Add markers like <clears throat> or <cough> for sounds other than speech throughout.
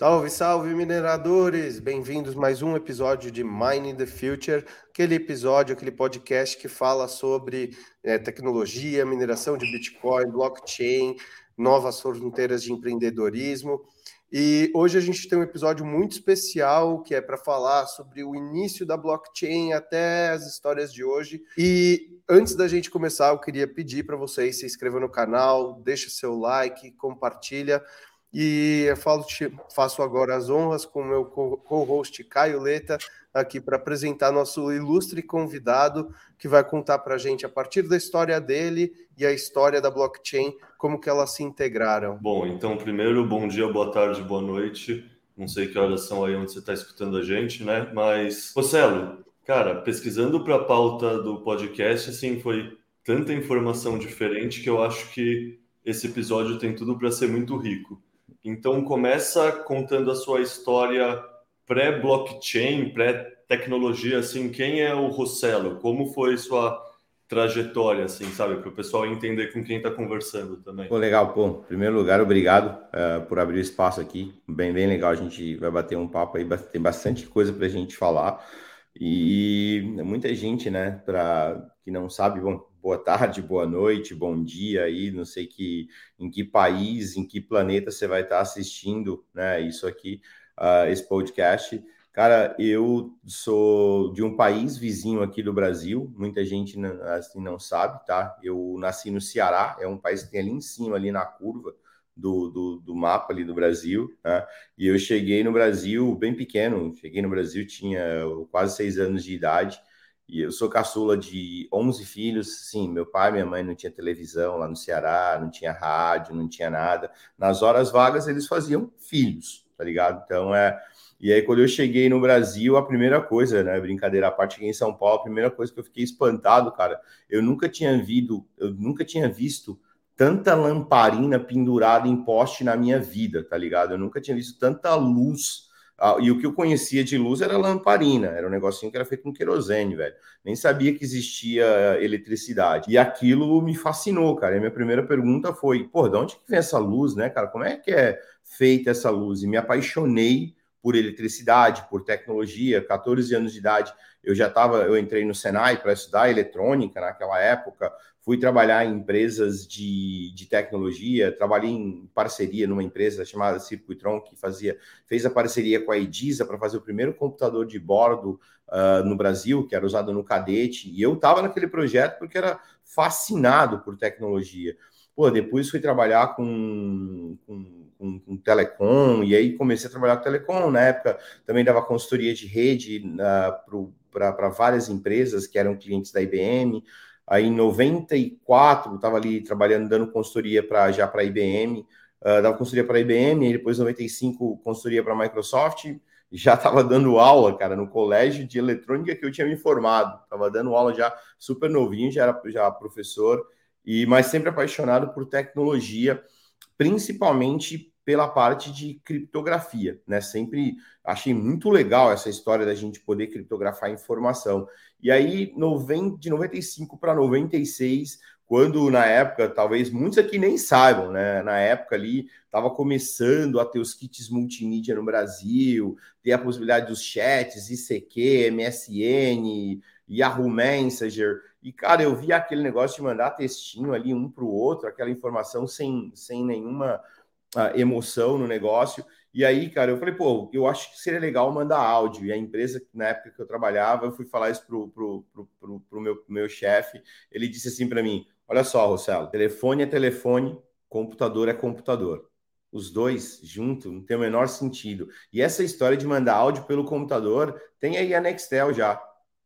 Salve, salve, mineradores! Bem-vindos mais um episódio de Mining the Future, aquele episódio, aquele podcast que fala sobre é, tecnologia, mineração de Bitcoin, blockchain, novas fronteiras de empreendedorismo. E hoje a gente tem um episódio muito especial que é para falar sobre o início da blockchain até as histórias de hoje. E antes da gente começar, eu queria pedir para vocês se inscrevam no canal, deixe seu like, compartilha e eu falo, faço agora as honras com o meu co-host Caio Leta, aqui para apresentar nosso ilustre convidado, que vai contar para a gente, a partir da história dele e a história da blockchain, como que elas se integraram. Bom, então, primeiro, bom dia, boa tarde, boa noite. Não sei que horas são aí onde você está escutando a gente, né? Mas, Rossello, cara, pesquisando para a pauta do podcast, assim, foi tanta informação diferente que eu acho que esse episódio tem tudo para ser muito rico. Então começa contando a sua história pré-blockchain, pré-tecnologia, assim, quem é o Rossello? Como foi sua trajetória, assim, sabe? Para o pessoal entender com quem está conversando também. Pô, legal, pô. Em primeiro lugar, obrigado uh, por abrir espaço aqui. Bem, bem legal. A gente vai bater um papo aí, tem bastante coisa para a gente falar. E muita gente, né, para que não sabe, bom, boa tarde, boa noite, bom dia aí, não sei que em que país, em que planeta você vai estar assistindo, né, isso aqui, uh, esse podcast. Cara, eu sou de um país vizinho aqui do Brasil, muita gente não, assim não sabe, tá? Eu nasci no Ceará, é um país que tem ali em cima, ali na curva do, do, do mapa ali do Brasil, né? E eu cheguei no Brasil bem pequeno, cheguei no Brasil, tinha quase seis anos de idade, e eu sou caçula de 11 filhos. Sim, meu pai e minha mãe não tinha televisão lá no Ceará, não tinha rádio, não tinha nada. Nas horas vagas eles faziam filhos, tá ligado? Então é. E aí, quando eu cheguei no Brasil, a primeira coisa, né? Brincadeira à parte, cheguei em São Paulo, a primeira coisa que eu fiquei espantado, cara, eu nunca tinha visto, eu nunca tinha visto tanta lamparina pendurada em poste na minha vida, tá ligado? Eu nunca tinha visto tanta luz ah, e o que eu conhecia de luz era lamparina, era um negocinho que era feito com querosene, velho. Nem sabia que existia eletricidade. E aquilo me fascinou, cara. E a minha primeira pergunta foi: pô, de onde que vem essa luz, né, cara? Como é que é feita essa luz? E me apaixonei por eletricidade, por tecnologia. 14 anos de idade, eu já estava, eu entrei no Senai para estudar eletrônica naquela época fui trabalhar em empresas de, de tecnologia, trabalhei em parceria numa empresa chamada Circuitron, que fazia, fez a parceria com a Edisa para fazer o primeiro computador de bordo uh, no Brasil, que era usado no cadete, e eu estava naquele projeto porque era fascinado por tecnologia. Pô, depois fui trabalhar com, com, com, com telecom, e aí comecei a trabalhar com telecom, na época também dava consultoria de rede uh, para várias empresas que eram clientes da IBM, Aí em 94 estava ali trabalhando, dando consultoria para já para a IBM, uh, dava consultoria para a IBM, e depois em 95 consultoria para a Microsoft, já estava dando aula, cara, no colégio de eletrônica que eu tinha me formado. Estava dando aula já super novinho, já era já professor, e mas sempre apaixonado por tecnologia, principalmente pela parte de criptografia, né? Sempre achei muito legal essa história da gente poder criptografar informação. E aí, de 95 para 96, quando na época, talvez muitos aqui nem saibam, né? Na época ali, estava começando a ter os kits multimídia no Brasil, ter a possibilidade dos chats, ICQ, MSN, Yahoo Messenger. E, cara, eu vi aquele negócio de mandar textinho ali um para o outro, aquela informação sem, sem nenhuma uh, emoção no negócio. E aí, cara, eu falei, pô, eu acho que seria legal mandar áudio. E a empresa, na época que eu trabalhava, eu fui falar isso pro, pro, pro, pro, pro meu, meu chefe. Ele disse assim para mim: Olha só, Rossello, telefone é telefone, computador é computador. Os dois juntos não tem o menor sentido. E essa história de mandar áudio pelo computador tem aí a Nextel já.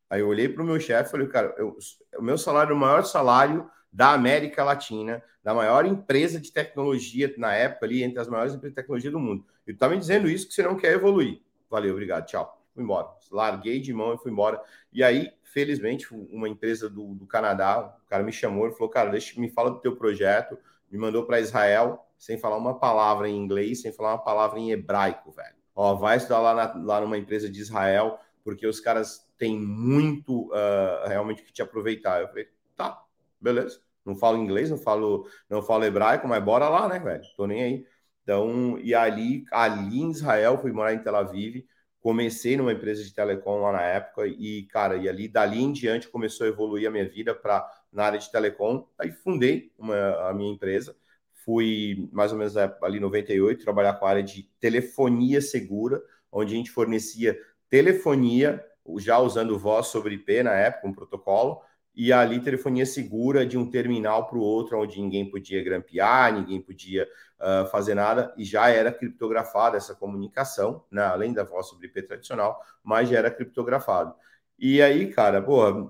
Aí eu olhei para o meu chefe e falei, cara, eu, o meu salário, o maior salário da América Latina, da maior empresa de tecnologia na época ali, entre as maiores empresas de tecnologia do mundo. E tu tá me dizendo isso que você não quer evoluir. Valeu, obrigado, tchau. Fui embora. Larguei de mão e fui embora. E aí, felizmente, uma empresa do, do Canadá, o cara me chamou e falou, cara, deixa, me fala do teu projeto, me mandou para Israel, sem falar uma palavra em inglês, sem falar uma palavra em hebraico, velho. Ó, vai estudar lá, na, lá numa empresa de Israel, porque os caras têm muito uh, realmente que te aproveitar. Eu falei, tá, beleza. Não falo inglês, não falo, não falo hebraico, mas bora lá, né, velho? Tô nem aí. Então, e ali, ali em Israel, fui morar em Tel Aviv, comecei numa empresa de telecom lá na época e, cara, e ali dali em diante começou a evoluir a minha vida para na área de telecom. Aí fundei uma, a minha empresa. Fui mais ou menos ali em 98 trabalhar com a área de telefonia segura, onde a gente fornecia telefonia, já usando voz sobre IP na época, um protocolo, e ali telefonia segura de um terminal para o outro, onde ninguém podia grampear, ninguém podia uh, fazer nada, e já era criptografada essa comunicação, né? além da voz sobre IP tradicional, mas já era criptografado. E aí, cara,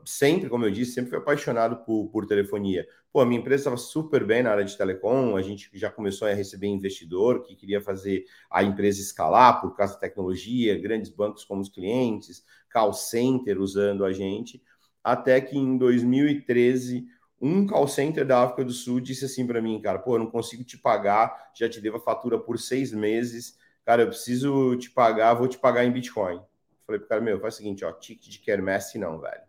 sempre, como eu disse, sempre fui apaixonado por, por telefonia. Pô, a minha empresa estava super bem na área de telecom, a gente já começou a receber investidor que queria fazer a empresa escalar por causa da tecnologia, grandes bancos como os clientes, call center usando a gente até que em 2013 um call center da África do Sul disse assim para mim, cara, pô, eu não consigo te pagar, já te devo a fatura por seis meses, cara, eu preciso te pagar, vou te pagar em Bitcoin. Falei pro cara, meu, faz o seguinte, ó, ticket de quermesse não, velho.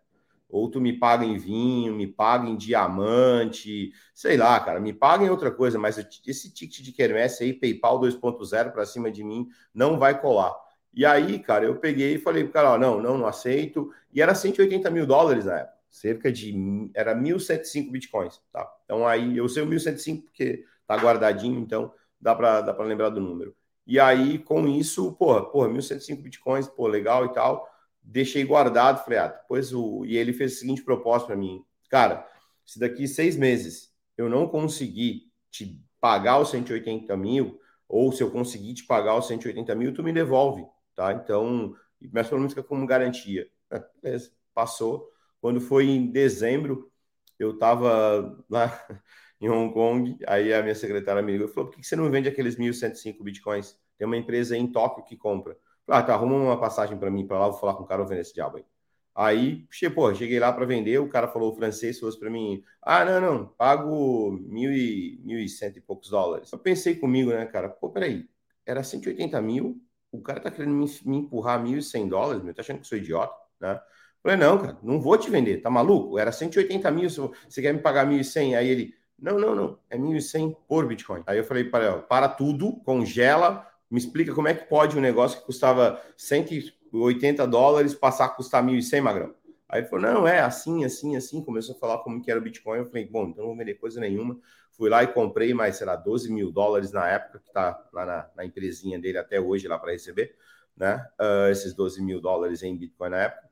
Ou tu me paga em vinho, me paga em diamante, sei lá, cara, me paga em outra coisa, mas esse ticket de quermesse aí, PayPal 2.0 para cima de mim, não vai colar. E aí, cara, eu peguei e falei cara, ó, não, não, não aceito. E era 180 mil dólares na época, cerca de, era 1.105 bitcoins, tá? Então aí, eu sei o 1.105 porque tá guardadinho, então dá para dá lembrar do número. E aí, com isso, porra, porra, 1.105 bitcoins, pô, legal e tal. Deixei guardado, falei, ah, depois o... E ele fez o seguinte propósito para mim. Cara, se daqui seis meses eu não conseguir te pagar os 180 mil, ou se eu conseguir te pagar os 180 mil, tu me devolve tá? Então, mas pelo menos fica como garantia. <laughs> É, passou. Quando foi em dezembro, eu estava lá <laughs> em Hong Kong, aí a minha secretária me ligou e falou: por que você não vende aqueles 1.105 bitcoins? Tem uma empresa em Tóquio que compra. Ah, tá, arruma uma passagem para mim para lá, vou falar com o cara, vou vender esse diabo aí. Aí, cheguei lá para vender, o cara falou francês, falou para mim: ah, não, não, pago mil e, mil e cento e poucos dólares. Eu pensei comigo, né, cara, pô, peraí, era 180 mil, o cara tá querendo me, me empurrar 1.100 dólares, meu, tá achando que sou idiota, né? falei, não, cara, não vou te vender, tá maluco? Era 180 mil, você quer me pagar 1.100? Aí ele, não, não, não, é 1.100 por Bitcoin. Aí eu falei, para, para tudo, congela, me explica como é que pode um negócio que custava 180 dólares passar a custar 1.100, Magrão. Aí ele falou, não, é assim, assim, assim, começou a falar como que era o Bitcoin, eu falei, bom, então não vou vender coisa nenhuma, Fui lá e comprei mais, sei lá, 12 mil dólares na época, que está lá na, na, empresinha dele até hoje lá para receber, né? Uh, esses 12 mil dólares em Bitcoin na época.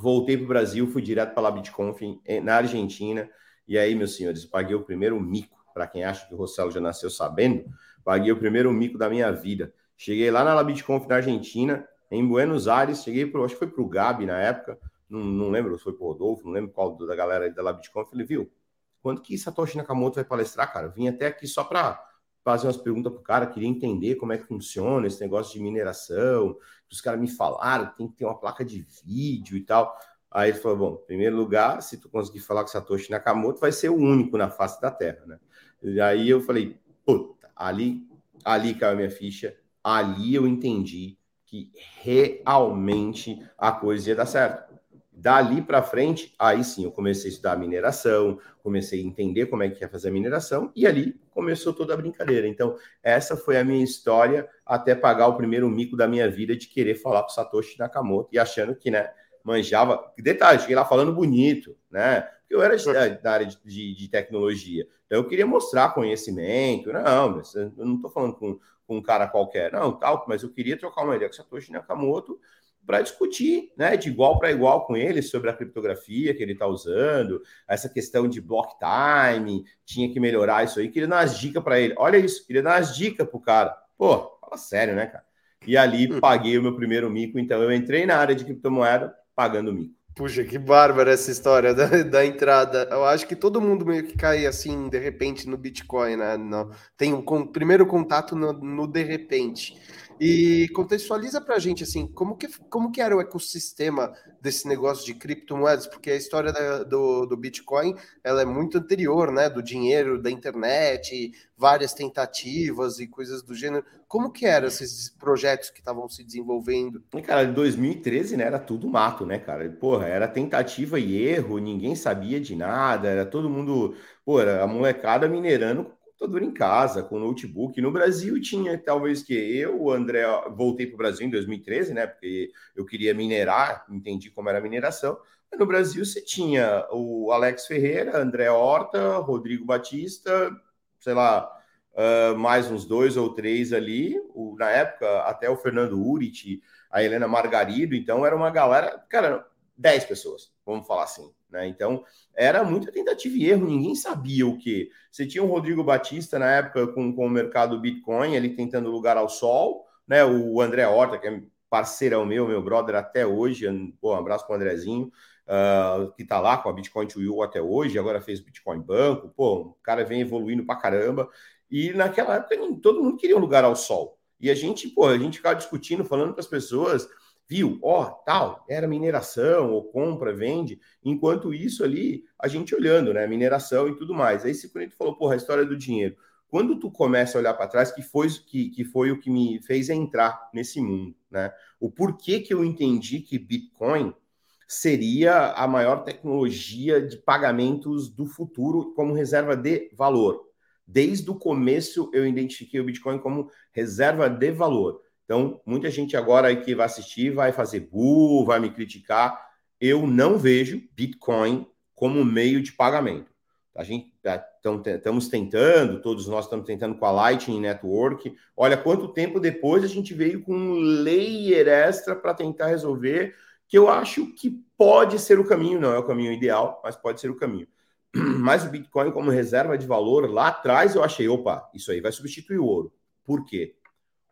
Voltei para o Brasil, fui direto para lá Bitcoin na Argentina. E aí, meus senhores, paguei o primeiro mico. Para quem acha que o Rossello já nasceu sabendo, paguei o primeiro mico da minha vida. Cheguei lá na LabitConf na Argentina, em Buenos Aires, cheguei pro, acho que foi para o Gabi na época, não, não lembro se foi para o Rodolfo, não lembro qual da galera da LabitConf. Falei, viu, quando que Satoshi Nakamoto vai palestrar, cara? Vim até aqui só para fazer umas perguntas pro cara, queria entender como é que funciona esse negócio de mineração. Os caras me falaram que tem que ter uma placa de vídeo e tal. Aí ele falou: bom, em primeiro lugar, se tu conseguir falar com Satoshi Nakamoto, vai ser o único na face da Terra, né? E aí eu falei: puta, ali, ali caiu a minha ficha, ali eu entendi que realmente a coisa ia dar certo. Dali para frente, aí sim, eu comecei a estudar mineração, comecei a entender como é que ia fazer a mineração, e ali começou toda a brincadeira. Então, essa foi a minha história até pagar o primeiro mico da minha vida de querer falar com Satoshi Nakamoto e achando que, né, manjava. Detalhe, cheguei lá falando bonito, né? Porque eu era da área de, de, de, tecnologia. Então, eu queria mostrar conhecimento. Não, eu não estou falando com, com um cara qualquer, não, tal, mas eu queria trocar uma ideia com Satoshi Nakamoto para discutir, né, de igual para igual com ele sobre a criptografia que ele está usando, essa questão de block time, tinha que melhorar isso aí, queria dar umas dicas para ele. Olha isso, queria dar umas dicas pro cara. Pô, fala sério, né, cara? E ali hum. paguei o meu primeiro mico, então eu entrei na área de criptomoeda pagando mico. Puxa, que bárbara essa história da, da entrada. Eu acho que todo mundo meio que cai assim, de repente, no Bitcoin, né? No, tem o um, primeiro contato no, no de repente. E contextualiza para a gente assim, como que, como que era o ecossistema desse negócio de criptomoedas? Porque a história da, do, do Bitcoin ela é muito anterior, né? Do dinheiro, da internet, várias tentativas e coisas do gênero. Como que eram esses projetos que estavam se desenvolvendo? Cara, em 2013, né, era tudo mato, né, cara? Porra, era tentativa e erro, ninguém sabia de nada, era todo mundo, pô, a molecada minerando computador em casa, com notebook. No Brasil tinha talvez que eu, André, voltei para o Brasil em 2013, né? Porque eu queria minerar, entendi como era a mineração. Mas no Brasil você tinha o Alex Ferreira, André Horta, Rodrigo Batista, sei lá, uh, mais uns dois ou três ali. O, na época, até o Fernando Urit, a Helena Margarido. Então era uma galera, cara, 10 pessoas, vamos falar assim. Né? Então, era muita tentativa e erro, ninguém sabia o que. Você tinha o Rodrigo Batista na época com, com o mercado Bitcoin, ele tentando lugar ao sol, né? o André Horta, que é parceirão meu, meu brother até hoje, pô, um abraço para o Andrezinho, uh, que está lá com a Bitcoin to You até hoje, agora fez Bitcoin Banco, pô, o cara vem evoluindo para caramba, e naquela época todo mundo queria um lugar ao sol. E a gente, pô, a gente ficava discutindo, falando para as pessoas, viu, ó, tal, era mineração, ou compra, vende, enquanto isso ali, a gente olhando, né, mineração e tudo mais. Aí tu falou, porra, a história do dinheiro. Quando tu começa a olhar para trás, que foi, que, que foi o que me fez entrar nesse mundo, né? O porquê que eu entendi que Bitcoin seria a maior tecnologia de pagamentos do futuro como reserva de valor. Desde o começo eu identifiquei o Bitcoin como reserva de valor. Então, muita gente agora que vai assistir vai fazer bu, vai me criticar. Eu não vejo Bitcoin como meio de pagamento. A gente estamos tentando, todos nós estamos tentando com a Lightning Network. Olha quanto tempo depois a gente veio com um layer extra para tentar resolver, que eu acho que pode ser o caminho, não é o caminho ideal, mas pode ser o caminho. <clears throat> Mas o Bitcoin como reserva de valor, lá atrás eu achei, opa, isso aí vai substituir o ouro. Por quê?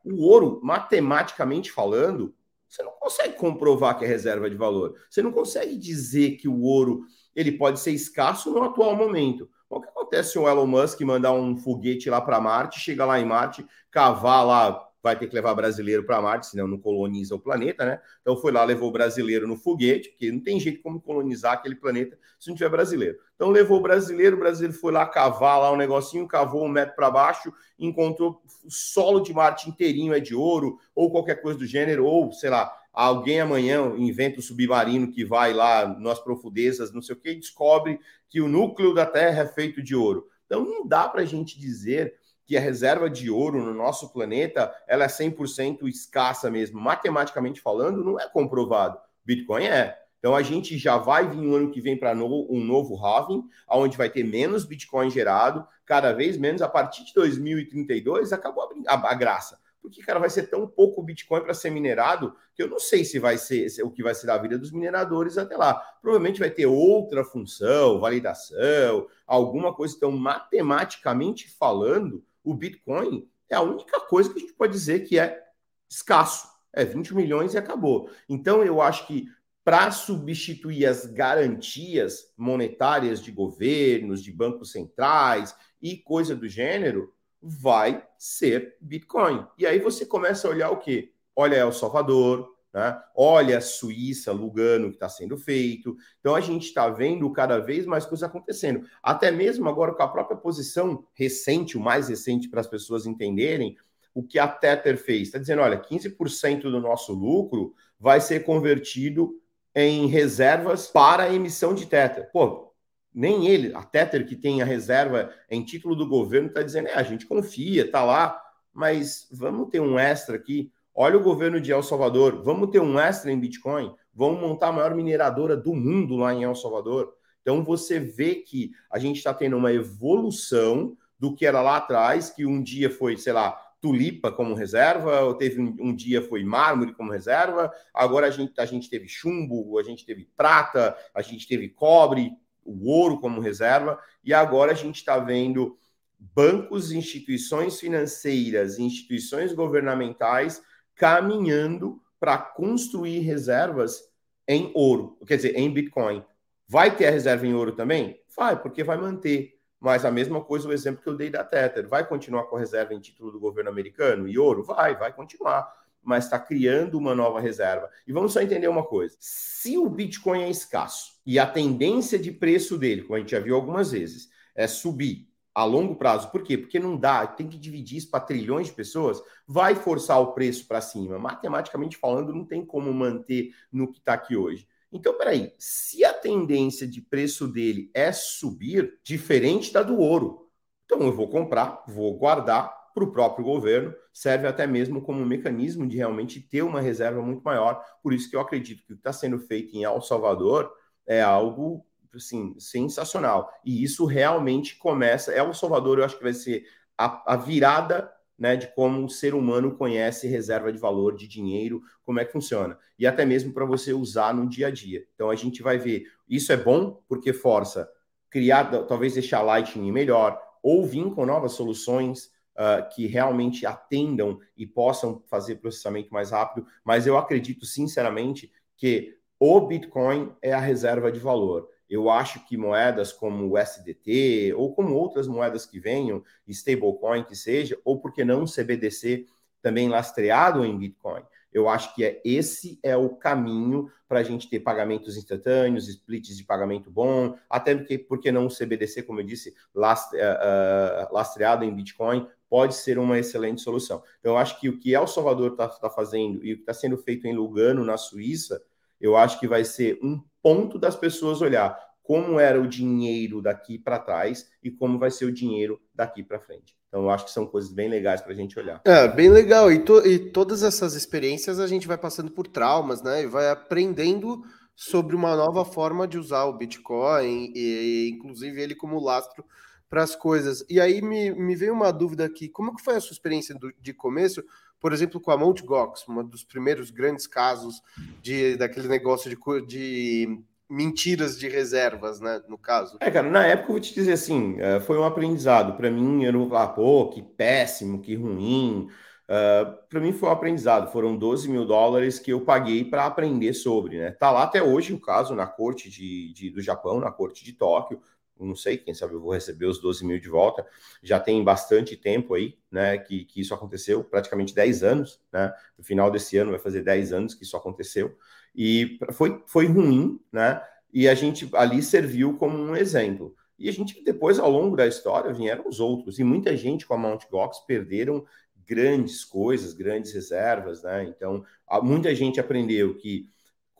O ouro, matematicamente falando, você não consegue comprovar que é reserva de valor. Você não consegue dizer que o ouro ele pode ser escasso no atual momento. O que acontece se o Elon Musk mandar um foguete lá para Marte, chega lá em Marte, cavar lá vai ter que levar brasileiro para Marte, senão não coloniza o planeta, né? Então foi lá, levou o brasileiro no foguete, porque não tem jeito como colonizar aquele planeta se não tiver brasileiro. Então levou o brasileiro, o brasileiro foi lá cavar lá um negocinho, cavou um metro para baixo, encontrou o solo de Marte inteirinho é de ouro, ou qualquer coisa do gênero, ou sei lá, alguém amanhã inventa o submarino que vai lá nas profundezas, não sei o que, e descobre que o núcleo da Terra é feito de ouro. Então não dá para a gente dizer que a reserva de ouro no nosso planeta ela é 100% escassa mesmo. Matematicamente falando, não é comprovado. Bitcoin é. Então a gente já vai vir no ano que vem para um novo halving, onde vai ter menos Bitcoin gerado, cada vez menos. A partir de 2032 acabou a, a, a graça. Porque, cara, vai ser tão pouco Bitcoin para ser minerado que eu não sei se vai ser se, o que vai ser da vida dos mineradores até lá. Provavelmente vai ter outra função, validação, alguma coisa. Então, matematicamente falando, o Bitcoin é a única coisa que a gente pode dizer que é escasso. É 20 milhões e acabou. Então, eu acho que para substituir as garantias monetárias de governos, de bancos centrais e coisa do gênero, vai ser Bitcoin. E aí você começa a olhar o quê? Olha El Salvador, né? Olha a Suíça, Lugano, que está sendo feito. Então a gente está vendo cada vez mais coisas acontecendo. Até mesmo agora com a própria posição recente, o mais recente para as pessoas entenderem, o que a Tether fez. Está dizendo, olha, 15% do nosso lucro vai ser convertido em reservas para a emissão de Tether. Pô, nem ele, a Tether que tem a reserva em título do governo, está dizendo, é, a gente confia, está lá, mas vamos ter um extra aqui Olha o governo de El Salvador, vamos ter um extra em Bitcoin, vamos montar a maior mineradora do mundo lá em El Salvador. Então você vê que a gente está tendo uma evolução do que era lá atrás, que um dia foi, sei lá, tulipa como reserva, ou teve um, um, dia foi mármore como reserva, agora a gente, a gente teve chumbo, a gente teve prata, a gente teve cobre, o ouro como reserva, e agora a gente está vendo bancos, instituições financeiras, instituições governamentais caminhando para construir reservas em ouro, quer dizer, em Bitcoin. Vai ter a reserva em ouro também? Vai, porque vai manter. Mas a mesma coisa, o exemplo que eu dei da Tether. Vai continuar com a reserva em título do governo americano e ouro? Vai, vai continuar. Mas está criando uma nova reserva. E vamos só entender uma coisa: se o Bitcoin é escasso e a tendência de preço dele, como a gente já viu algumas vezes, é subir a longo prazo. Por quê? Porque não dá, tem que dividir isso para trilhões de pessoas, vai forçar o preço para cima. Matematicamente falando, não tem como manter no que está aqui hoje. Então, peraí, se a tendência de preço dele é subir, diferente da do ouro, Então eu vou comprar, vou guardar para o próprio governo, serve até mesmo como um mecanismo de realmente ter uma reserva muito maior. Por isso que eu acredito que o que está sendo feito em El Salvador é algo assim, sensacional. E isso realmente começa. El Salvador, eu acho que vai ser a, a virada né, de como o ser humano conhece reserva de valor, de dinheiro, como é que funciona. E até mesmo para você usar no dia a dia. Então a gente vai ver. Isso é bom porque força criar, talvez deixar Lightning melhor, ou vir com novas soluções uh, que realmente atendam e possam fazer processamento mais rápido. Mas eu acredito, sinceramente, que o Bitcoin é a reserva de valor. Eu acho que moedas como o SDT ou como outras moedas que venham, stablecoin que seja, ou por que não CBDC também lastreado em Bitcoin. Eu acho que é esse é o caminho para a gente ter pagamentos instantâneos, splits de pagamento bom, até porque, porque não o CBDC, como eu disse, uh, lastreado em Bitcoin, pode ser uma excelente solução. Então, eu acho que o que El Salvador está tá fazendo e o que está sendo feito em Lugano, na Suíça, eu acho que vai ser um ponto das pessoas olhar como era o dinheiro daqui para trás e como vai ser o dinheiro daqui para frente. Então, eu acho que são coisas bem legais para a gente olhar. É, bem legal. E, to, e todas essas experiências a gente vai passando por traumas, né? E vai aprendendo sobre uma nova forma de usar o Bitcoin, e inclusive ele como lastro para as coisas. E aí me, me veio uma dúvida aqui: como que foi a sua experiência do, de começo? Por exemplo, com a Mt. Gox, um dos primeiros grandes casos de daquele negócio de, de mentiras de reservas, né? No caso. É, cara, na época eu vou te dizer assim, é, foi um aprendizado. Para mim, eu não vou falar, pô, que péssimo, que ruim. Uh, para mim foi um aprendizado. Foram 12 mil dólares que eu paguei para aprender sobre, né? Tá lá até hoje o caso na corte de, de, do Japão, na corte de Tóquio não sei, quem sabe eu vou receber os 12 mil de volta. Já tem bastante tempo aí, né, que, que isso aconteceu, praticamente 10 anos, né? No final desse ano vai fazer 10 anos que isso aconteceu. E foi, foi ruim, né? E a gente ali serviu como um exemplo. E a gente, depois, ao longo da história, vieram os outros. E muita gente com a Mount Gox perderam grandes coisas, grandes reservas, né? Então, muita gente aprendeu que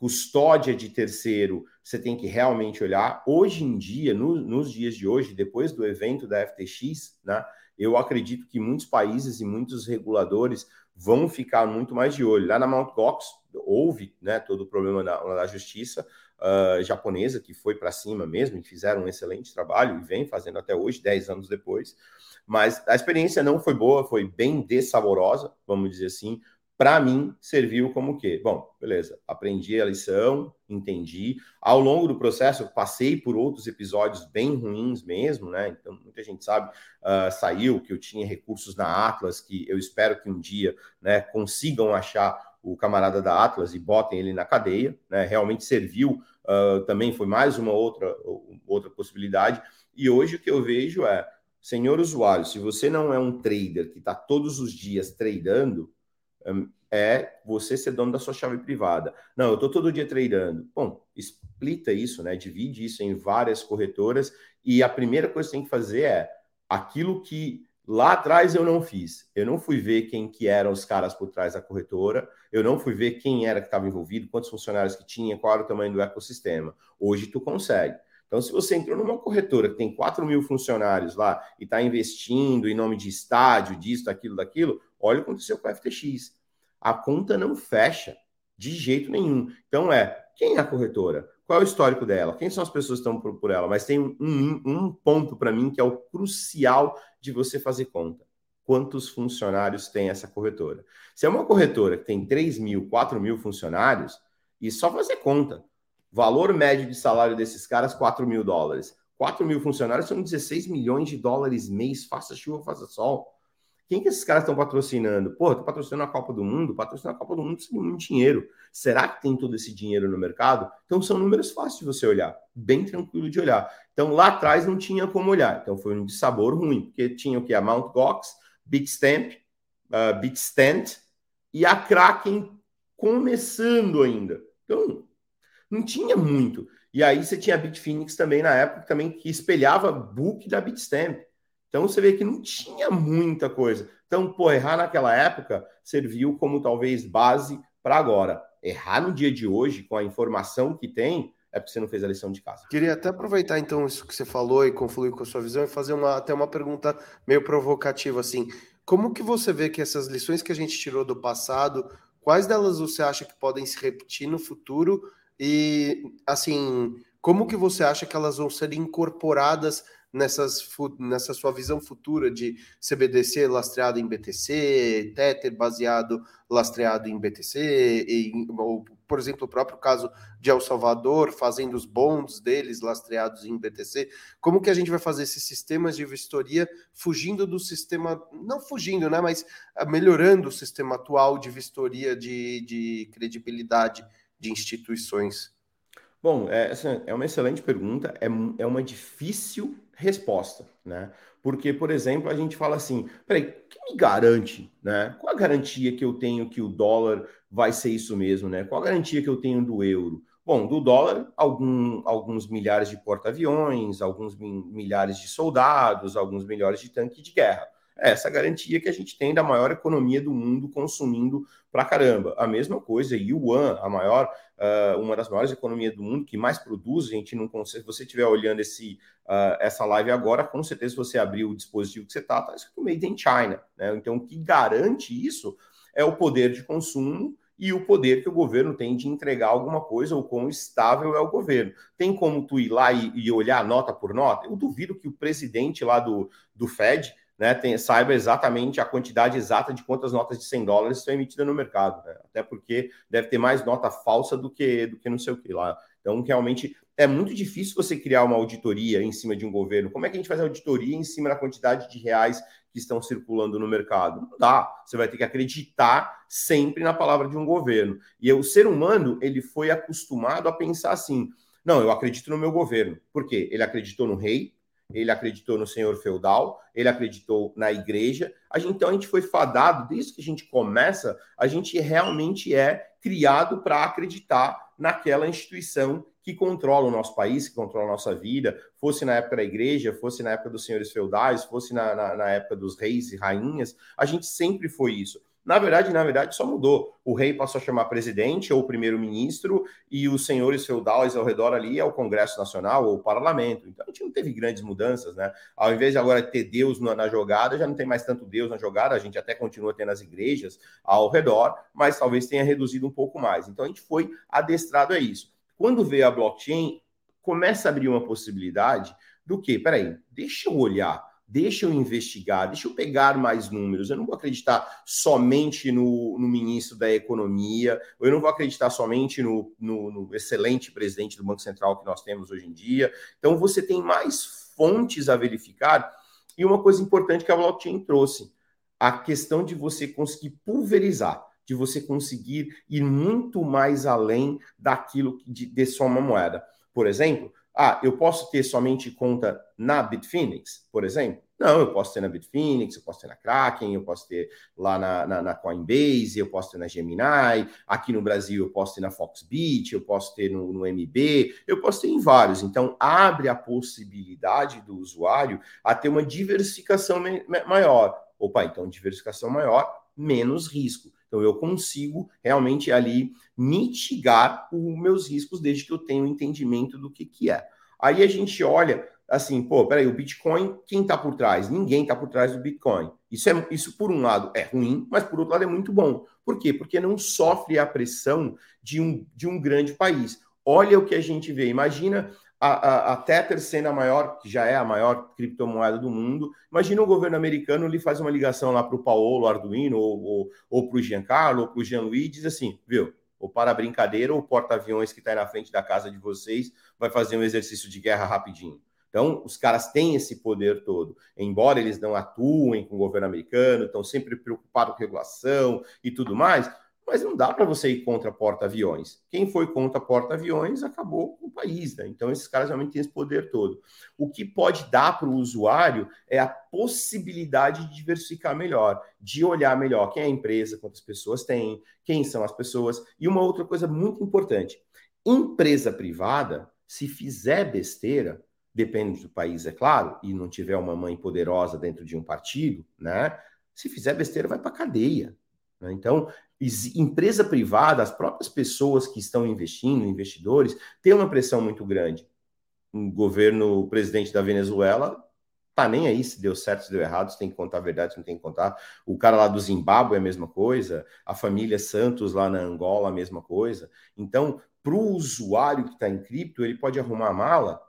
custódia de terceiro, você tem que realmente olhar. Hoje em dia, no, nos dias de hoje, depois do evento da FTX, né, eu acredito que muitos países e muitos reguladores vão ficar muito mais de olho. Lá na Mt. Gox, houve né, todo o problema da, da justiça uh, japonesa, que foi para cima mesmo, e fizeram um excelente trabalho, e vem fazendo até hoje, 10 anos depois. Mas a experiência não foi boa, foi bem dessaborosa, vamos dizer assim para mim, serviu como o quê? Bom, beleza, aprendi a lição, entendi. Ao longo do processo, passei por outros episódios bem ruins mesmo, né? Então, muita gente sabe, uh, saiu que eu tinha recursos na Atlas, que eu espero que um dia né, consigam achar o camarada da Atlas e botem ele na cadeia, né? Realmente serviu, uh, também foi mais uma outra, outra possibilidade. E hoje o que eu vejo é, senhor usuário, se você não é um trader que está todos os dias tradando, é você ser dono da sua chave privada. Não, eu estou todo dia tradando. Bom, explita isso, né? Divide isso em várias corretoras e a primeira coisa que você tem que fazer é aquilo que lá atrás eu não fiz. Eu não fui ver quem que eram os caras por trás da corretora, eu não fui ver quem era que estava envolvido, quantos funcionários que tinha, qual era o tamanho do ecossistema. Hoje tu consegue. Então, se você entrou numa corretora que tem 4 mil funcionários lá e está investindo em nome de estádio, disso, daquilo, daquilo, olha o que aconteceu com a FTX. A conta não fecha de jeito nenhum. Então é, quem é a corretora? Qual é o histórico dela? Quem são as pessoas que estão por, ela? Mas tem um, um ponto para mim que é o crucial de você fazer conta. Quantos funcionários tem essa corretora? Se é uma corretora que tem 3 mil, 4 mil funcionários, e só fazer conta. Valor médio de salário desses caras, 4 mil dólares. 4 mil funcionários são 16 milhões de dólares mês, faça chuva, faça sol. Quem que esses caras estão patrocinando? Pô, estão patrocinando a Copa do Mundo? Patrocinar a Copa do Mundo precisa muito dinheiro. Será que tem todo esse dinheiro no mercado? Então são números fáceis de você olhar, bem tranquilo de olhar. Então lá atrás não tinha como olhar. Então foi um sabor ruim, porque tinha o que? A Mount Gox, Bitstamp, uh, Bitstamp e a Kraken começando ainda. Então não tinha muito. E aí você tinha a Bitfinex também na época também que espelhava book da Bitstamp. Então você vê que não tinha muita coisa. Então, pô, errar naquela época serviu como talvez base para agora. Errar no dia de hoje, com a informação que tem, é porque você não fez a lição de casa. Queria até aproveitar então isso que você falou e confluir com a sua visão e fazer uma, até uma pergunta meio provocativa assim. Como que você vê que essas lições que a gente tirou do passado, quais delas você acha que podem se repetir no futuro e assim, como que você acha que elas vão ser incorporadas nessas, nessa sua visão futura de CBDC lastreado em BTC, Tether baseado lastreado em BTC, e, ou, por exemplo, o próprio caso de El Salvador fazendo os bonds deles lastreados em BTC. Como que a gente vai fazer esses sistemas de vistoria fugindo do sistema, não fugindo, né, mas ah, melhorando o sistema atual de vistoria de, de credibilidade de instituições? Bom, é, é uma excelente pergunta, é, é uma difícil resposta, né? Porque, por exemplo, a gente fala assim, peraí, que me garante, né? Qual a garantia que eu tenho que o dólar vai ser isso mesmo, né? Qual a garantia que eu tenho do euro? Bom, do dólar, algum, alguns milhares de porta-aviões, alguns milhares de soldados, alguns milhares de tanques de guerra. É essa garantia que a gente tem da maior economia do mundo consumindo pra caramba. A mesma coisa, Yuan, a maior, uh, uma das maiores economias do mundo, que mais produz, a gente não consegue. Se você estiver olhando esse, uh, essa live agora, com certeza, você abrir o dispositivo que você está, está escrito Made in China. Né? Então, o que garante isso é o poder de consumo e o poder que o governo tem de entregar alguma coisa ou quão estável é o governo. Tem como tu ir lá e, e olhar nota por nota? Eu duvido que o presidente lá do, do Fed né, tem, saiba exatamente a quantidade exata de quantas notas de 100 dólares estão emitidas no mercado, né? até porque deve ter mais nota falsa do que do que não sei o que lá. Então, realmente é muito difícil você criar uma auditoria em cima de um governo. Como é que a gente faz auditoria em cima da quantidade de reais que estão circulando no mercado? Não dá. Você vai ter que acreditar sempre na palavra de um governo. E o ser humano ele foi acostumado a pensar assim: não, eu acredito no meu governo. Por quê? Ele acreditou no rei, ele acreditou no senhor feudal, ele acreditou na igreja. A gente, então a gente foi fadado, desde que a gente começa, a gente realmente é criado para acreditar naquela instituição que controla o nosso país, que controla a nossa vida, fosse na época da igreja, fosse na época dos senhores feudais, fosse na, na, na época dos reis e rainhas, a gente sempre foi isso. Na verdade, na verdade, só mudou. O rei passou a chamar presidente ou primeiro-ministro e os senhores feudais ao redor ali é o Congresso Nacional ou o Parlamento. Então a gente não teve grandes mudanças, né? Ao invés de agora ter Deus na, na, jogada, já não tem mais tanto Deus na jogada, a gente até continua tendo as igrejas ao redor, mas talvez tenha reduzido um pouco mais. Então a gente foi adestrado a isso. Quando veio a blockchain, começa a abrir uma possibilidade do que? Peraí, deixa eu olhar deixa eu investigar, deixa eu pegar mais números. Eu não vou acreditar somente no, no ministro da Economia, eu não vou acreditar somente no, no, no, excelente presidente do Banco Central que nós temos hoje em dia. Então, você tem mais fontes a verificar. E uma coisa importante que a blockchain trouxe, a questão de você conseguir pulverizar, de você conseguir ir muito mais além daquilo de, de só moeda. Por exemplo, ah, eu posso ter somente conta na Bitfinex, por exemplo? Não, eu posso ter na Bitfinex, eu posso ter na Kraken, eu posso ter lá na, na, na, Coinbase, eu posso ter na Gemini, aqui no Brasil eu posso ter na Foxbit, eu posso ter no, no MB, eu posso ter em vários. Então, abre a possibilidade do usuário a ter uma diversificação maior. Opa, então diversificação maior, menos risco. Então, eu consigo realmente ali mitigar os meus riscos desde que eu tenha um entendimento do que, que é. Aí a gente olha assim, pô, peraí, o Bitcoin, quem está por trás? Ninguém está por trás do Bitcoin. Isso, é, isso, por um lado, é ruim, mas por outro lado é muito bom. Por quê? Porque não sofre a pressão de um, de um grande país. Olha o que a gente vê. Imagina a, a, a, Tether sendo a maior, que já é a maior criptomoeda do mundo, imagina o governo americano ele faz uma ligação lá para o Paolo Arduino ou, ou, ou para o Giancarlo ou para o Jean-Louis diz assim, viu, ou para a brincadeira, ou o porta-aviões que está na frente da casa de vocês vai fazer um exercício de guerra rapidinho. Então, os caras têm esse poder todo. Embora eles não atuem com o governo americano, estão sempre preocupados com regulação e tudo mais, mas não dá para você ir contra porta-aviões. Quem foi contra porta-aviões acabou com o país, né? Então esses caras realmente têm esse poder todo. O que pode dar para o usuário é a possibilidade de diversificar melhor, de olhar melhor quem é a empresa, quantas pessoas tem, quem são as pessoas. E uma outra coisa muito importante: empresa privada, se fizer besteira, depende do país, é claro, e não tiver uma mãe poderosa dentro de um partido, né? Se fizer besteira, vai para cadeia? Então, empresa privada, as próprias pessoas que estão investindo, investidores, têm uma pressão muito grande. O governo, o presidente da Venezuela, tá nem aí se deu certo, se deu errado, se tem que contar a verdade, se não tem que contar. O cara lá do Zimbábue é a mesma coisa, a família Santos lá na Angola, a mesma coisa. Então, para o usuário que está em cripto, ele pode arrumar a mala,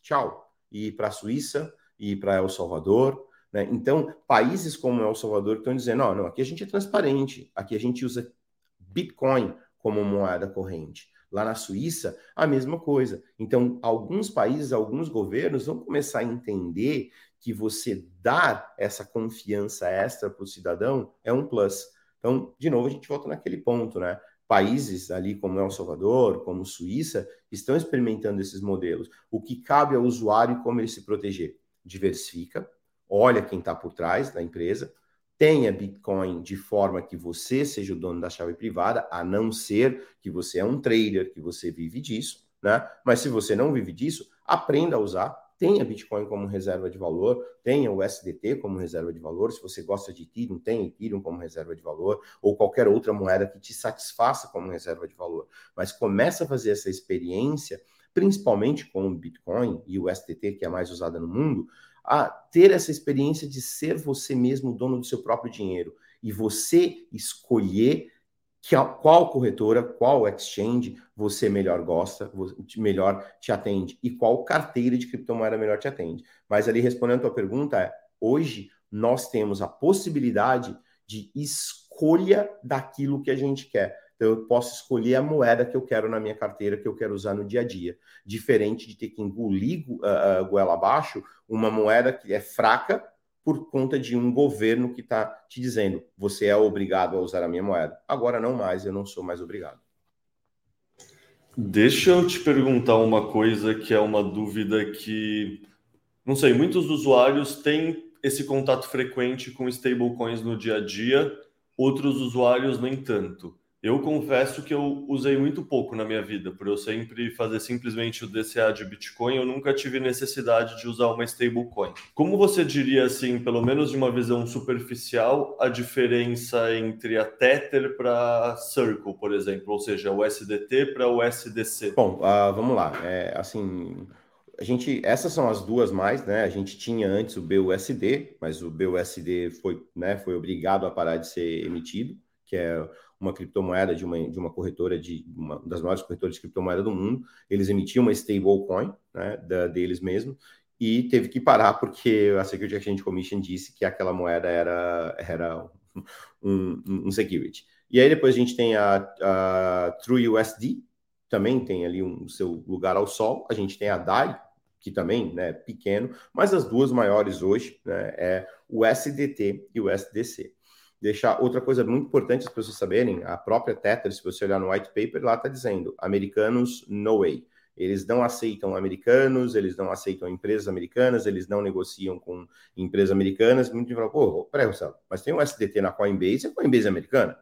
tchau, e ir para a Suíça, ir para El Salvador, né? Então, países como El Salvador estão dizendo: não, não, aqui a gente é transparente, aqui a gente usa Bitcoin como moeda corrente. Lá na Suíça, a mesma coisa. Então, alguns países, alguns governos vão começar a entender que você dar essa confiança extra para o cidadão é um plus. Então, de novo, a gente volta naquele ponto, né? Países ali como El Salvador, como Suíça, estão experimentando esses modelos. O que cabe ao usuário como ele se proteger? Diversifica, olha quem está por trás da empresa, tenha Bitcoin de forma que você seja o dono da chave privada, a não ser que você é um trader, que você vive disso, né? Mas se você não vive disso, aprenda a usar, tenha Bitcoin como reserva de valor, tenha o SDT como reserva de valor, se você gosta de Ethereum, tenha Ethereum como reserva de valor, ou qualquer outra moeda que te satisfaça como reserva de valor. Mas começa a fazer essa experiência, principalmente com o Bitcoin e o SDT, que é mais usada no mundo, a ter essa experiência de ser você mesmo dono do seu próprio dinheiro e você escolher que, qual corretora, qual exchange você melhor gosta, melhor te atende e qual carteira de criptomoeda melhor te atende. Mas ali respondendo a tua pergunta, é, hoje nós temos a possibilidade de escolha daquilo que a gente quer. Então, eu posso escolher a moeda que eu quero na minha carteira, que eu quero usar no dia a dia. Diferente de ter que engolir uh, goela abaixo uma moeda que é fraca por conta de um governo que está te dizendo você é obrigado a usar a minha moeda. Agora não mais, eu não sou mais obrigado. Deixa eu te perguntar uma coisa que é uma dúvida que, não sei, muitos usuários têm esse contato frequente com stablecoins no dia a dia, outros usuários nem tanto. Eu confesso que eu usei muito pouco na minha vida, por eu sempre fazer simplesmente o DCA de Bitcoin, eu nunca tive necessidade de usar uma stablecoin. Como você diria, assim, pelo menos de uma visão superficial, a diferença entre a Tether para Circle, por exemplo, ou seja, o SDT para o SDC? Bom, uh, vamos lá. É, assim, a gente, essas são as duas mais, né? A gente tinha antes o BUSD, mas o BUSD foi, né, foi obrigado a parar de ser emitido, que é uma criptomoeda de uma, de uma corretora, de uma das maiores corretoras de criptomoeda do mundo. Eles emitiam uma stablecoin né, da, deles mesmos e teve que parar porque a Security Exchange Commission disse que aquela moeda era, era um, um, security. E aí depois a gente tem a, a TrueUSD, também tem ali um seu lugar ao sol. A gente tem a DAI, que também é né, pequeno, mas as duas maiores hoje né, é o SDT e o SDC deixar outra coisa muito importante as pessoas saberem, a própria Tether, se você olhar no white paper, lá está dizendo, americanos no way. Eles não aceitam americanos, eles não aceitam empresas americanas, eles não negociam com empresas americanas. Muito gente fala, pô, peraí, Marcelo, mas tem um SDT na Coinbase, a Coinbase é americana?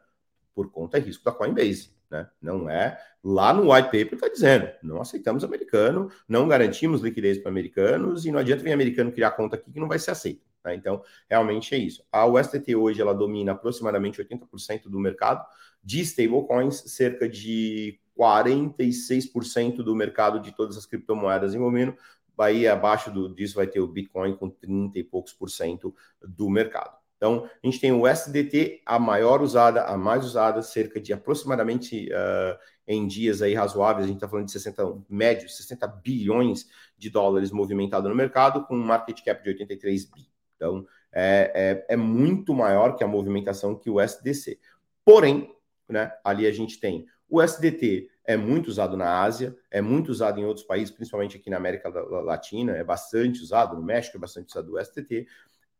Por conta de risco da Coinbase, né? Não é. Lá no white paper está dizendo, não aceitamos americano, não garantimos liquidez para americanos e não adianta vir americano criar conta aqui que não vai ser aceito. Né? Então, realmente é isso. A USDT hoje ela domina aproximadamente 80% do mercado de stablecoins, cerca de 46% do mercado de todas as criptomoedas envolvendo. Aí abaixo do, disso vai ter o Bitcoin com 30 e poucos por cento do mercado. Então, a gente tem o USDT, a maior usada, a mais usada, cerca de aproximadamente uh, em dias aí razoáveis, a gente está falando de 60, médio, 60 bilhões de dólares movimentado no mercado, com um market cap de 83 bi. Então, é, é, é muito maior que a movimentação que o SDC. Porém, né, ali a gente tem o SDT é muito usado na Ásia, é muito usado em outros países, principalmente aqui na América Latina, é bastante usado, no México é bastante usado o SDT,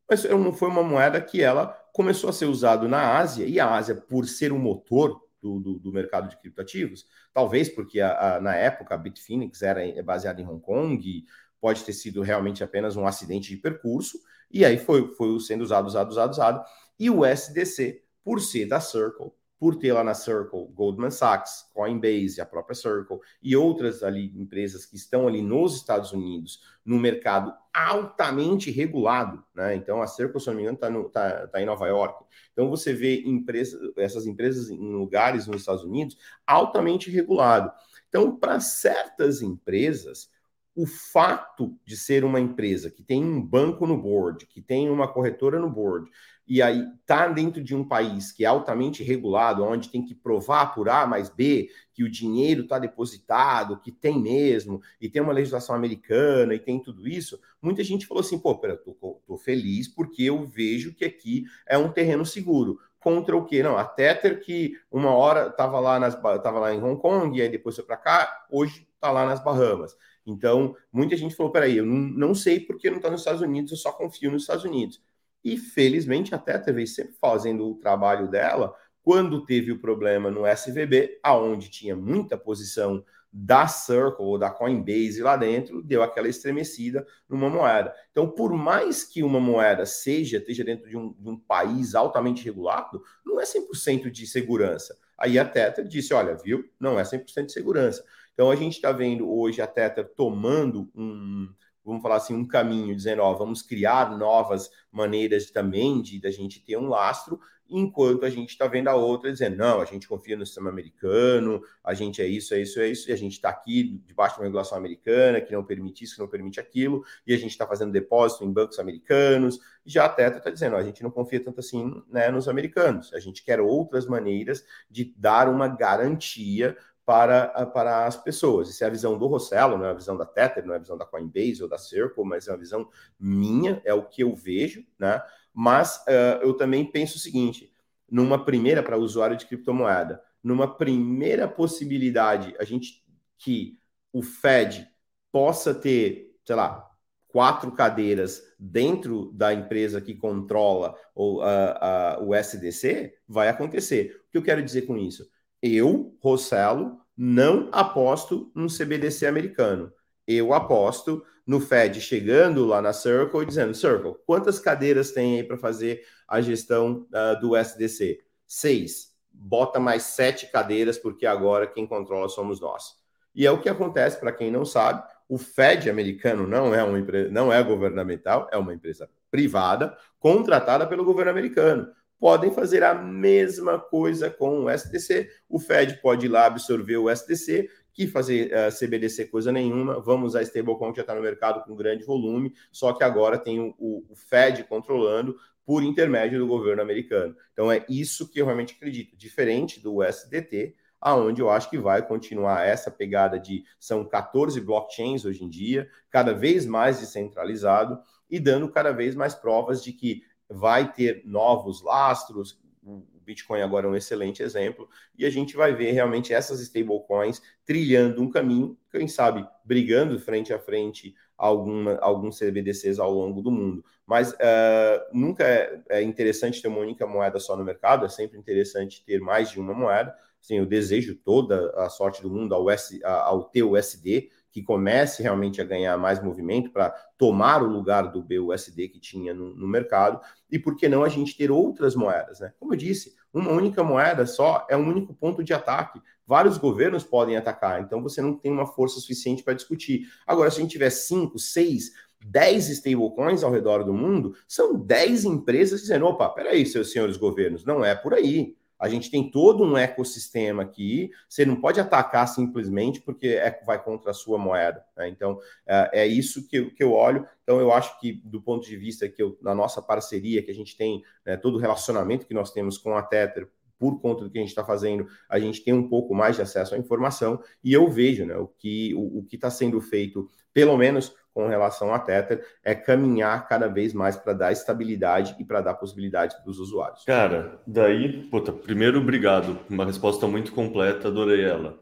mas não foi uma moeda que ela começou a ser usado na Ásia, e a Ásia, por ser o motor do, do, do mercado de criptativos, talvez porque a, a, na época a Bitfinex era baseada em Hong Kong, pode ter sido realmente apenas um acidente de percurso, e aí foi, foi sendo usado, usado, usado, usado. E o SDC, por ser da Circle, por ter lá na Circle Goldman Sachs, Coinbase, a própria Circle e outras ali empresas que estão ali nos Estados Unidos, no mercado altamente regulado, né? Então a Circle, se não me engano, está tá, tá em Nova York. Então você vê empresas, essas empresas em lugares nos Estados Unidos altamente regulado. Então, para certas empresas, o fato de ser uma empresa que tem um banco no board, que tem uma corretora no board, e aí tá dentro de um país que é altamente regulado, onde tem que provar por A mais B que o dinheiro está depositado, que tem mesmo, e tem uma legislação americana e tem tudo isso, muita gente falou assim, pô, pera, tô, tô feliz porque eu vejo que aqui é um terreno seguro. Contra o quê? Não, a Tether que uma hora estava lá, nas, tava lá em Hong Kong, e aí depois foi para cá, hoje está lá nas Bahamas. Então, muita gente falou: peraí, eu não, sei porque não está nos Estados Unidos, eu só confio nos Estados Unidos. E felizmente até a TV sempre fazendo o trabalho dela, quando teve o problema no SVB, aonde tinha muita posição da Circle ou da Coinbase lá dentro, deu aquela estremecida numa moeda. Então, por mais que uma moeda seja, esteja dentro de um, de um país altamente regulado, não é 100% de segurança. Aí a Tether disse, olha, viu, não é 100% de segurança. Então a gente está vendo hoje a Tether tomando um, vamos falar assim, um caminho, dizendo, ó, vamos criar novas maneiras também de da gente ter um lastro, enquanto a gente está vendo a outra dizendo, não, a gente confia no sistema americano, a gente é isso, é isso, é isso, e a gente está aqui debaixo de uma regulação americana que não permite isso, que não permite aquilo, e a gente está fazendo depósito em bancos americanos, já a Tetra está dizendo, ó, a gente não confia tanto assim né, nos americanos, a gente quer outras maneiras de dar uma garantia para, para as pessoas. Isso é a visão do Rossello, não é a visão da Tether, não é a visão da Coinbase ou da Circle, mas é uma visão minha, é o que eu vejo, né? Mas uh, eu também penso o seguinte: numa primeira, para usuário de criptomoeda, numa primeira possibilidade, a gente que o Fed possa ter, sei lá, quatro cadeiras dentro da empresa que controla o, uh, uh, o SDC, vai acontecer. O que eu quero dizer com isso? Eu, Rossello, não aposto no CBDC americano. Eu aposto no Fed chegando lá na Circle e dizendo: Circle, quantas cadeiras tem aí para fazer a gestão uh, do SDC? Seis. Bota mais sete cadeiras, porque agora quem controla somos nós. E é o que acontece, para quem não sabe, o Fed americano não é uma não é governamental, é uma empresa privada contratada pelo governo americano podem fazer a mesma coisa com o SDC. O Fed pode ir lá absorver o SDC, que fazer uh, eh, CBDC coisa nenhuma. Vamos usar stablecoin que já está no mercado com grande volume, só que agora tem o, o, Fed controlando por intermédio do governo americano. Então é isso que eu realmente acredito. Diferente do SDT, aonde eu acho que vai continuar essa pegada de são 14 blockchains hoje em dia, cada vez mais descentralizado e dando cada vez mais provas de que vai ter novos lastros. O Bitcoin agora é um excelente exemplo, e a gente vai ver realmente essas stablecoins trilhando um caminho, quem sabe brigando frente a frente alguma, alguns CBDCs ao longo do mundo. Mas uh, nunca é, é, interessante ter uma única moeda só no mercado, é sempre interessante ter mais de uma moeda. Assim, eu desejo toda a sorte do mundo ao, S, ao TUSD, que comece realmente a ganhar mais movimento para tomar o lugar do BUSD que tinha no, no, mercado, e por que não a gente ter outras moedas, né? Como eu disse, uma única moeda só é um único ponto de ataque. Vários governos podem atacar, então você não tem uma força suficiente para discutir. Agora, se a gente tiver cinco, seis, 10 stablecoins ao redor do mundo, são 10 empresas dizendo: opa, peraí, seus senhores governos, não é por aí. A gente tem todo um ecossistema aqui. Você não pode atacar simplesmente porque é, vai contra a sua moeda. Né? Então, é, é isso que eu, que eu olho. Então, eu acho que, do ponto de vista que eu, na nossa parceria, que a gente tem, né, todo o relacionamento que nós temos com a Tether, por conta do que a gente está fazendo, a gente tem um pouco mais de acesso à informação e eu vejo né, o que o, o que está sendo feito, pelo menos com relação à Tether é caminhar cada vez mais para dar estabilidade e para dar possibilidade para os usuários. Cara, daí, puta, primeiro, obrigado. Uma resposta muito completa, adorei ela.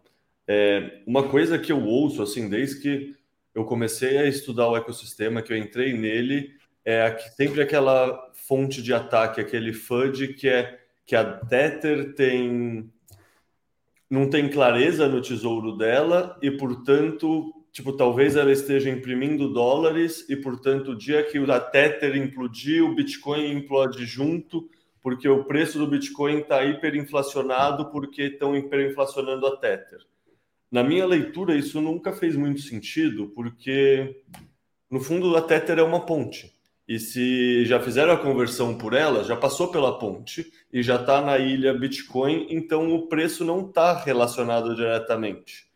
É, uma coisa que eu ouço, assim, desde que eu comecei a estudar o ecossistema, que eu entrei nele, é sempre aquela fonte de ataque, aquele FUD que é que a Tether tem não tem clareza no tesouro dela e, portanto, tipo, talvez ela esteja imprimindo dólares e, portanto, o dia que a Tether implodir, o Bitcoin implode junto, porque o preço do Bitcoin está hiperinflacionado porque estão hiperinflacionando a Tether. Na minha leitura, isso nunca fez muito sentido, porque no fundo a Tether é uma ponte. E se já fizeram a conversão por ela, já passou pela ponte e já está na ilha Bitcoin, então o preço não está relacionado diretamente.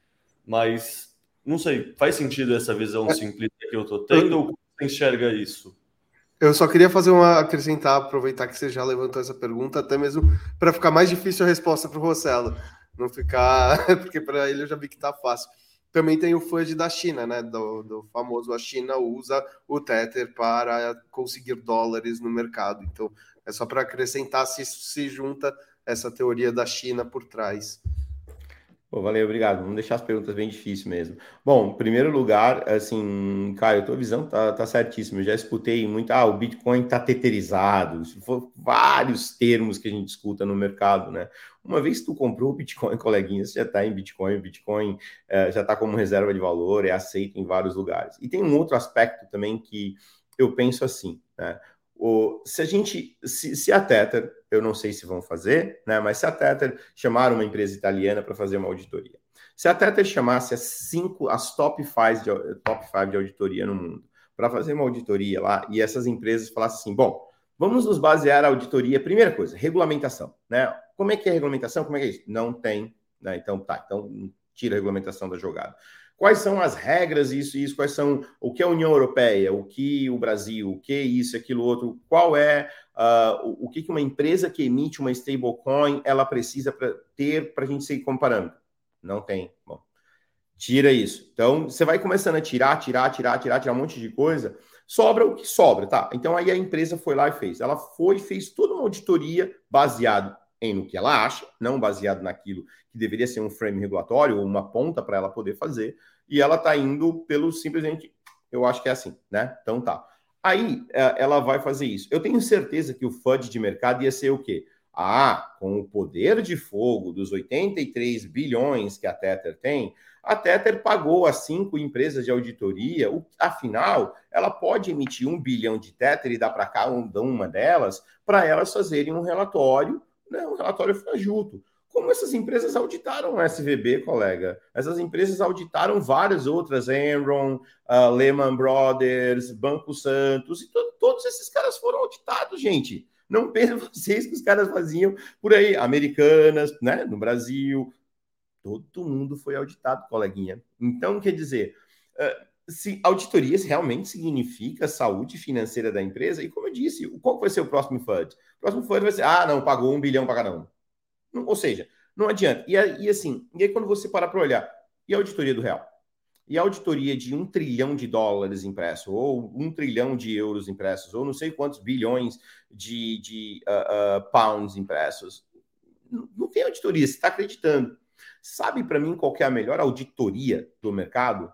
Mas não sei, faz sentido essa visão é. simplista que eu estou tendo ou você enxerga isso? Eu só queria fazer uma acrescentar, aproveitar que você já levantou essa pergunta, até mesmo para ficar mais difícil a resposta para o Rossello. Não ficar. <laughs> Porque para ele eu já vi que está fácil. Também tem o FUD da China, né? Do, do, famoso a China usa o Tether para conseguir dólares no mercado. Então, é só para acrescentar se isso se junta essa teoria da China por trás. Pô, valeu, obrigado. Vamos deixar as perguntas bem difíceis mesmo. Bom, em primeiro lugar, assim, Caio, tua visão tá, tá certíssima. Eu já escutei muito, ah, o Bitcoin tá teterizado, vários termos que a gente escuta no mercado, né? Uma vez que tu comprou o Bitcoin, <laughs> coleguinha, você já está em Bitcoin, o Bitcoin é, já está como reserva de valor, é aceito em vários lugares. E tem um outro aspecto também que eu penso assim, né? O, se a gente, se, se, a Tether, eu não sei se vão fazer, né? Mas se a Tether chamar uma empresa italiana para fazer uma auditoria, se a Tether chamasse as cinco, as top five de, top five de auditoria no mundo para fazer uma auditoria lá e essas empresas falassem assim, bom, vamos nos basear a auditoria. Primeira coisa, regulamentação, né? Como é que é a regulamentação? Como é que é isso? Não tem, né? Então tá, então tira a regulamentação da jogada. Quais são as regras, isso e isso? Quais são o que a União Europeia, o que o Brasil, o que isso, aquilo outro? Qual é uh, o, o que uma empresa que emite uma stablecoin ela precisa pra ter para a gente seguir comparando? Não tem. Bom, tira isso. Então você vai começando a tirar, tirar, tirar, tirar, tirar um monte de coisa. Sobra o que sobra, tá? Então aí a empresa foi lá e fez. Ela foi fez toda uma auditoria baseado em no que ela acha, não baseado naquilo que deveria ser um frame regulatório ou uma ponta para ela poder fazer, e ela está indo pelo simplesmente, eu acho que é assim, né? Então tá. Aí é, ela vai fazer isso. Eu tenho certeza que o FUD de mercado ia ser o quê? Ah, com o poder de fogo dos 83 bilhões que a Tether tem, a Tether pagou as cinco empresas de auditoria, o, afinal, ela pode emitir um bilhão de Tether e dar para cá uma delas, para elas fazerem um relatório né, um relatório fajuto. Como essas empresas auditaram o SVB, colega? Essas empresas auditaram várias outras, Enron, uh, Lehman Brothers, Banco Santos, e to todos esses caras foram auditados, gente. Não <laughs> pensem vocês que os caras faziam por aí, americanas, né, no Brasil. Todo mundo foi auditado, coleguinha. Então, quer dizer, uh, se auditoria realmente significa saúde financeira da empresa, e como eu disse, qual vai ser o próximo FUD? O próximo FUD vai ser, ah, não, pagou um bilhão para cada um. Ou seja, não adianta. E, e assim, e aí quando você parar para olhar, e a auditoria do real? E a auditoria de um trilhão de dólares impresso, ou um trilhão de euros impressos, ou não sei quantos bilhões de, de uh, uh, pounds impressos. Não, não tem auditoria, você está acreditando. Sabe para mim qual é a melhor auditoria do mercado?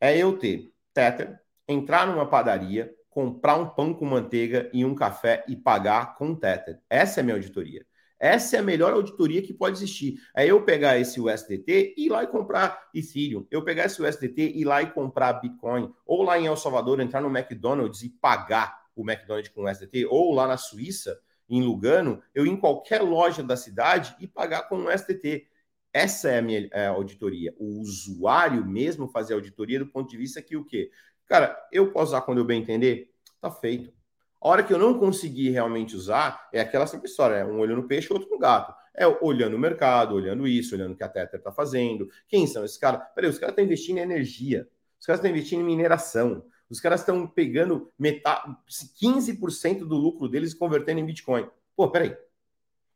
É eu ter Tether, entrar numa padaria, comprar um pão com manteiga e um café e pagar com Tether. Essa é a minha auditoria. Essa é a melhor auditoria que pode existir. É eu pegar esse USDT e ir lá e comprar Ethereum. Eu pegar esse USDT e ir lá e comprar Bitcoin. Ou lá em El Salvador, entrar no McDonald's e pagar o McDonald's com USDT. Ou lá na Suíça, em Lugano, eu ir em qualquer loja da cidade e pagar com USDT. Essa é a minha é, auditoria. O usuário mesmo fazer auditoria do ponto de vista que o quê? Cara, eu posso usar quando eu bem entender? Tá feito. A hora que eu não conseguir realmente usar, é aquela simples história, é um olho no peixe, outro no gato. É olhando o mercado, olhando isso, olhando o que a Tether está fazendo. Quem são esses caras? Peraí, os caras estão investindo em energia, os caras estão investindo em mineração, os caras estão pegando metade, 15% do lucro deles e convertendo em Bitcoin. Pô, peraí.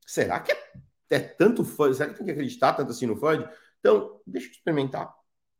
Será que é é tanto FUD, será que tem que acreditar tanto assim no FUD? Então, deixa eu experimentar.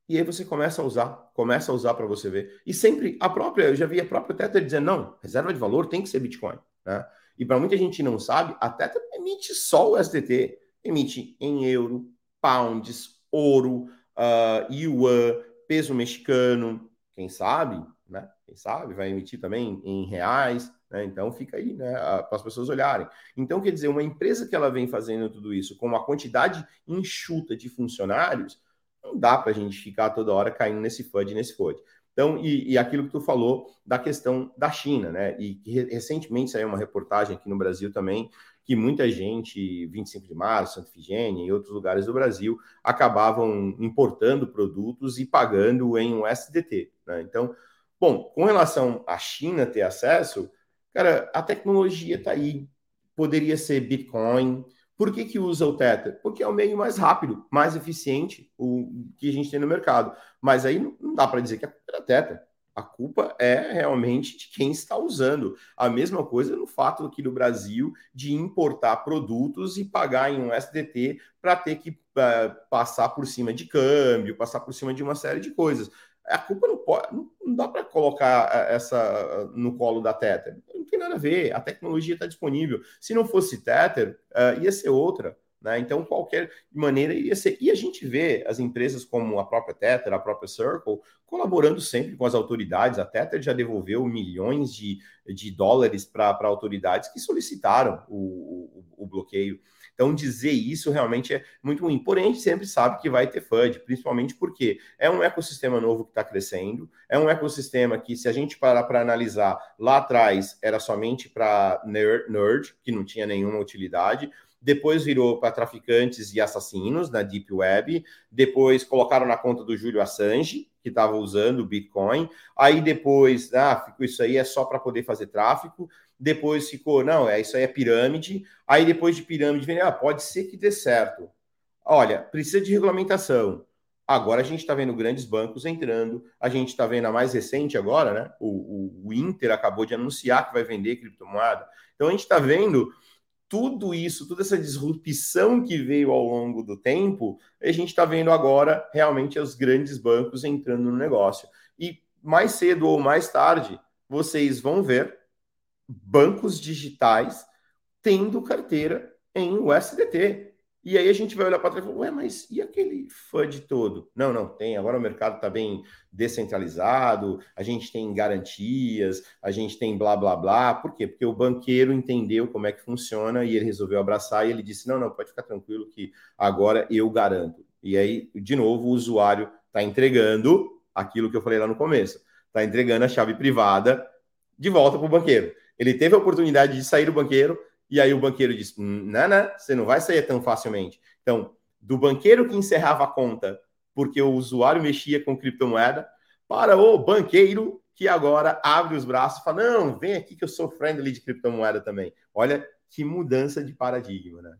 E aí você começa a usar, começa a usar para você ver. E sempre a própria, eu já vi a própria Tether dizendo, não, reserva de valor tem que ser Bitcoin. Né? E para muita gente não sabe, a Tether emite só o SDT, emite em euro, pounds, ouro, uh, yuan, peso mexicano, quem sabe, né? Quem sabe vai emitir também em reais, né? Então fica aí, né, para as pessoas olharem. Então, quer dizer, uma empresa que ela vem fazendo tudo isso com uma quantidade enxuta de funcionários, não dá para a gente ficar toda hora caindo nesse FUD, nesse FUD. Então, e, e, aquilo que tu falou da questão da China, né? E recentemente saiu uma reportagem aqui no Brasil também que muita gente, 25 de março, Santa Efigênia e outros lugares do Brasil, acabavam importando produtos e pagando em um SDT. Né? Então, bom, com relação à China ter acesso, cara, a tecnologia está aí. Poderia ser Bitcoin, por que, que usa o Tether? Porque é o meio mais rápido, mais eficiente o que a gente tem no mercado. Mas aí não dá para dizer que é a Tether. A culpa é realmente de quem está usando. A mesma coisa no fato aqui do Brasil de importar produtos e pagar em um SDT para ter que uh, passar por cima de câmbio, passar por cima de uma série de coisas. A culpa não pode, não dá para colocar eh, essa no colo da Tether. Não tem nada a ver. A tecnologia está disponível. Se não fosse Tether, uh, ia ser outra. Né? Então, qualquer maneira ia ser. E a gente vê as empresas como a própria Tether, a própria Circle, colaborando sempre com as autoridades. A Tether já devolveu milhões de, de dólares para autoridades que solicitaram o, o, o bloqueio. Então, dizer isso realmente é muito ruim. Porém, a gente sempre sabe que vai ter FUD, principalmente porque é um ecossistema novo que está crescendo, é um ecossistema que, se a gente parar para analisar, lá atrás era somente para nerd, nerd, que não tinha nenhuma utilidade depois virou para traficantes e assassinos na Deep Web, depois colocaram na conta do Júlio Assange, que estava usando o Bitcoin, aí depois, ah, isso aí é só para poder fazer tráfico, depois ficou, não, é isso aí é pirâmide, aí depois de pirâmide, vem, ah, pode ser que dê certo. Olha, precisa de regulamentação. Agora a gente está vendo grandes bancos entrando, a gente está vendo a mais recente agora, né? O, o, o Inter acabou de anunciar que vai vender criptomoeda. Então a gente está vendo tudo isso, toda essa disrupção que veio ao longo do tempo, a gente está vendo agora realmente os grandes bancos entrando no negócio. E mais cedo ou mais tarde, vocês vão ver bancos digitais tendo carteira em USDT. E aí a gente vai olhar para trás e falar, ué, mas e aquele FUD todo? Não, não, tem. Agora o mercado está bem descentralizado, a gente tem garantias, a gente tem blá, blá, blá. Por quê? Porque o banqueiro entendeu como é que funciona e ele resolveu abraçar e ele disse, não, não, pode ficar tranquilo que agora eu garanto. E aí, de novo, o usuário está entregando aquilo que eu falei lá no começo. Está entregando a chave privada de volta para o banqueiro. Ele teve a oportunidade de sair do banqueiro, e aí o banqueiro diz: não, não, você não vai sair tão facilmente. Então, do banqueiro que encerrava a conta porque o usuário mexia com criptomoeda, para o banqueiro que agora abre os braços e fala: não, vem aqui que eu sou friendly de criptomoeda também. Olha que mudança de paradigma, né?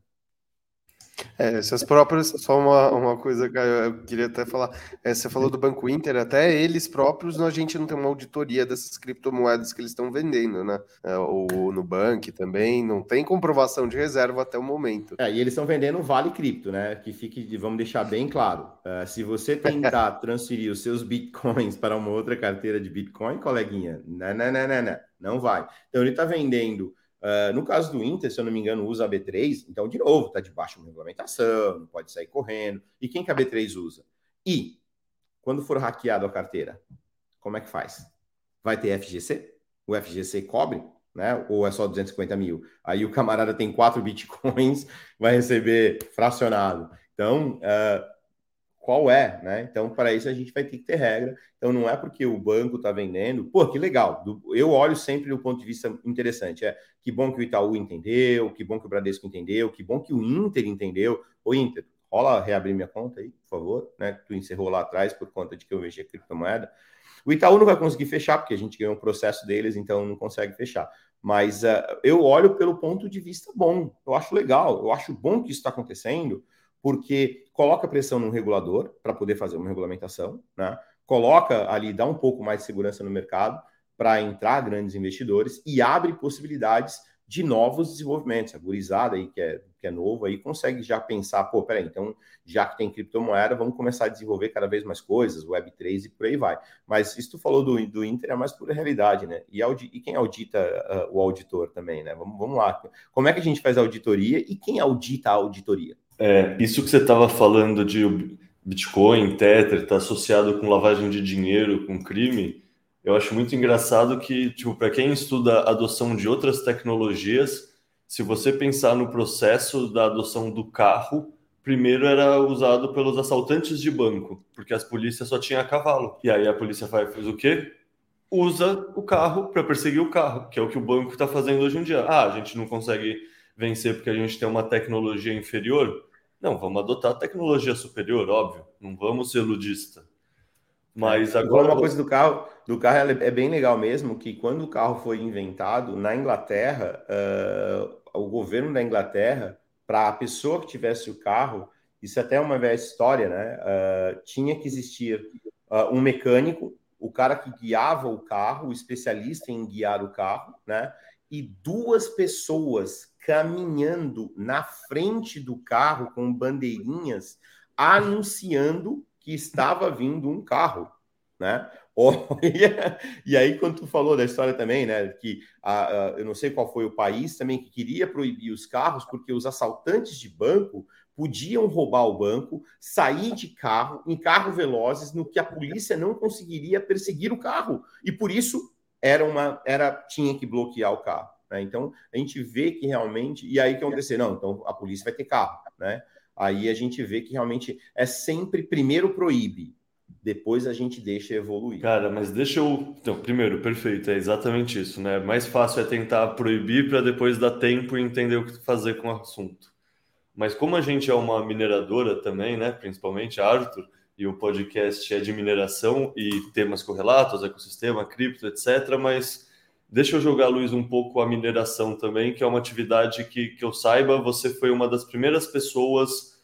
É, essas próprias, só uma, uma coisa que eu queria até falar. É, você falou do Banco Inter, até eles próprios, a gente não tem uma auditoria dessas criptomoedas que eles estão vendendo, né? É, o Nubank também, não tem comprovação de reserva até o momento. É, e eles estão vendendo Vale Cripto, né? Que fique, vamos deixar bem claro. Uh, se você tentar <laughs> transferir os seus bitcoins para uma outra carteira de Bitcoin, coleguinha, não, não, não, não, não, não vai. Então ele está vendendo Uh, no caso do Inter, se eu não me engano, usa a B3, então, de novo, está debaixo de uma regulamentação, não pode sair correndo. E quem que a B3 usa? E, quando for hackeado a carteira, como é que faz? Vai ter FGC? O FGC cobre? Né? Ou é só 250 mil? Aí o camarada tem 4 <laughs> bitcoins, vai receber fracionado. Então, uh, qual é, né? Então, para isso a gente vai ter que ter regra. Então, não é porque o banco está vendendo, pô, que legal. Eu olho sempre do ponto de vista interessante. É que bom que o Itaú entendeu, que bom que o Bradesco entendeu, que bom que o Inter entendeu. O Inter, rola reabrir minha conta aí, por favor, né? Tu encerrou lá atrás por conta de que eu mexi a criptomoeda. O Itaú não vai conseguir fechar, porque a gente ganhou um processo deles, então não consegue fechar. Mas uh, eu olho pelo ponto de vista bom. Eu acho legal, eu acho bom que isso está acontecendo porque coloca pressão no regulador para poder fazer uma regulamentação, né? coloca ali, dá um pouco mais de segurança no mercado para entrar grandes investidores e abre possibilidades de novos desenvolvimentos. A gurizada aí, que é, que é novo, aí consegue já pensar, pô, peraí, então, já que tem criptomoeda, vamos começar a desenvolver cada vez mais coisas, Web3 e por aí vai. Mas isso tu falou do, do Inter é mais pura realidade, né? E, audi, e quem audita uh, o auditor também, né? Vamos, vamos lá. Como é que a gente faz a auditoria e quem audita a auditoria? É, isso que você estava falando de Bitcoin, Tether, está associado com lavagem de dinheiro, com crime, eu acho muito engraçado que, tipo, para quem estuda a adoção de outras tecnologias, se você pensar no processo da adoção do carro, primeiro era usado pelos assaltantes de banco, porque as polícias só tinham cavalo. E aí a polícia faz, o quê? Usa o carro para perseguir o carro, que é o que o banco está fazendo hoje em dia. Ah, a gente não consegue vencer porque a gente tem uma tecnologia inferior. Não, vamos adotar a tecnologia superior, óbvio. Não vamos ser ludista. Mas agora. Uma coisa do carro, do carro é bem legal mesmo, que quando o carro foi inventado na Inglaterra, uh, o governo da Inglaterra, para a pessoa que tivesse o carro, isso até é uma velha história, né? Uh, tinha que existir uh, um mecânico, o cara que guiava o carro, o especialista em guiar o carro, né? E duas pessoas caminhando na frente do carro com bandeirinhas anunciando que estava vindo um carro, né? <laughs> e aí, quando tu falou da história também, né, que a, a, eu não sei qual foi o país também que queria proibir os carros porque os assaltantes de banco podiam roubar o banco, sair de carro, em carro velozes, no que a polícia não conseguiria perseguir o carro. E por isso era uma, era tinha que bloquear o carro. Né? Então a gente vê que realmente e aí que acontecer não, então a polícia vai ter carro, né? Aí a gente vê que realmente é sempre primeiro proíbe, depois a gente deixa evoluir. Cara, mas deixa eu. Então, primeiro, perfeito, é exatamente isso, né? Mais fácil é tentar proibir para depois dar tempo e entender o que fazer com o assunto. Mas como a gente é uma mineradora também, né? Principalmente Arthur, e o podcast é de mineração e temas correlatos, ecossistema, cripto, etc. Mas deixa eu jogar luz um pouco a mineração também, que é uma atividade que, que eu saiba, você foi uma das primeiras pessoas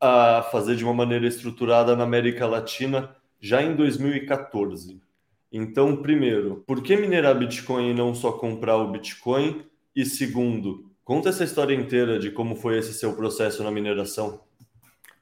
a fazer de uma maneira estruturada na América Latina já em 2014. Então, primeiro, por que minerar Bitcoin e não só comprar o Bitcoin? E segundo, conta essa história inteira de como foi esse seu processo na mineração.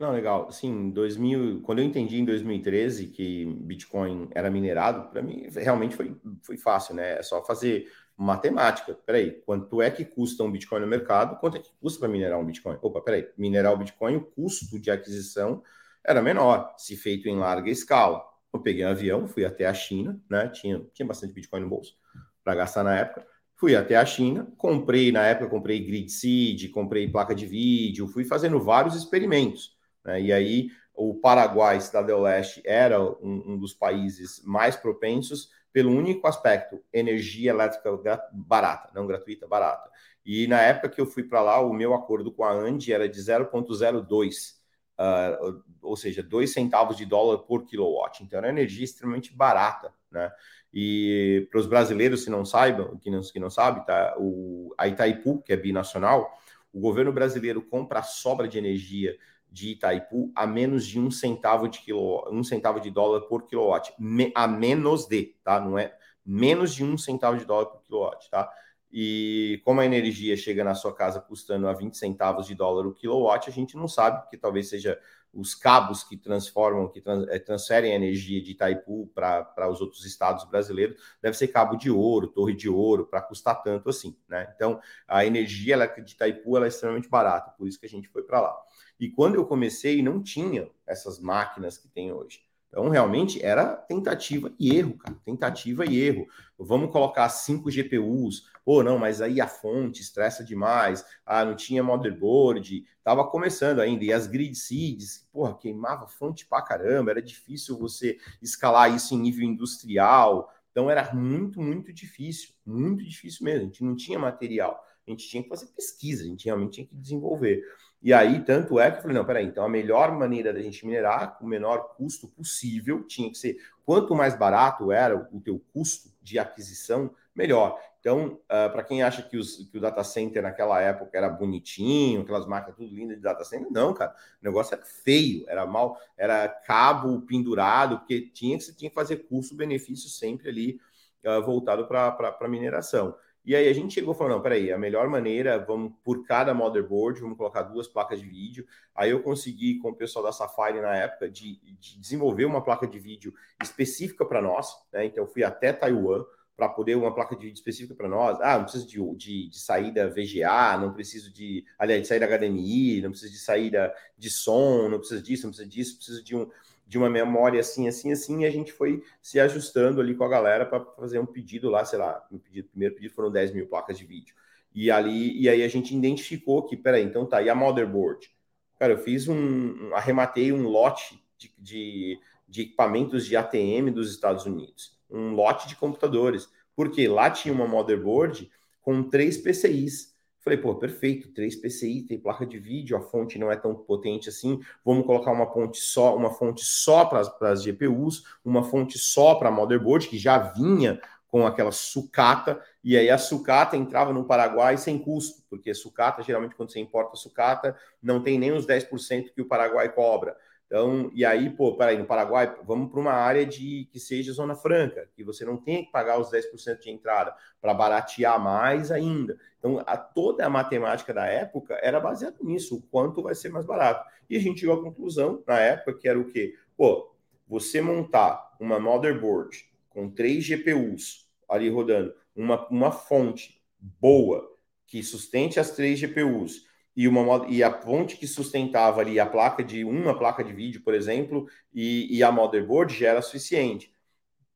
Não, legal. Sim, 2000, quando eu entendi em 2013 que Bitcoin era minerado, para mim realmente foi, foi fácil, né? É só fazer matemática. Peraí, quanto é que custa um Bitcoin no mercado? Quanto é que custa para minerar um Bitcoin? Opa, peraí, minerar o Bitcoin, o custo de aquisição era menor, se feito em larga escala. Eu peguei um avião, fui até a China, né? Tinha, tinha bastante Bitcoin no bolso para gastar na época. Fui até a China, comprei, na época, comprei grid seed, comprei placa de vídeo, fui fazendo vários experimentos. Né? E aí, o Paraguai, Cidade do Leste, era um, um dos países mais propensos pelo único aspecto, energia elétrica barata, não gratuita, barata. E na época que eu fui para lá, o meu acordo com a Andi era de 0,02, uh, ou seja, 2 centavos de dólar por kilowatt. Então era energia extremamente barata, né? E para os brasileiros, se não saibam, que não, que não sabe, tá? O, a Itaipu, que é binacional, o governo brasileiro compra a sobra de energia de Itaipu a menos de um centavo de quilo, um centavo de dólar por quilowatt, me, a menos de, tá? Não é menos de um centavo de dólar por quilowatt, tá? E como a energia chega na sua casa custando a 20 centavos de dólar o quilowatt, a gente não sabe, porque talvez seja os cabos que transformam, que trans, é, transferem a energia de Itaipu para os outros estados brasileiros, deve ser cabo de ouro, torre de ouro, para custar tanto assim, né? Então, a energia ela, de Itaipu ela é extremamente barata, por isso que a gente foi para lá. E quando eu comecei, não tinha essas máquinas que tem hoje. Então, realmente era tentativa e erro, cara. Tentativa e erro. Vamos colocar cinco GPUs. Pô, não, mas aí a fonte estressa demais. Ah, não tinha motherboard. Tava começando ainda. E as grid seeds, porra, queimava fonte pra caramba. Era difícil você escalar isso em nível industrial. Então, era muito, muito difícil. Muito difícil mesmo. A gente não tinha material. A gente tinha que fazer pesquisa. A gente realmente tinha que desenvolver. E aí, tanto é que eu falei, não, peraí, então a melhor maneira da gente minerar, com o menor custo possível, tinha que ser, quanto mais barato era o teu custo de aquisição, melhor. Então, uh, ah, para quem acha que, os, que, o data center naquela época era bonitinho, aquelas máquinas tudo lindas de data center, não, cara, o negócio era feio, era mal, era cabo pendurado, porque tinha que, você tinha que fazer custo-benefício sempre ali uh, voltado para a mineração. E aí a gente chegou e falou: não, peraí, a melhor maneira, vamos por cada motherboard, vamos colocar duas placas de vídeo. Aí eu consegui, com o pessoal da Safari na época, de, de desenvolver uma placa de vídeo específica para nós. Né? Então eu fui até Taiwan para poder uma placa de vídeo específica para nós. Ah, não preciso de, de, de, saída VGA, não preciso de, aliás, de saída HDMI, não preciso de saída de som, não preciso disso, não preciso disso, preciso de um de uma memória assim, assim, assim, e a gente foi se ajustando ali com a galera para fazer um pedido lá, sei lá, um pedido, primeiro pedido foram 10 mil placas de vídeo. E ali, e aí a gente identificou que, peraí, então tá, e a motherboard? Cara, eu fiz um, um arrematei um lote de, de, de equipamentos de ATM dos Estados Unidos, um lote de computadores, porque lá tinha uma motherboard com três PCIs. Falei, pô, perfeito, 3 PCI, tem placa de vídeo, a fonte não é tão potente assim, vamos colocar uma fonte só, uma fonte só para as GPUs, uma fonte só para motherboard, que já vinha com aquela sucata, e aí a sucata entrava no Paraguai sem custo, porque sucata, geralmente quando você importa sucata, não tem nem os 10% que o Paraguai cobra. Então, e aí, pô, peraí, no Paraguai, vamos para uma área de que seja zona franca, que você não tenha que pagar os 10% de entrada, para baratear mais ainda. Então, a, toda a matemática da época era baseada nisso, o quanto vai ser mais barato. E a gente chegou à conclusão, na época, que era o quê? Pô, você montar uma motherboard com três GPUs ali rodando, uma, uma fonte boa que sustente as três GPUs, e, uma, e a fonte que sustentava ali a placa de uma placa de vídeo, por exemplo, e, e a motherboard já era suficiente.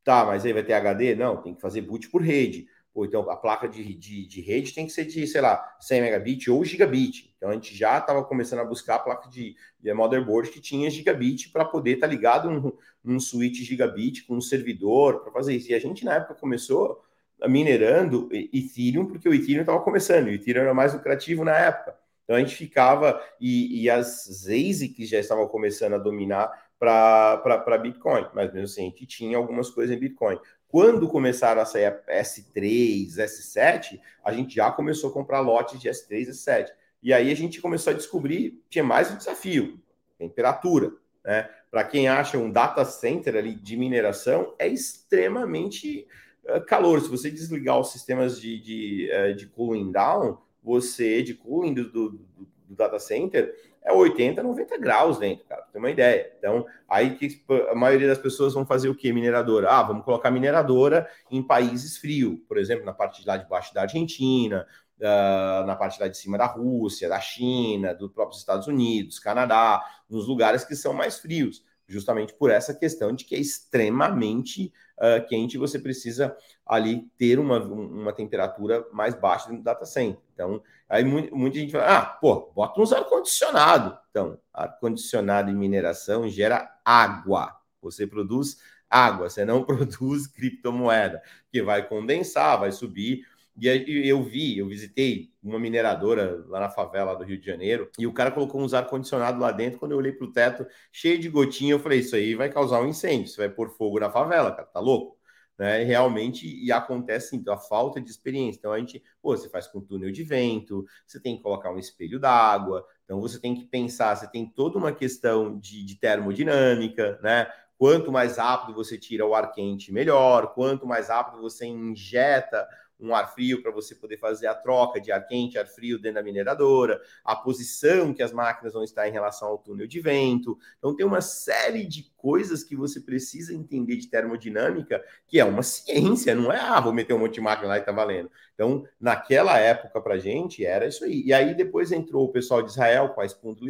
Tá, mas aí vai ter HD? Não, tem que fazer boot por rede. Ou então a placa de, de, de rede tem que ser de, sei lá, 100 megabit ou gigabit. Então a gente já estava começando a buscar a placa de, de motherboard que tinha gigabit para poder estar tá ligado num, num switch gigabit com um servidor para fazer isso. E a gente na época começou minerando Ethereum porque o Ethereum estava começando, o Ethereum era mais lucrativo na época. Então a gente ficava, e, e as ASICs já estavam começando a dominar para Bitcoin, mas mesmo assim a gente tinha algumas coisas em Bitcoin. Quando começaram a sair a S3, S7, a gente já começou a comprar lotes de S3, S7. E aí a gente começou a descobrir, tinha mais um desafio, temperatura. Né? Para quem acha um data center ali de mineração, é extremamente uh, calor. Se você desligar os sistemas de, de, uh, de cooling down, você, de cooling do, do, do data center, é 80, 90 graus dentro, cara, ter uma ideia. Então, aí que a maioria das pessoas vão fazer o quê? Mineradora. Ah, vamos colocar mineradora em países frios, por exemplo, na parte de lá de baixo da Argentina, uh, na parte lá de cima da Rússia, da China, dos próprios Estados Unidos, Canadá, nos lugares que são mais frios, justamente por essa questão de que é extremamente uh, quente, você precisa ali ter uma, uma temperatura mais baixa dentro do data center. Então, aí muita gente fala, ah, pô, bota uns ar-condicionado. Então, ar-condicionado em mineração gera água. Você produz água, você não <laughs> produz criptomoeda, que vai condensar, vai subir. E eu vi, eu visitei uma mineradora lá na favela do Rio de Janeiro, e o cara colocou uns ar-condicionado lá dentro. Quando eu olhei para o teto, cheio de gotinha, eu falei: Isso aí vai causar um incêndio, você vai pôr fogo na favela, cara, tá louco? né? Realmente, e acontece então, a falta de experiência. Então, a gente, pô, você faz com túnel de vento, você tem que colocar um espelho d'água, então você tem que pensar, você tem toda uma questão de, de termodinâmica, né? Quanto mais rápido você tira o ar quente, melhor. Quanto mais rápido você injeta um ar frio para você poder fazer a troca de ar quente, ar frio dentro da mineradora, a posição que as máquinas vão estar em relação ao túnel de vento. Então, tem uma série de coisas que você precisa entender de termodinâmica, que é uma ciência, não é, ah, vou meter um monte de máquina lá e tá valendo. Então, naquela época, para gente, era isso aí. E aí, depois entrou o pessoal de Israel com a Spundle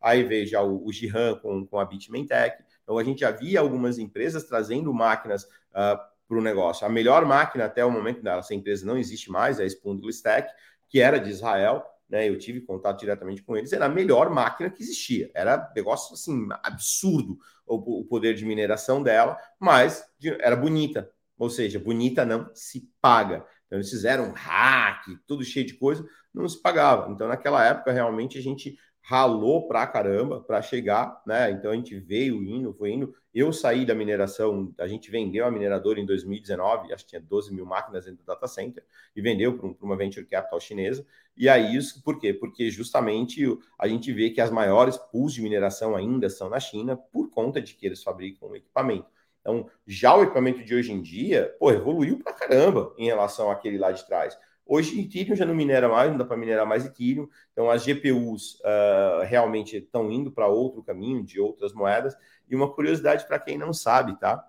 aí veio já o, o Gihan com, com a Bitmain Tech. Então, a gente havia algumas empresas trazendo máquinas. Uh, para o negócio. A melhor máquina até o momento dessa empresa não existe mais, é a Spundle Stack, que era de Israel, né? Eu tive contato diretamente com eles, era a melhor máquina que existia. Era negócio assim absurdo o, o poder de mineração dela, mas era bonita. Ou seja, bonita não se paga. Então eles fizeram um hack, tudo cheio de coisa, não se pagava. Então naquela época realmente a gente ralou pra caramba para chegar, né? Então a gente veio indo, foi indo. Eu saí da mineração, a gente vendeu a mineradora em 2019, acho que tinha 12 mil máquinas dentro do data center, e vendeu para um, uma venture capital chinesa. E aí, isso por quê? Porque justamente a gente vê que as maiores pools de mineração ainda são na China, por conta de que eles fabricam o equipamento. Então, já o equipamento de hoje em dia, pô, evoluiu para caramba em relação àquele lá de trás. Hoje, Ethereum já não minera mais, não dá para minerar mais Ethereum. Então, as GPUs uh, ah, realmente estão indo para outro caminho, de outras moedas. E uma curiosidade para quem não sabe, tá?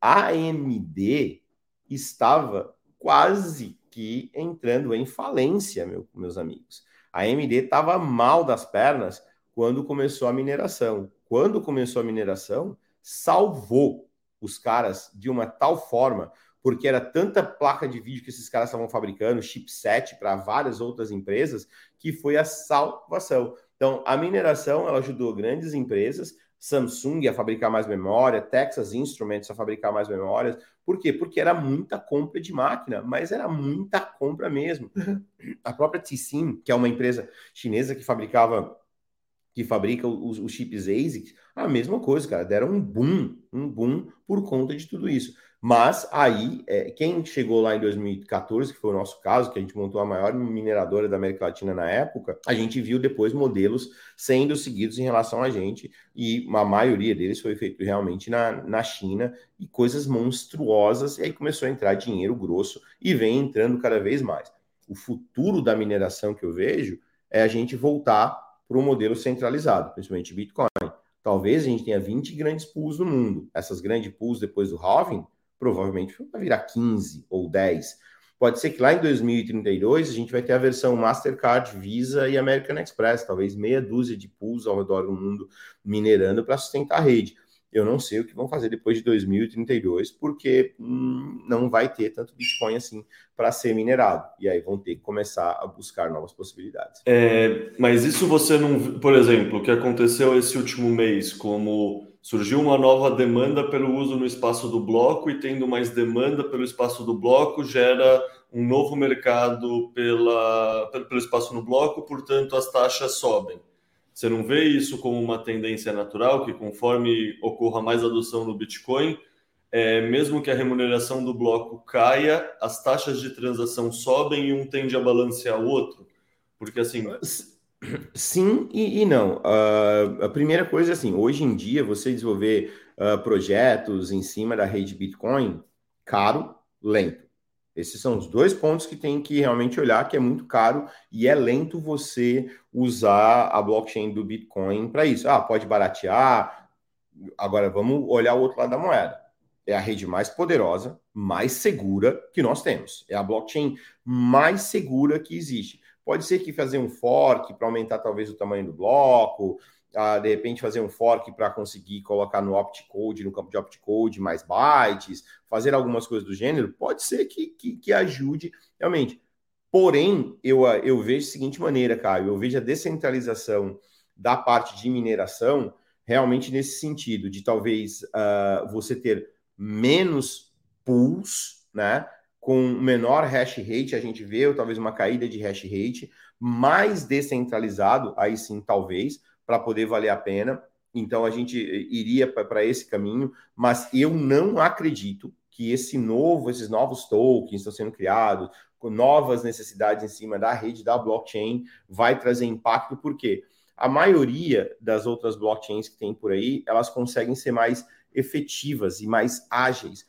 A AMD estava quase que entrando em falência, meu, meus amigos. A AMD estava mal das pernas quando começou a mineração. Quando começou a mineração, salvou os caras de uma tal forma porque era tanta placa de vídeo que esses caras estavam fabricando, chipset para várias outras empresas, que foi a salvação. Então, a mineração ela ajudou grandes empresas, Samsung a fabricar mais memória, Texas Instruments a fabricar mais memórias. Por quê? Porque era muita compra de máquina, mas era muita compra mesmo. A própria Tsim, que é uma empresa chinesa que fabricava que fabrica os, os chips ASIC, a mesma coisa, cara, deram um boom, um boom por conta de tudo isso. Mas aí, é, quem chegou lá em 2014, que foi o nosso caso, que a gente montou a maior mineradora da América Latina na época, a gente viu depois modelos sendo seguidos em relação a gente, e a maioria deles foi feito realmente na, na China, e coisas monstruosas, e aí começou a entrar dinheiro grosso, e vem entrando cada vez mais. O futuro da mineração que eu vejo é a gente voltar para um modelo centralizado, principalmente Bitcoin. Talvez a gente tenha 20 grandes pools no mundo. Essas grandes pools, depois do halving, provavelmente vai virar 15 ou 10. Pode ser que lá em 2032 a gente vai ter a versão Mastercard, Visa e American Express, talvez meia dúzia de pools ao redor do mundo minerando para sustentar a rede. Eu não sei o que vão fazer depois de 2032, porque hum, não vai ter tanto Bitcoin assim para ser minerado. E aí vão ter que começar a buscar novas possibilidades. É, mas isso você não. Por exemplo, o que aconteceu esse último mês, como surgiu uma nova demanda pelo uso no espaço do bloco e tendo mais demanda pelo espaço do bloco gera um novo mercado pela, pelo espaço no bloco, portanto as taxas sobem. Você não vê isso como uma tendência natural, que conforme ocorra mais adoção no Bitcoin, é, mesmo que a remuneração do bloco caia, as taxas de transação sobem e um tende a balancear o outro? Porque assim. Sim e, e não. Uh, a primeira coisa é assim: hoje em dia, você desenvolver uh, projetos em cima da rede Bitcoin, caro, lento. Esses são os dois pontos que tem que realmente olhar, que é muito caro e é lento você usar a blockchain do Bitcoin para isso. Ah, pode baratear. Agora vamos olhar o outro lado da moeda. É a rede mais poderosa, mais segura que nós temos. É a blockchain mais segura que existe. Pode ser que fazer um fork para aumentar talvez o tamanho do bloco, ah, de repente fazer um fork para conseguir colocar no optcode, no campo de optcode, mais bytes, fazer algumas coisas do gênero, pode ser que, que, que ajude realmente. Porém, eu, eu vejo da seguinte maneira, Caio, eu vejo a descentralização da parte de mineração realmente nesse sentido, de talvez uh, você ter menos pools, né? Com menor hash rate, a gente vê, talvez uma caída de hash rate, mais descentralizado, aí sim, talvez, para poder valer a pena. Então a gente iria para esse caminho, mas eu não acredito que esse novo, esses novos tokens estão sendo criados, com novas necessidades em cima da rede da blockchain, vai trazer impacto, porque a maioria das outras blockchains que tem por aí, elas conseguem ser mais efetivas e mais ágeis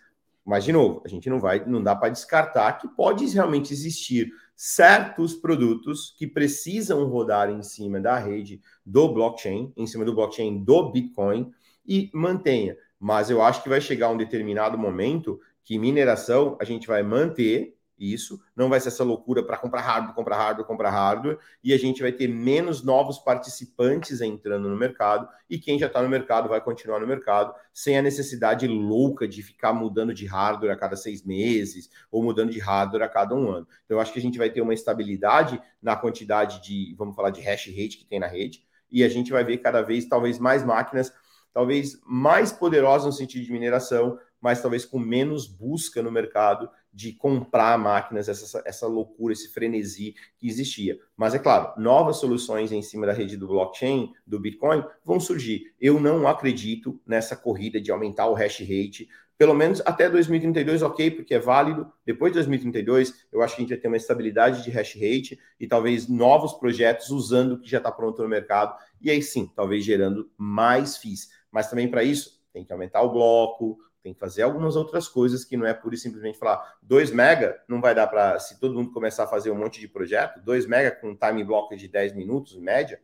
mas, de novo, a gente não vai, não dá para descartar que pode realmente existir certos produtos que precisam rodar em cima da rede do blockchain, em cima do blockchain do Bitcoin e mantenha. Mas eu acho que vai chegar um determinado momento que mineração a gente vai manter isso, não vai ser essa loucura para comprar hardware, comprar hardware, comprar hardware, e a gente vai ter menos novos participantes entrando no mercado, e quem já está no mercado vai continuar no mercado, sem a necessidade louca de ficar mudando de hardware a cada seis meses, ou mudando de hardware a cada um ano. Então, eu acho que a gente vai ter uma estabilidade na quantidade de, vamos falar, de hash rate que tem na rede, e a gente vai ver cada vez, talvez, mais máquinas, talvez mais poderosas no sentido de mineração, mas talvez com menos busca no mercado de comprar máquinas, essa, essa loucura, esse frenesi que existia. Mas é claro, novas soluções em cima da rede do blockchain, do Bitcoin, vão surgir. Eu não acredito nessa corrida de aumentar o hash rate, pelo menos até 2032, ok, porque é válido. Depois de 2032, eu acho que a gente vai ter uma estabilidade de hash rate e talvez novos projetos usando o que já está pronto no mercado. E aí sim, talvez gerando mais FIIs. Mas também para isso, tem que aumentar o bloco, tem que fazer algumas outras coisas que não é pura e simplesmente falar 2 mega não vai dar para, se todo mundo começar a fazer um monte de projeto, 2 mega com time block de 10 minutos em média,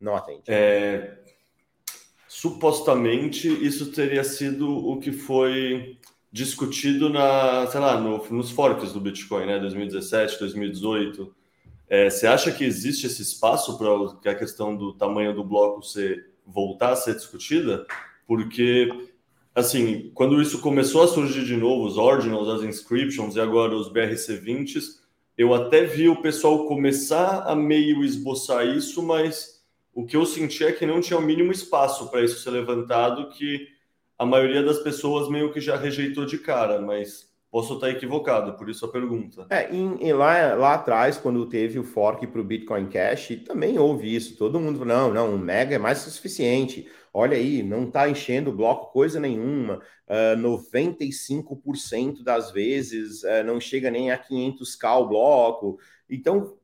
não atende. É, supostamente isso teria sido o que foi discutido na, sei lá, no, nos forks do Bitcoin, né, 2017, 2018. É, você acha que existe esse espaço para a questão do tamanho do bloco ser, voltar a ser discutida? Porque assim, quando isso começou a surgir de novo, os ordinals, as inscriptions e agora os BRC20s, eu até vi o pessoal começar a meio esboçar isso, mas o que eu senti é que não tinha o mínimo espaço para isso ser levantado, que a maioria das pessoas meio que já rejeitou de cara, mas Posso estar equivocado, por isso a pergunta. É, em, em lá, lá atrás, quando teve o fork para o Bitcoin Cash, também houve isso. Todo mundo não, não, um mega é mais que suficiente. Olha aí, não está enchendo o bloco coisa nenhuma. Uh, ah, 95% das vezes uh, não chega nem a 500k o bloco. Então,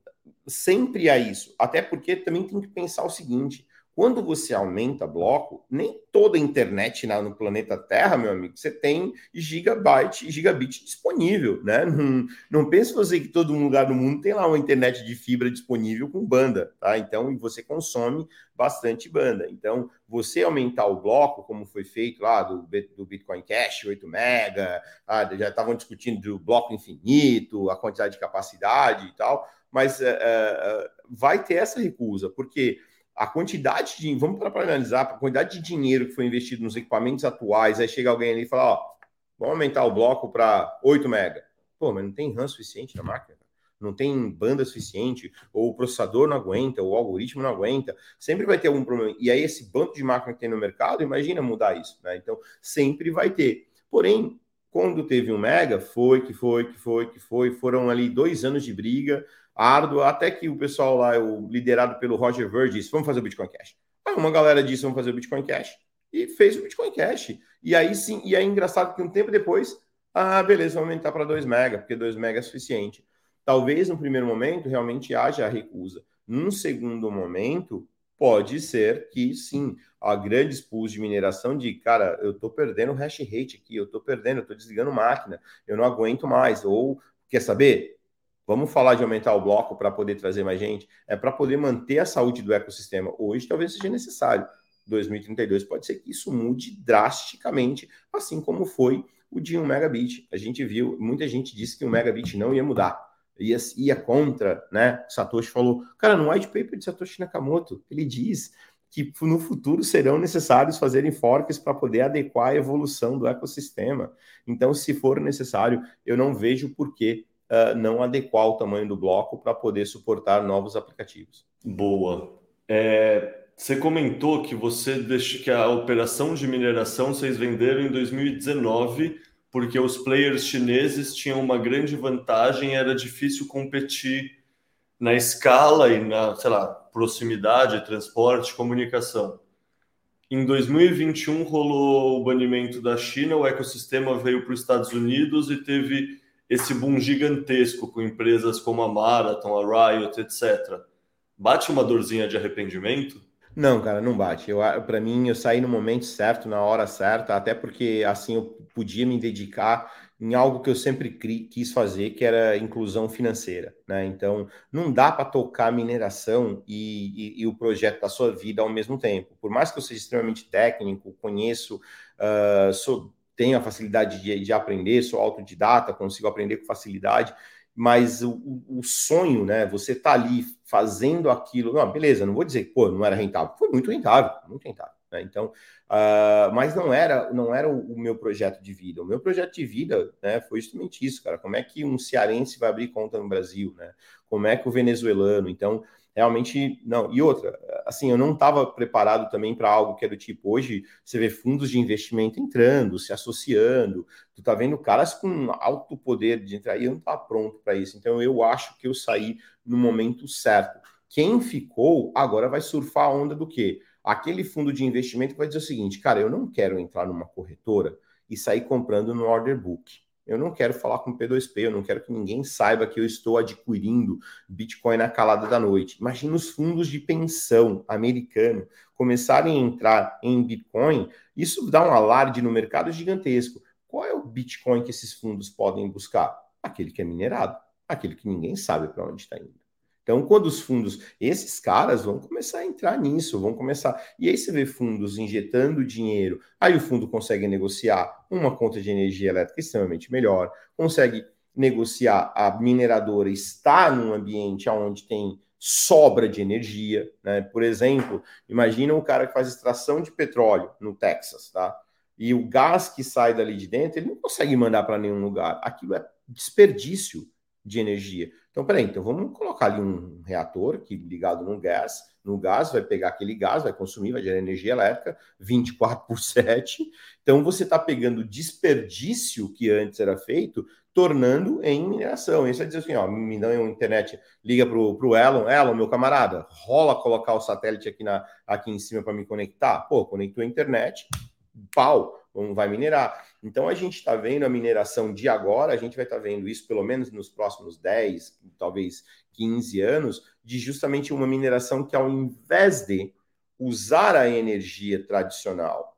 sempre há isso. Até porque também tem que pensar o seguinte, quando você aumenta bloco, nem toda a internet no planeta Terra, meu amigo, você tem gigabyte e gigabit disponível, né? <laughs> Não, não pense você que todo lugar do mundo tem lá uma internet de fibra disponível com banda, tá? Então, você consome bastante banda. Então, você aumentar o bloco, como foi feito lá do, do Bitcoin Cash, 8 mega, ah, já estavam discutindo do bloco infinito, a quantidade de capacidade e tal, mas uh, uh, vai ter essa recusa, porque a quantidade de. Vamos para analisar a quantidade de dinheiro que foi investido nos equipamentos atuais. Aí chega alguém ali e fala: Ó, vamos aumentar o bloco para 8 mega. Pô, mas não tem RAM suficiente na máquina. Não tem banda suficiente, ou o processador não aguenta, ou o algoritmo não aguenta, sempre vai ter algum problema. E aí, esse banco de máquina que tem no mercado, imagina mudar isso, né? Então, sempre vai ter. Porém, quando teve um mega, foi que foi, que foi, que foi, foram ali dois anos de briga, árdua, até que o pessoal lá, o, liderado pelo Roger Ver, disse: vamos fazer o Bitcoin Cash. Aí uma galera disse: vamos fazer o Bitcoin Cash e fez o Bitcoin Cash. E aí sim, e é engraçado que um tempo depois, ah, beleza, vamos aumentar para 2 mega, porque 2 mega é suficiente. Talvez no primeiro momento realmente haja a recusa. Num segundo momento, pode ser que sim, há grandes pools de mineração de, cara, eu estou perdendo hash rate aqui, eu estou perdendo, eu estou desligando máquina, eu não aguento mais. Ou, quer saber? Vamos falar de aumentar o bloco para poder trazer mais gente? É para poder manter a saúde do ecossistema. Hoje talvez seja necessário. 2032 pode ser que isso mude drasticamente, assim como foi o de 1 megabit. A gente viu, muita gente disse que o megabit não ia mudar. Ia, ia contra, né? Satoshi falou, cara, no white paper de Satoshi Nakamoto, ele diz que no futuro serão necessários fazerem forks para poder adequar a evolução do ecossistema. Então, se for necessário, eu não vejo por que uh, não adequar o tamanho do bloco para poder suportar novos aplicativos. Boa. É, você comentou que você deixou que a operação de mineração vocês venderam em 2019 porque os players chineses tinham uma grande vantagem, era difícil competir na escala e na, sei lá, proximidade, transporte, comunicação. Em 2021 rolou o banimento da China, o ecossistema veio para os Estados Unidos e teve esse boom gigantesco com empresas como a Marathon, a Riot, etc. Bate uma dorzinha de arrependimento? Não, cara, não bate. Para mim, eu saí no momento certo, na hora certa, até porque assim eu podia me dedicar em algo que eu sempre quis fazer, que era inclusão financeira, né? Então, não dá para tocar mineração e, e, e, o projeto da sua vida ao mesmo tempo. Por mais que eu seja extremamente técnico, conheço, uh, sou tenho a facilidade de, de aprender, sou autodidata, consigo aprender com facilidade, mas o, o sonho, né? Você tá ali fazendo aquilo, não, beleza, não vou dizer que pô, não era rentável, foi muito rentável, muito rentável. Né? Então, uh, mas não era, não era o, o, meu projeto de vida. O meu projeto de vida, né, foi justamente isso, cara. Como é que um cearense vai abrir conta no Brasil, né? Como é que o venezuelano? Então, realmente não. E outra, assim, eu não estava preparado também para algo que é do tipo, hoje você vê fundos de investimento entrando, se associando, tu tá vendo caras com alto poder de entrar, e eu não estava pronto para isso. Então eu acho que eu saí no momento certo. Quem ficou agora vai surfar a onda do quê? Aquele fundo de investimento vai dizer o seguinte, cara, eu não quero entrar numa corretora e sair comprando no order book. Eu não quero falar com P2P, eu não quero que ninguém saiba que eu estou adquirindo Bitcoin na calada da noite. Imagina os fundos de pensão americano começarem a entrar em Bitcoin, isso dá um alarde no mercado gigantesco. Qual é o Bitcoin que esses fundos podem buscar? Aquele que é minerado, aquele que ninguém sabe para onde está indo. Então, quando os fundos, esses caras vão começar a entrar nisso, vão começar. E aí você vê fundos injetando dinheiro, aí o fundo consegue negociar uma conta de energia elétrica extremamente melhor, consegue negociar a mineradora estar num ambiente onde tem sobra de energia, né? Por exemplo, imagina um cara que faz extração de petróleo no Texas, tá? E o gás que sai dali de dentro, ele não consegue mandar para nenhum lugar. Aquilo é desperdício de energia. Então, peraí, então vamos colocar ali um reator que ligado no gás, no gás, vai pegar aquele gás, vai consumir, vai gerar energia elétrica 24 por 7. Então, você está pegando desperdício que antes era feito, tornando em mineração. Isso é dizer assim, ó, me dá uma internet, liga para o Elon, Elon, meu camarada, rola colocar o satélite aqui, na, aqui em cima para me conectar? Pô, conectou a internet, pau, vai minerar. Então a gente está vendo a mineração de agora, a gente vai estar tá vendo isso pelo menos nos próximos 10, talvez 15 anos, de justamente uma mineração que ao invés de usar a energia tradicional,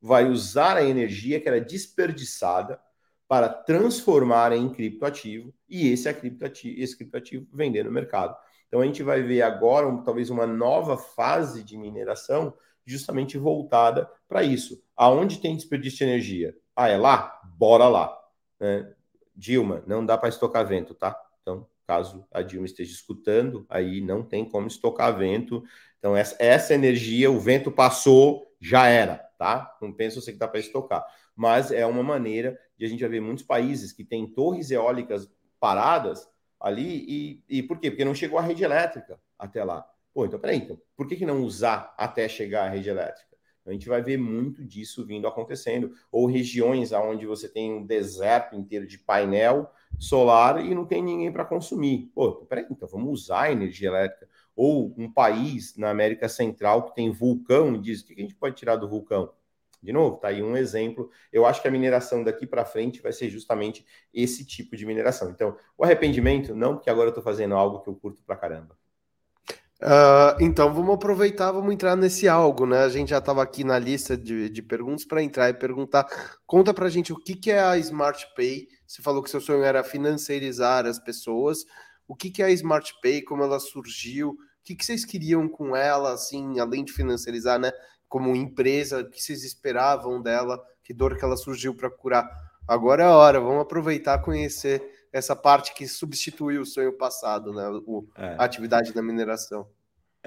vai usar a energia que era desperdiçada para transformar em criptoativo e esse, é criptoativo, esse criptoativo vender no mercado. Então a gente vai ver agora um, talvez uma nova fase de mineração justamente voltada para isso. Aonde tem desperdício de energia? Ah, é lá? Bora lá. Né? Dilma, não dá para estocar vento, tá? Então, caso a Dilma esteja escutando, aí não tem como estocar vento. Então, essa, essa energia, o vento passou, já era, tá? Não pensa você que dá para estocar. Mas é uma maneira de a gente ver muitos países que têm torres eólicas paradas ali. E, e por quê? Porque não chegou a rede elétrica até lá. Pô, então peraí, então, por que, que não usar até chegar à rede elétrica? A gente vai ver muito disso vindo acontecendo. Ou regiões onde você tem um deserto inteiro de painel solar e não tem ninguém para consumir. Pô, peraí, então vamos usar energia elétrica. Ou um país na América Central que tem vulcão e diz: o que a gente pode tirar do vulcão? De novo, tá aí um exemplo. Eu acho que a mineração daqui para frente vai ser justamente esse tipo de mineração. Então, o arrependimento, não, porque agora eu estou fazendo algo que eu curto pra caramba. Uh, então vamos aproveitar, vamos entrar nesse algo, né? A gente já estava aqui na lista de, de perguntas para entrar e perguntar. Conta para gente o que, que é a Smart Pay. Você falou que seu sonho era financiarizar as pessoas. O que, que é a Smart Pay? Como ela surgiu? O que, que vocês queriam com ela, assim, além de financiarizar, né? Como empresa, o que vocês esperavam dela? Que dor que ela surgiu para curar? Agora é a hora, vamos aproveitar conhecer essa parte que substituiu o sonho passado, né? O, é. A atividade da mineração.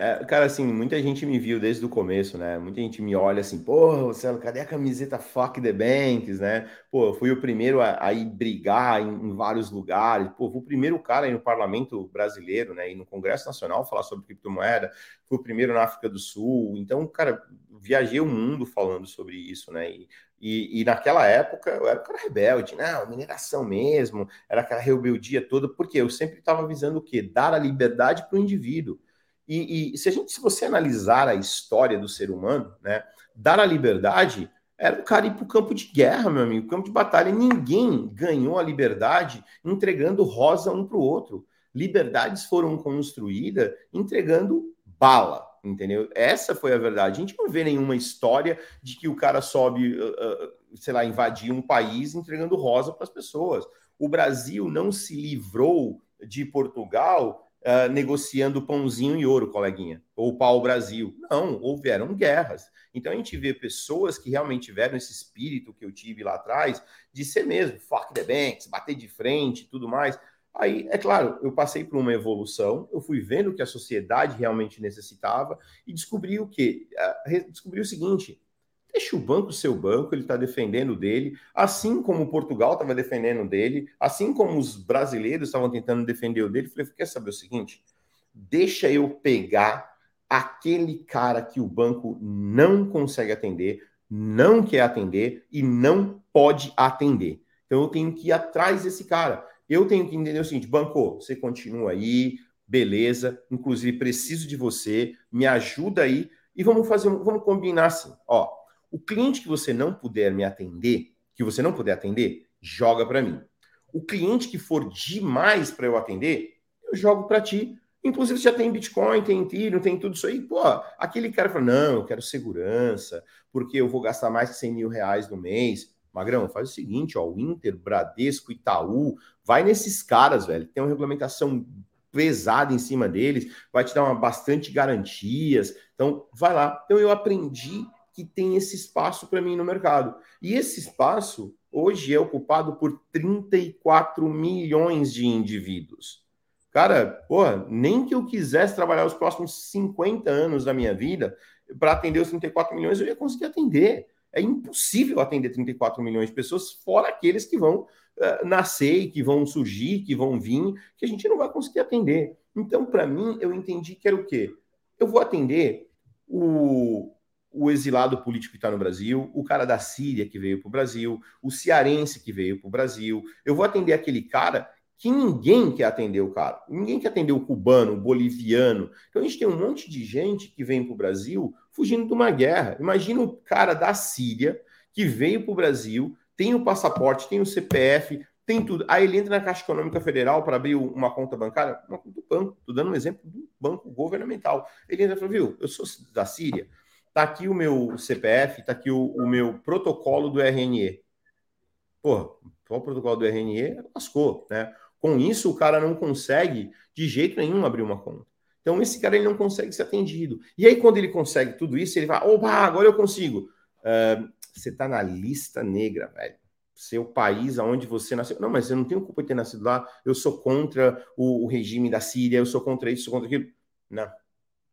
É, cara, assim, muita gente me viu desde o começo, né? Muita gente me olha assim, pô, Marcelo, cadê a camiseta Fuck the Banks, né? Pô, eu fui o primeiro a, a ir brigar em, em, vários lugares. Pô, fui o primeiro cara aí no parlamento brasileiro, né? E no Congresso Nacional falar sobre criptomoeda. Fui o primeiro na África do Sul. Então, cara, viajei o mundo falando sobre isso, né? E e, e, naquela época eu era um cara rebelde, não, mineração mesmo, era aquela rebeldia toda, porque eu sempre estava visando o quê? Dar a liberdade para o indivíduo. E, e, se a gente, se você analisar a história do ser humano, né, dar a liberdade era o cara ir para o campo de guerra, meu amigo, campo de batalha. Ninguém ganhou a liberdade entregando rosa um para o outro. Liberdades foram construídas entregando bala, entendeu? Essa foi a verdade. A gente não vê nenhuma história de que o cara sobe, uh, uh, sei lá, invadir um país entregando rosa para as pessoas. O Brasil não se livrou de Portugal uh, negociando pãozinho e ouro, coleguinha, ou pau-brasil. Não, houveram guerras. Então a gente vê pessoas que realmente tiveram esse espírito que eu tive lá atrás de ser mesmo, fuck the banks, bater de frente e tudo mais. Aí, é claro, eu passei por uma evolução, eu fui vendo o que a sociedade realmente necessitava e descobri o quê? Descobri o seguinte: deixa o banco ser o banco, ele está defendendo dele, assim como Portugal estava defendendo dele, assim como os brasileiros estavam tentando defender o dele. Falei, quer saber o seguinte? Deixa eu pegar aquele cara que o banco não consegue atender, não quer atender e não pode atender. Então eu tenho que ir atrás desse cara. Eu tenho que entender o seguinte, banco, você continua aí, beleza, inclusive preciso de você, me ajuda aí e vamos fazer, vamos combinar assim, ó, o cliente que você não puder me atender, que você não puder atender, joga para mim. O cliente que for demais para eu atender, eu jogo para ti. Inclusive, já tem Bitcoin, tem Ethereum, tem tudo isso aí. Pô, aquele cara fala: não, eu quero segurança, porque eu vou gastar mais de 100 mil reais no mês. Magrão, faz o seguinte, ó, o Inter, Bradesco, Itaú, vai nesses caras, velho. Tem uma regulamentação pesada em cima deles, vai te dar uma bastante garantias. Então, vai lá. Então, eu aprendi que tem esse espaço para mim no mercado. E esse espaço hoje é ocupado por 34 milhões de indivíduos. Cara, pô, nem que eu quisesse trabalhar os próximos 50 anos da minha vida para atender os 34 milhões, eu ia conseguir atender. É impossível atender 34 milhões de pessoas, fora aqueles que vão uh, nascer que vão surgir, que vão vir, que a gente não vai conseguir atender. Então, para mim, eu entendi que era o quê? Eu vou atender o, o exilado político que está no Brasil, o cara da Síria que veio para o Brasil, o cearense que veio para o Brasil. Eu vou atender aquele cara que ninguém quer atender o cara. Ninguém quer atender o cubano, o boliviano. Então a gente tem um monte de gente que vem para o Brasil fugindo de uma guerra. Imagina o cara da Síria que veio para o Brasil, tem o passaporte, tem o CPF, tem tudo. Aí ele entra na Caixa Econômica Federal para abrir uma conta bancária, uma conta do banco. Estou dando um exemplo do banco governamental. Ele entra e fala, viu, eu sou da Síria, tá aqui o meu CPF, tá aqui o, o meu protocolo do RNE. Pô, qual o protocolo do RNE? Lascou, né? Com isso, o cara não consegue de jeito nenhum abrir uma conta. Então, esse cara ele não consegue ser atendido. E aí, quando ele consegue tudo isso, ele vai, opa, agora eu consigo. Uh, você está na lista negra, velho. Seu país, aonde você nasceu. Não, mas eu não tenho culpa de ter nascido lá. Eu sou contra o, o regime da Síria, eu sou contra isso, sou contra aquilo. Não,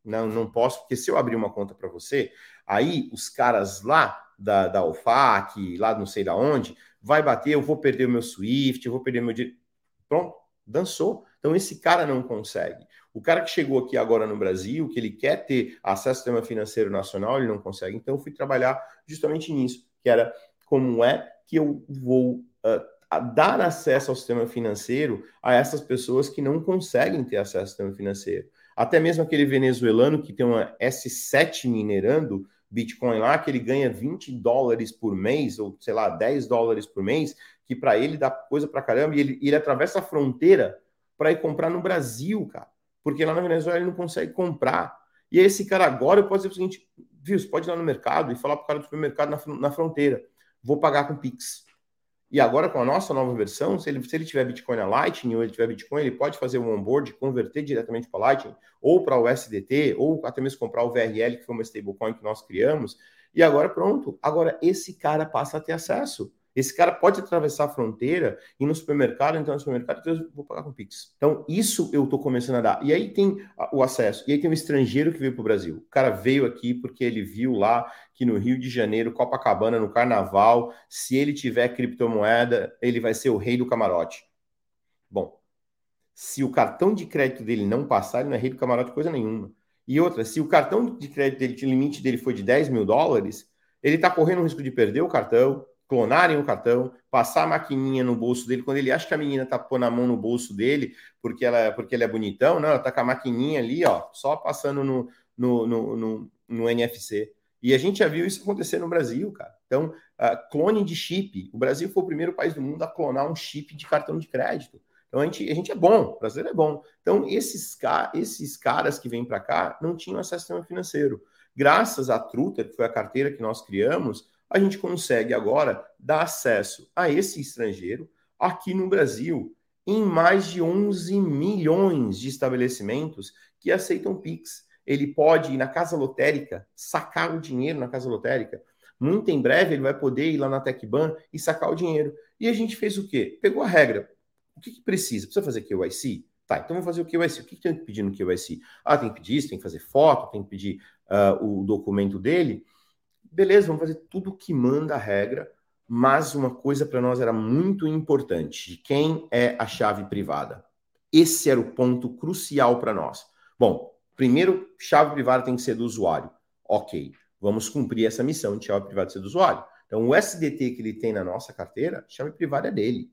não, não posso, porque se eu abrir uma conta para você, aí os caras lá da, da OFAC, lá não sei da onde, vai bater, eu vou perder o meu SWIFT, eu vou perder meu direito. Pronto, dançou. Então esse cara não consegue. O cara que chegou aqui agora no Brasil, que ele quer ter acesso ao sistema financeiro nacional, ele não consegue. Então eu fui trabalhar justamente nisso, que era como é que eu vou uh, dar acesso ao sistema financeiro a essas pessoas que não conseguem ter acesso ao sistema financeiro. Até mesmo aquele venezuelano que tem uma S7 minerando Bitcoin lá, que ele ganha 20 dólares por mês, ou sei lá, 10 dólares por mês, que para ele dá coisa para caramba, e ele, ele atravessa a fronteira para ir comprar no Brasil, cara. Porque lá na Venezuela ele não consegue comprar. E esse cara agora posso dizer o seguinte: viu, você pode ir lá no mercado e falar para o cara do supermercado na, na fronteira: vou pagar com Pix. E agora, com a nossa nova versão, se ele, se ele tiver Bitcoin na Lightning ou ele tiver Bitcoin, ele pode fazer um onboard, converter diretamente para Lightning, ou para o SDT, ou até mesmo comprar o VRL, que foi uma stablecoin que nós criamos. E agora, pronto. Agora, esse cara passa a ter acesso. Esse cara pode atravessar a fronteira e no supermercado, então no supermercado, então eu vou pagar com Pix. Então, isso eu estou começando a dar. E aí tem o acesso. E aí tem um estrangeiro que veio para o Brasil. O cara veio aqui porque ele viu lá que no Rio de Janeiro, Copacabana, no Carnaval, se ele tiver criptomoeda, ele vai ser o rei do camarote. Bom, se o cartão de crédito dele não passar, ele não é rei do camarote coisa nenhuma. E outra, se o cartão de crédito dele, o limite dele foi de 10 mil dólares, ele está correndo o risco de perder o cartão, clonarem o cartão, passar a maquininha no bolso dele, quando ele acha que a menina tá pondo a mão no bolso dele, porque ela porque ele é bonitão, não, ela tá com a maquininha ali, ó, só passando no, no, no, no, no NFC. E a gente já viu isso acontecer no Brasil, cara. Então, uh, clone de chip. O Brasil foi o primeiro país do mundo a clonar um chip de cartão de crédito. Então, a gente, a gente é bom, o brasileiro é bom. Então, esses, esses caras que vêm para cá não tinham acesso ao sistema financeiro. Graças à Truta, que foi a carteira que nós criamos, a gente consegue agora dar acesso a esse estrangeiro aqui no Brasil em mais de 11 milhões de estabelecimentos que aceitam Pix. Ele pode ir na casa lotérica, sacar o dinheiro na casa lotérica. Muito em breve ele vai poder ir lá na TecBan e sacar o dinheiro. E a gente fez o quê? Pegou a regra. O que, que precisa? Precisa fazer KYC? Tá, então vamos fazer o KYC. O que, que tem que pedir no KYC? Ah, tem que pedir isso, tem que fazer foto, tem que pedir uh, o documento dele beleza, vamos fazer tudo que manda a regra, mas uma coisa para nós era muito importante: quem é a chave privada. Esse era o ponto crucial para nós. Bom, primeiro, chave privada tem que ser do usuário. Ok, vamos cumprir essa missão de chave privada ser do usuário. Então, o SDT que ele tem na nossa carteira, chave privada é dele.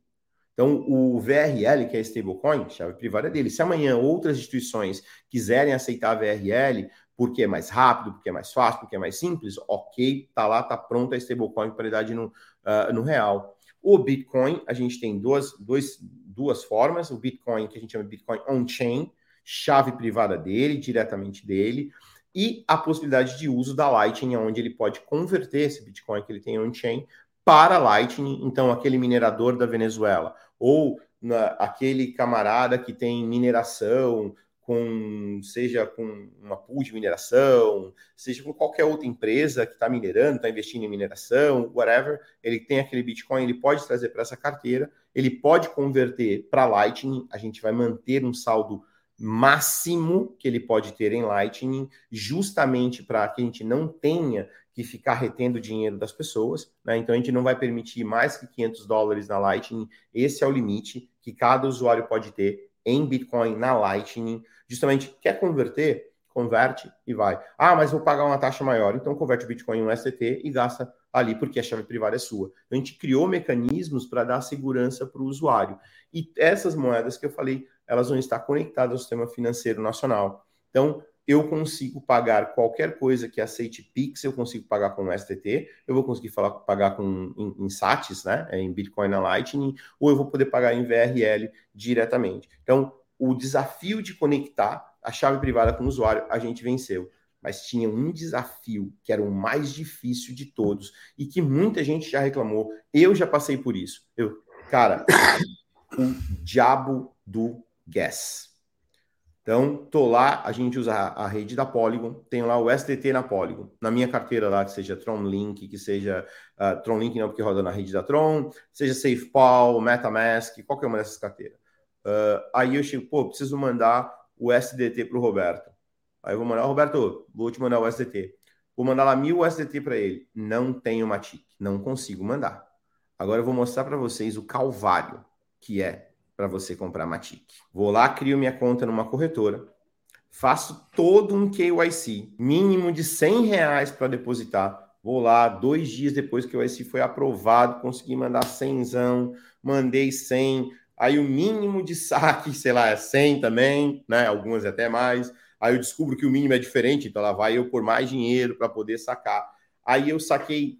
Então, o VRL, que é stablecoin, chave privada é dele. Se amanhã outras instituições quiserem aceitar a VRL, porque é mais rápido, porque é mais fácil, porque é mais simples, ok, tá lá, tá pronta a stablecoin para paridade no, uh, no real. O Bitcoin, a gente tem duas, dois, duas formas, o Bitcoin, que a gente chama de Bitcoin on-chain, chave privada dele, diretamente dele, e a possibilidade de uso da Lightning, onde ele pode converter esse Bitcoin que ele tem on-chain para Lightning, então aquele minerador da Venezuela, ou na, aquele camarada que tem mineração com seja com uma pool de mineração, seja com qualquer outra empresa que está minerando, está investindo em mineração, whatever, ele tem aquele Bitcoin, ele pode trazer para essa carteira, ele pode converter para Lightning, a gente vai manter um saldo máximo que ele pode ter em Lightning, justamente para que a gente não tenha que ficar retendo dinheiro das pessoas, né? Então a gente não vai permitir mais que 500 dólares na Lightning. Esse é o limite que cada usuário pode ter em Bitcoin na Lightning. Justamente quer converter, converte e vai. Ah, mas vou pagar uma taxa maior. Então converte o Bitcoin em um STT e gasta ali porque a chave privada é sua. Então, a gente criou mecanismos para dar segurança para o usuário. E essas moedas que eu falei, elas vão estar conectadas ao sistema financeiro nacional. Então, eu consigo pagar qualquer coisa que aceite Pix, eu consigo pagar com STT, eu vou conseguir falar, pagar com em, em SATs, né, é, em Bitcoin na Lightning, ou eu vou poder pagar em VRL diretamente. Então, o desafio de conectar a chave privada com o usuário, a gente venceu. Mas tinha um desafio que era o mais difícil de todos e que muita gente já reclamou. Eu já passei por isso. Eu, cara, <coughs> o diabo do gas. Então, tô lá, a gente usa a, rede da Polygon, tenho lá o SDT na Polygon. Na minha carteira lá, que seja Tron Link, que seja uh, Tron Link não, porque roda na rede da Tron, seja SafePal, MetaMask, qualquer uma dessas carteiras. Uh, aí eu chego, pô, preciso mandar o SDT para o Roberto. Aí eu vou mandar, Roberto, vou te mandar o SDT. Vou mandar lá mil SDT para ele. Não tenho Matic, não consigo mandar. Agora eu vou mostrar para vocês o calvário que é para você comprar Matic. Vou lá, crio minha conta numa corretora, faço todo um KYC, mínimo de 100 reais para depositar. Vou lá, dois dias depois que o KYC foi aprovado, consegui mandar 100, mandei 100. Aí o mínimo de saque, <laughs> sei lá, é 100 também, né? Algumas até mais. Aí eu descubro que o mínimo é diferente, então lá vai eu por mais dinheiro para poder sacar. Aí eu saquei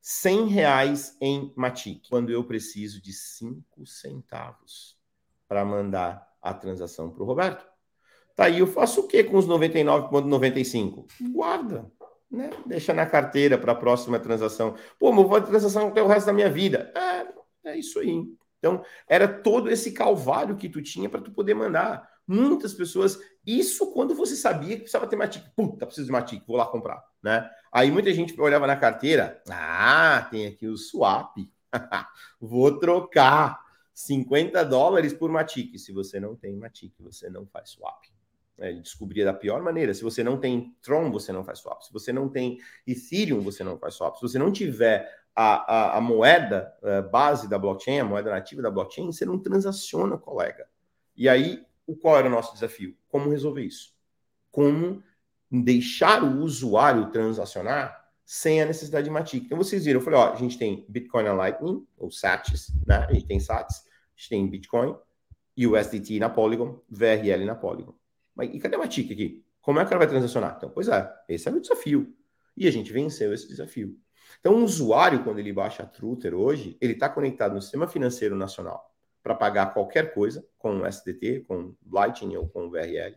100 reais em Matic, quando eu preciso de 5 centavos para mandar a transação para o Roberto. Tá aí, eu faço o que com os 99,95? Guarda, né? Deixa na carteira para a próxima transação. Pô, mas vou fazer transação até o resto da minha vida. É, é isso aí. Então, era todo esse calvário que tu tinha para tu poder mandar. Muitas pessoas, isso quando você sabia que precisava ter Matic. Puta, preciso de Matic, vou lá comprar, né? Aí muita gente olhava na carteira, ah, tem aqui o swap, <laughs> vou trocar 50 dólares por Matic. Se você não tem Matic, você não faz swap. É, ele descobria da pior maneira. Se você não tem Tron, você não faz swap. Se você não tem Ethereum, você não faz swap. Se você não tiver a, a, a moeda a eh, base da blockchain, a moeda nativa da blockchain, você não transaciona, colega. E aí, o qual era o nosso desafio? Como resolver isso? Como deixar o usuário transacionar sem a necessidade de Matic. Então vocês viram, eu falei, ó, a gente tem Bitcoin na Lightning, ou SATs, né? A gente tem SATs, a gente tem Bitcoin, USDT na Polygon, VRL na Polygon. Mas e cadê a Matic aqui? Como é que ela vai transacionar? Então, pois é, esse é o desafio. E a gente venceu esse desafio. Então, o usuário, quando ele baixa a Truther hoje, ele está conectado no sistema financeiro nacional para pagar qualquer coisa com o SDT, com Lightning ou com VRL,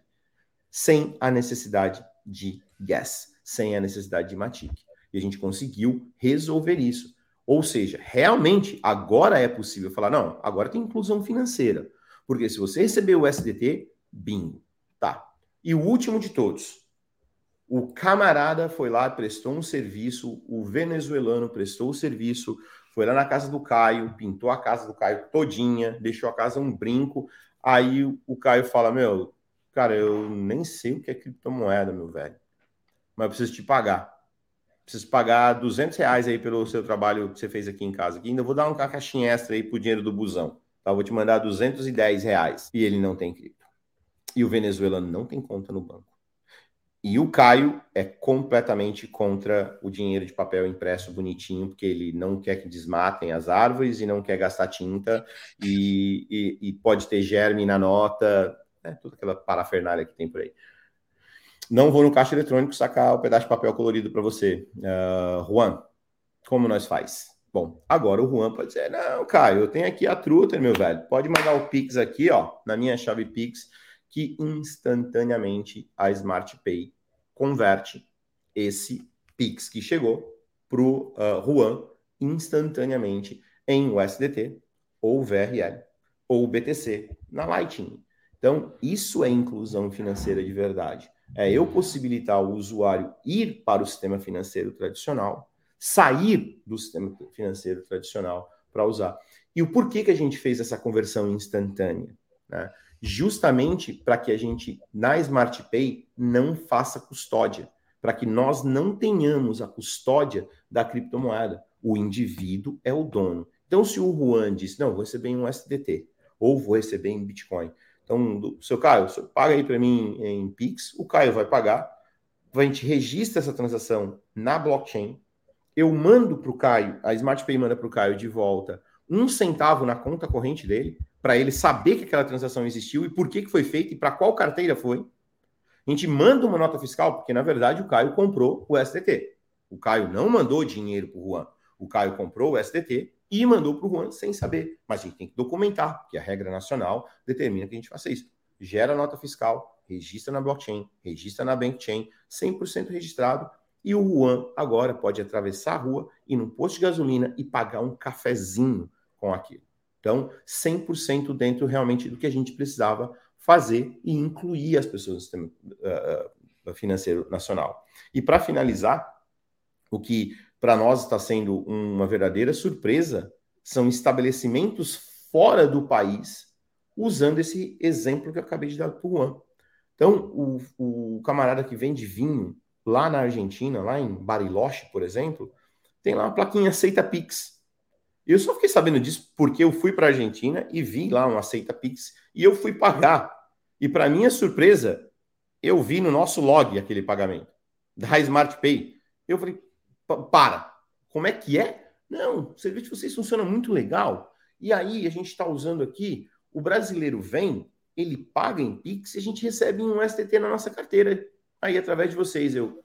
sem a necessidade de gas, sem a necessidade de Matic. E a gente conseguiu resolver isso. Ou seja, realmente agora é possível falar, não, agora tem inclusão financeira. Porque se você receber o SDT, bingo. Tá. E o último de todos. O camarada foi lá, prestou um serviço, o venezuelano prestou o serviço, foi lá na casa do Caio, pintou a casa do Caio todinha, deixou a casa um brinco. Aí o Caio fala: Meu, cara, eu nem sei o que é criptomoeda, meu velho, mas eu preciso te pagar. Preciso pagar 200 reais aí pelo seu trabalho que você fez aqui em casa. Aqui. Ainda vou dar uma caixinha extra aí pro dinheiro do busão. Tá? Vou te mandar 210 reais. E ele não tem cripto. E o venezuelano não tem conta no banco. E o Caio é completamente contra o dinheiro de papel impresso bonitinho, porque ele não quer que desmatem as árvores e não quer gastar tinta e, e, e pode ter germe na nota, né, toda aquela parafernália que tem por aí. Não vou no caixa eletrônico sacar o pedaço de papel colorido para você. Uh, Juan, como nós faz? Bom, agora o Juan pode dizer, não, Caio, eu tenho aqui a Truta, meu velho. Pode mandar o Pix aqui, ó, na minha chave Pix, que instantaneamente a Smart Pay converte esse Pix que chegou para o uh, Juan instantaneamente em USDT ou VRL ou BTC na Lightning. Então, isso é inclusão financeira de verdade. É eu possibilitar o usuário ir para o sistema financeiro tradicional, sair do sistema financeiro tradicional para usar. E o porquê que a gente fez essa conversão instantânea? Né? justamente para que a gente, na Smart Pay, não faça custódia, para que nós não tenhamos a custódia da criptomoeda. O indivíduo é o dono. Então, se o Juan diz, não, vou receber em um SDT, ou vou receber em Bitcoin. Então, do, seu Caio, você paga aí para mim em Pix, o Caio vai pagar, a gente registra essa transação na blockchain, eu mando para o Caio, a SmartPay manda para o Caio de volta um centavo na conta corrente dele, para ele saber que aquela transação existiu e por que, que foi feita e para qual carteira foi. A gente manda uma nota fiscal, porque na verdade o Caio comprou o STT. O Caio não mandou dinheiro para o Juan. O Caio comprou o STT e mandou para o Juan sem saber. Mas a gente tem que documentar, porque a regra nacional determina que a gente faça isso. Gera nota fiscal, registra na blockchain, registra na bankchain, 100% registrado. E o Juan agora pode atravessar a rua, ir num posto de gasolina e pagar um cafezinho com aquilo. Então, 100% dentro realmente do que a gente precisava fazer e incluir as pessoas no sistema uh, financeiro nacional. E para finalizar, o que para nós está sendo uma verdadeira surpresa são estabelecimentos fora do país usando esse exemplo que eu acabei de dar para o Juan. Então, o, o camarada que vende vinho lá na Argentina, lá em Bariloche, por exemplo, tem lá uma plaquinha aceita Pix. Eu só fiquei sabendo disso porque eu fui para a Argentina e vi lá um aceita Pix e eu fui pagar. E para minha surpresa, eu vi no nosso log aquele pagamento da Smart Pay. Eu falei, para, como é que é? Não, o serviço de vocês funciona muito legal. E aí a gente está usando aqui, o brasileiro vem, ele paga em Pix e a gente recebe um STT na nossa carteira. Aí através de vocês eu,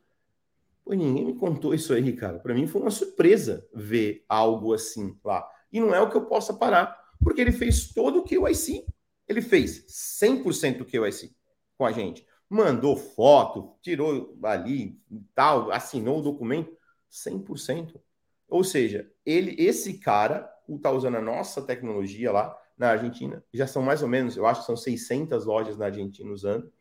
pô, ninguém me contou isso aí, cara. Para mim foi uma surpresa ver algo assim lá. E não é o que eu possa parar, porque ele fez todo o IC. Ele fez 100% do IC com a gente. Mandou foto, tirou ali tal, assinou o documento. 100%. Ou seja, ele, esse cara está usando a nossa tecnologia lá na Argentina. Já são mais ou menos, eu acho que são 600 lojas na Argentina usando.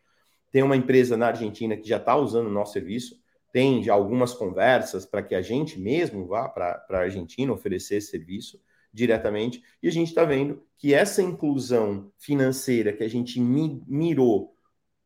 Tem uma empresa na Argentina que já está usando o nosso serviço. Tem já algumas conversas para que a gente mesmo vá para a Argentina oferecer esse serviço diretamente. E a gente está vendo que essa inclusão financeira que a gente mirou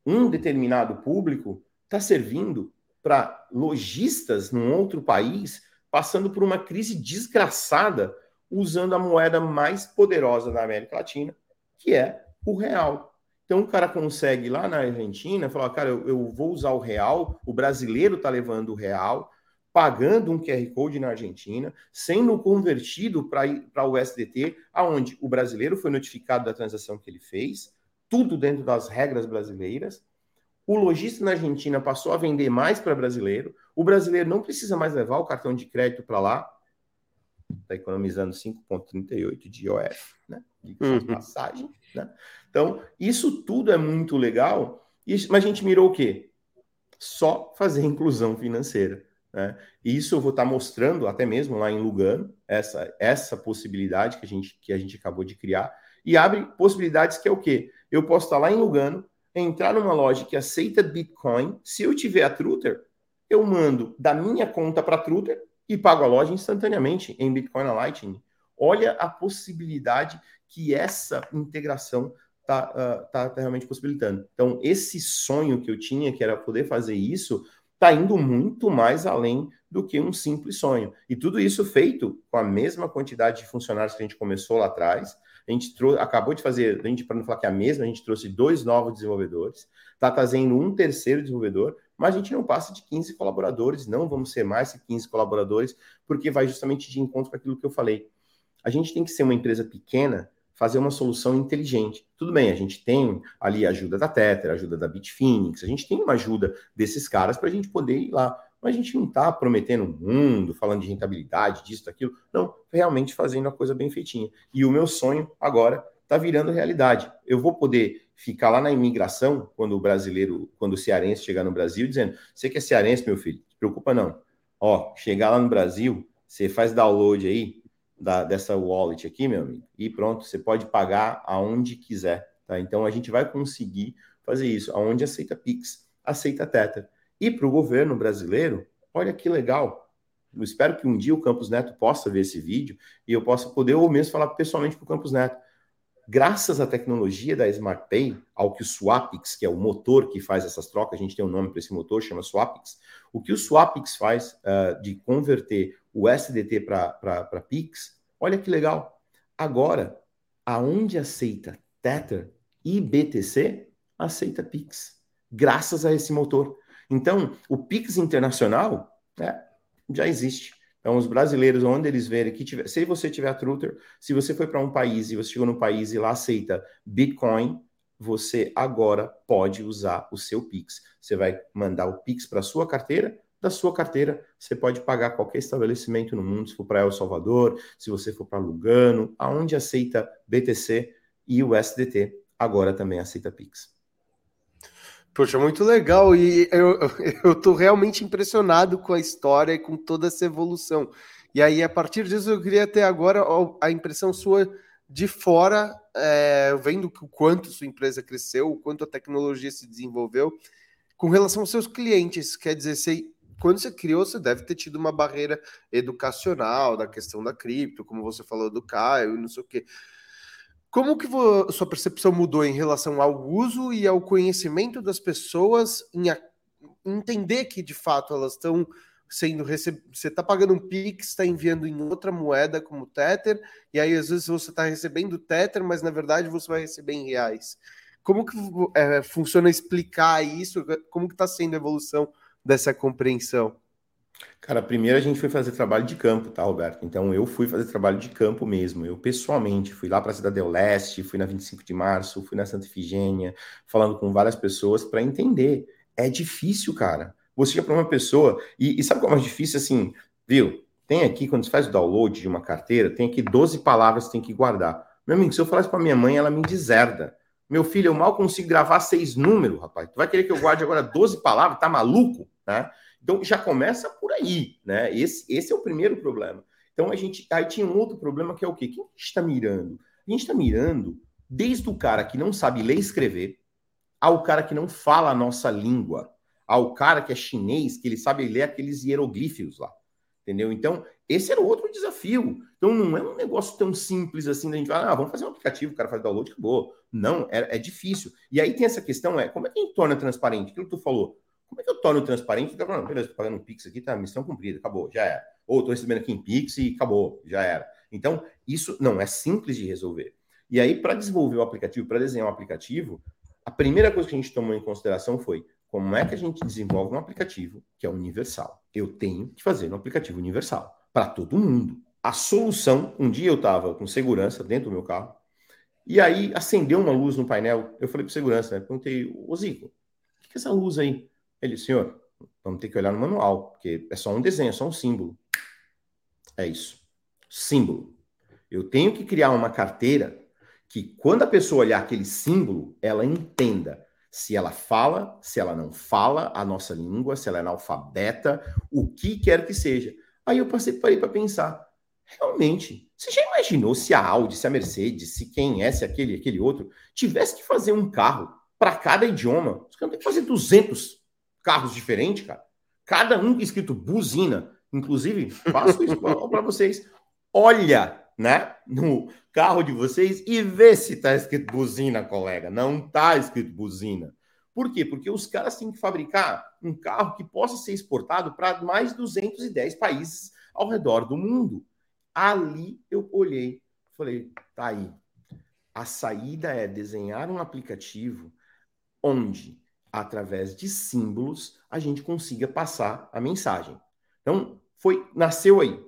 um determinado público está servindo para lojistas num outro país passando por uma crise desgraçada usando a moeda mais poderosa da América Latina, que é o real. Então o cara consegue lá na Argentina falar, cara, eu, eu vou usar o real, o brasileiro está levando o real, pagando um QR Code na Argentina, sendo convertido para o SDT, aonde o brasileiro foi notificado da transação que ele fez, tudo dentro das regras brasileiras, o lojista na Argentina passou a vender mais para brasileiro. O brasileiro não precisa mais levar o cartão de crédito para lá. Está economizando 5,38 de IOF, né? De uhum. passagem, né? Então, isso tudo é muito legal. Mas a gente mirou o quê? Só fazer inclusão financeira. Né? E isso eu vou estar tá mostrando até mesmo lá em Lugano, essa, essa possibilidade que a, gente, que a gente acabou de criar. E abre possibilidades que é o quê? Eu posso estar tá lá em Lugano, entrar numa loja que aceita Bitcoin, se eu tiver a Truther, eu mando da minha conta para a Truther e pago a loja instantaneamente em Bitcoin Lightning. Olha a possibilidade que essa integração está uh, tá, tá realmente possibilitando. Então, esse sonho que eu tinha, que era poder fazer isso, está indo muito mais além do que um simples sonho. E tudo isso feito com a mesma quantidade de funcionários que a gente começou lá atrás, a gente trouxe, acabou de fazer, a gente para não falar que é a mesma, a gente trouxe dois novos desenvolvedores, está trazendo um terceiro desenvolvedor, mas a gente não passa de 15 colaboradores, não vamos ser mais que 15 colaboradores, porque vai justamente de encontro com aquilo que eu falei. A gente tem que ser uma empresa pequena, fazer uma solução inteligente. Tudo bem, a gente tem ali a ajuda da Tether, a ajuda da Bitfinex, a gente tem uma ajuda desses caras para a gente poder ir lá. Mas a gente não está prometendo o mundo, falando de rentabilidade, disso, daquilo. Não, realmente fazendo a coisa bem feitinha. E o meu sonho agora está virando realidade. Eu vou poder ficar lá na imigração, quando o brasileiro, quando o cearense chegar no Brasil, dizendo: Você que é cearense, meu filho, se preocupa não. Ó, chegar lá no Brasil, você faz download aí da, dessa wallet aqui, meu amigo, e pronto, você pode pagar aonde quiser. Tá? Então a gente vai conseguir fazer isso, aonde aceita Pix, aceita Tether. E para o governo brasileiro, olha que legal. Eu espero que um dia o Campos Neto possa ver esse vídeo e eu possa poder ou mesmo falar pessoalmente para o Campos Neto. graças à tecnologia da Smart Pay, ao que o Swapix, que é o motor que faz essas trocas, a gente tem um nome para esse motor, chama Swapix. O que o Swapix faz uh, de converter o SDT para Pix, olha que legal. Agora, aonde aceita Tether e BTC, aceita Pix, graças a esse motor. Então, o Pix internacional né, já existe. Então, os brasileiros, onde eles verem que tiver, se você tiver Truther, se você foi para um país e você chegou no país e lá aceita Bitcoin, você agora pode usar o seu Pix. Você vai mandar o Pix para sua carteira, da sua carteira, você pode pagar qualquer estabelecimento no mundo, se for para El Salvador, se você for para Lugano, aonde aceita BTC e o SDT, agora também aceita Pix. Poxa, muito legal. E eu, <laughs> eu tô realmente impressionado com a história e com toda essa evolução. E aí, a partir disso, eu queria ter agora a impressão sua de fora, é, vendo o quanto sua empresa cresceu, o quanto a tecnologia se desenvolveu, com relação aos seus clientes. Quer dizer, você, quando você criou, você deve ter tido uma barreira educacional da questão da cripto, como você falou do Caio, não sei o quê. Como que sua percepção mudou em relação ao uso e ao conhecimento das pessoas em entender que de fato elas estão sendo recebidas? Você está pagando um Pix, está enviando em outra moeda como Tether, e aí às vezes você está recebendo Tether, mas na verdade você vai receber em reais. Como que é, funciona explicar isso? Como que está sendo a evolução dessa compreensão? Cara, primeiro a gente foi fazer trabalho de campo, tá, Roberto? Então eu fui fazer trabalho de campo mesmo. Eu pessoalmente fui lá para a Cidadela Leste, fui na 25 de março, fui na Santa Efigênia, falando com várias pessoas para entender. É difícil, cara. Você chega para uma pessoa e, e sabe como é difícil assim, viu? Tem aqui, quando você faz o download de uma carteira, tem aqui 12 palavras que tem que guardar. Meu amigo, se eu falasse para minha mãe, ela me deserda. Meu filho, eu mal consigo gravar seis números, rapaz. Tu vai querer que eu guarde agora 12 palavras? Tá maluco? Né? Então já começa por aí, né? Esse, esse é o primeiro problema. Então a gente aí tinha um outro problema que é o quê? Quem a gente está mirando? A gente está mirando desde o cara que não sabe ler e escrever, ao cara que não fala a nossa língua, ao cara que é chinês, que ele sabe ler aqueles hieroglíficos lá. Entendeu? Então, esse era outro desafio. Então, não é um negócio tão simples assim da gente falar, ah, vamos fazer um aplicativo, o cara faz download, acabou. Não, é, é difícil. E aí tem essa questão, é como é que a gente torna transparente? Aquilo que tu falou, como é que eu torno transparente? Fica falando, beleza, tô pagando um Pix aqui, tá, missão cumprida, acabou, já era. Ou tô recebendo aqui em Pix e acabou, já era. Então, isso não é simples de resolver. E aí, para desenvolver o aplicativo, para desenhar um aplicativo, a primeira coisa que a gente tomou em consideração foi como é que a gente desenvolve um aplicativo que é universal. Eu tenho que fazer um aplicativo universal para todo mundo. A solução, um dia eu estava com segurança dentro do meu carro, e aí acendeu uma luz no painel. Eu falei para segurança, né? Perguntei, ô Zico, o que é essa luz aí? Ele, senhor, vamos ter que olhar no manual, porque é só um desenho, é só um símbolo. É isso. Símbolo. Eu tenho que criar uma carteira que, quando a pessoa olhar aquele símbolo, ela entenda se ela fala, se ela não fala a nossa língua, se ela é analfabeta, o que quer que seja. Aí eu passei parei para pensar. Realmente, você já imaginou se a Audi, se a Mercedes, se quem é, se aquele, aquele outro, tivesse que fazer um carro para cada idioma? Os caras têm que fazer 200 carros diferentes, cara. Cada um escrito buzina. Inclusive, faço isso para vocês. Olha, né, no carro de vocês e vê se tá escrito buzina, colega. Não tá escrito buzina. Por quê? Porque os caras têm que fabricar um carro que possa ser exportado para mais de 210 países ao redor do mundo. Ali eu olhei, falei, tá aí. A saída é desenhar um aplicativo onde através de símbolos, a gente consiga passar a mensagem. Então, foi nasceu aí.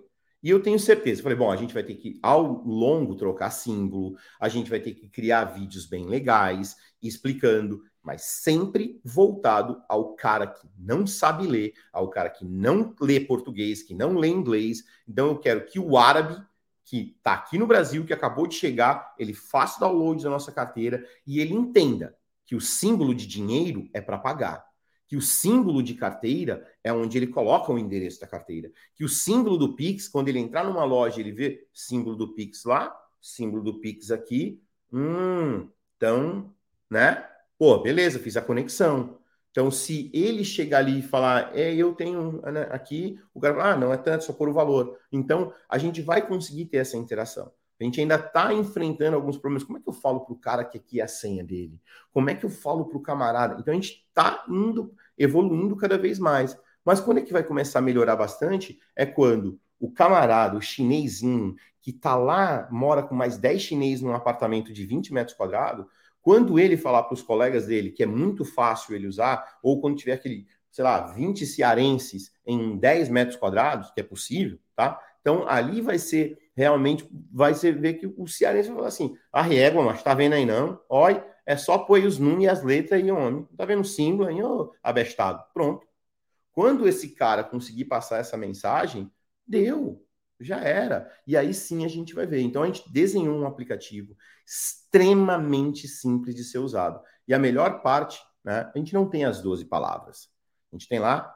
E eu tenho certeza, falei, bom, a gente vai ter que ao longo trocar símbolo, a gente vai ter que criar vídeos bem legais, explicando, mas sempre voltado ao cara que não sabe ler, ao cara que não lê português, que não lê inglês. Então eu quero que o árabe que está aqui no Brasil, que acabou de chegar, ele faça download da nossa carteira e ele entenda que o símbolo de dinheiro é para pagar, que o símbolo de carteira é onde ele coloca o endereço da carteira, que o símbolo do Pix, quando ele entrar numa loja, ele vê símbolo do Pix lá, símbolo do Pix aqui, hum, então, né? Pô, beleza, fiz a conexão. Então, se ele chegar ali e falar, é, eu tenho né, aqui, o cara fala, ah, não é tanto, só por o valor. Então, a gente vai conseguir ter essa interação. A gente ainda está enfrentando alguns problemas. Como é que eu falo para o cara que aqui é a senha dele? Como é que eu falo para o camarada? Então a gente está indo, evoluindo cada vez mais. Mas quando é que vai começar a melhorar bastante? É quando o camarada, o chinesinho, que está lá, mora com mais 10 chineses num apartamento de 20 metros quadrados, quando ele falar para os colegas dele que é muito fácil ele usar, ou quando tiver aquele, sei lá, 20 cearenses em 10 metros quadrados, que é possível, tá? Então ali vai ser realmente, vai ser ver que o cearense vai falar assim: a régua, mas tá vendo aí não? Olha, é só pôr os números e as letras aí, homem. Tá vendo o símbolo aí, ó, abestado. Pronto. Quando esse cara conseguir passar essa mensagem, deu, já era. E aí sim a gente vai ver. Então a gente desenhou um aplicativo extremamente simples de ser usado. E a melhor parte, né, a gente não tem as 12 palavras. A gente tem lá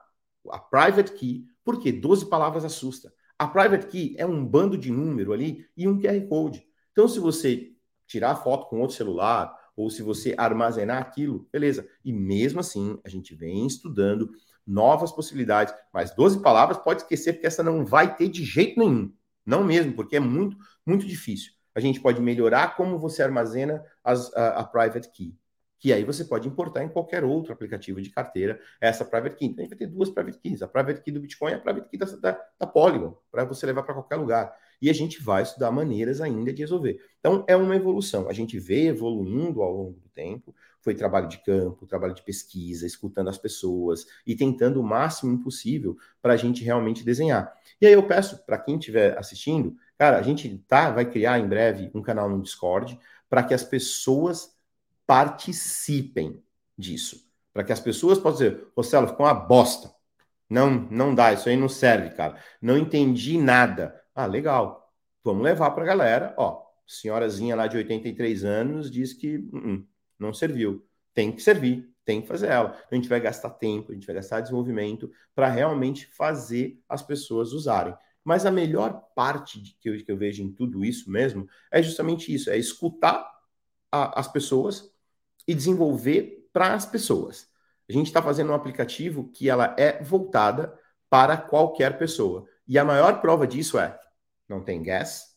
a private key, porque 12 palavras assusta. A private key é um bando de número ali e um QR Code. Então se você tirar foto com outro celular ou se você armazenar aquilo, beleza. E mesmo assim, a gente vem estudando novas possibilidades. Mas 12 palavras pode esquecer, porque essa não vai ter de jeito nenhum. Não mesmo, porque é muito, muito difícil. A gente pode melhorar como você armazena as, a, a, private key. Que aí você pode importar em qualquer outro aplicativo de carteira essa private key. Então a gente vai ter duas private keys: a private key do Bitcoin e a private key da, da, da Polygon, para você levar para qualquer lugar. E a gente vai estudar maneiras ainda de resolver. Então é uma evolução. A gente vê evoluindo ao longo do tempo foi trabalho de campo, trabalho de pesquisa, escutando as pessoas e tentando o máximo possível para a gente realmente desenhar. E aí eu peço para quem estiver assistindo, cara, a gente tá, vai criar em breve um canal no Discord para que as pessoas participem disso. Para que as pessoas possam dizer, Rossello, ficou uma bosta. Não, não dá, isso aí não serve, cara. Não entendi nada. Ah, legal. Vamos levar para a galera. Ó, senhorazinha lá de 83 anos diz que uh -uh, não serviu. Tem que servir, tem que fazer ela. Então, a gente vai gastar tempo, a gente vai gastar desenvolvimento para realmente fazer as pessoas usarem. Mas a melhor parte de, que, eu, que eu vejo em tudo isso mesmo é justamente isso: é escutar a, as pessoas e desenvolver para as pessoas. A gente está fazendo um aplicativo que ela é voltada para qualquer pessoa. E a maior prova disso é: não tem gas,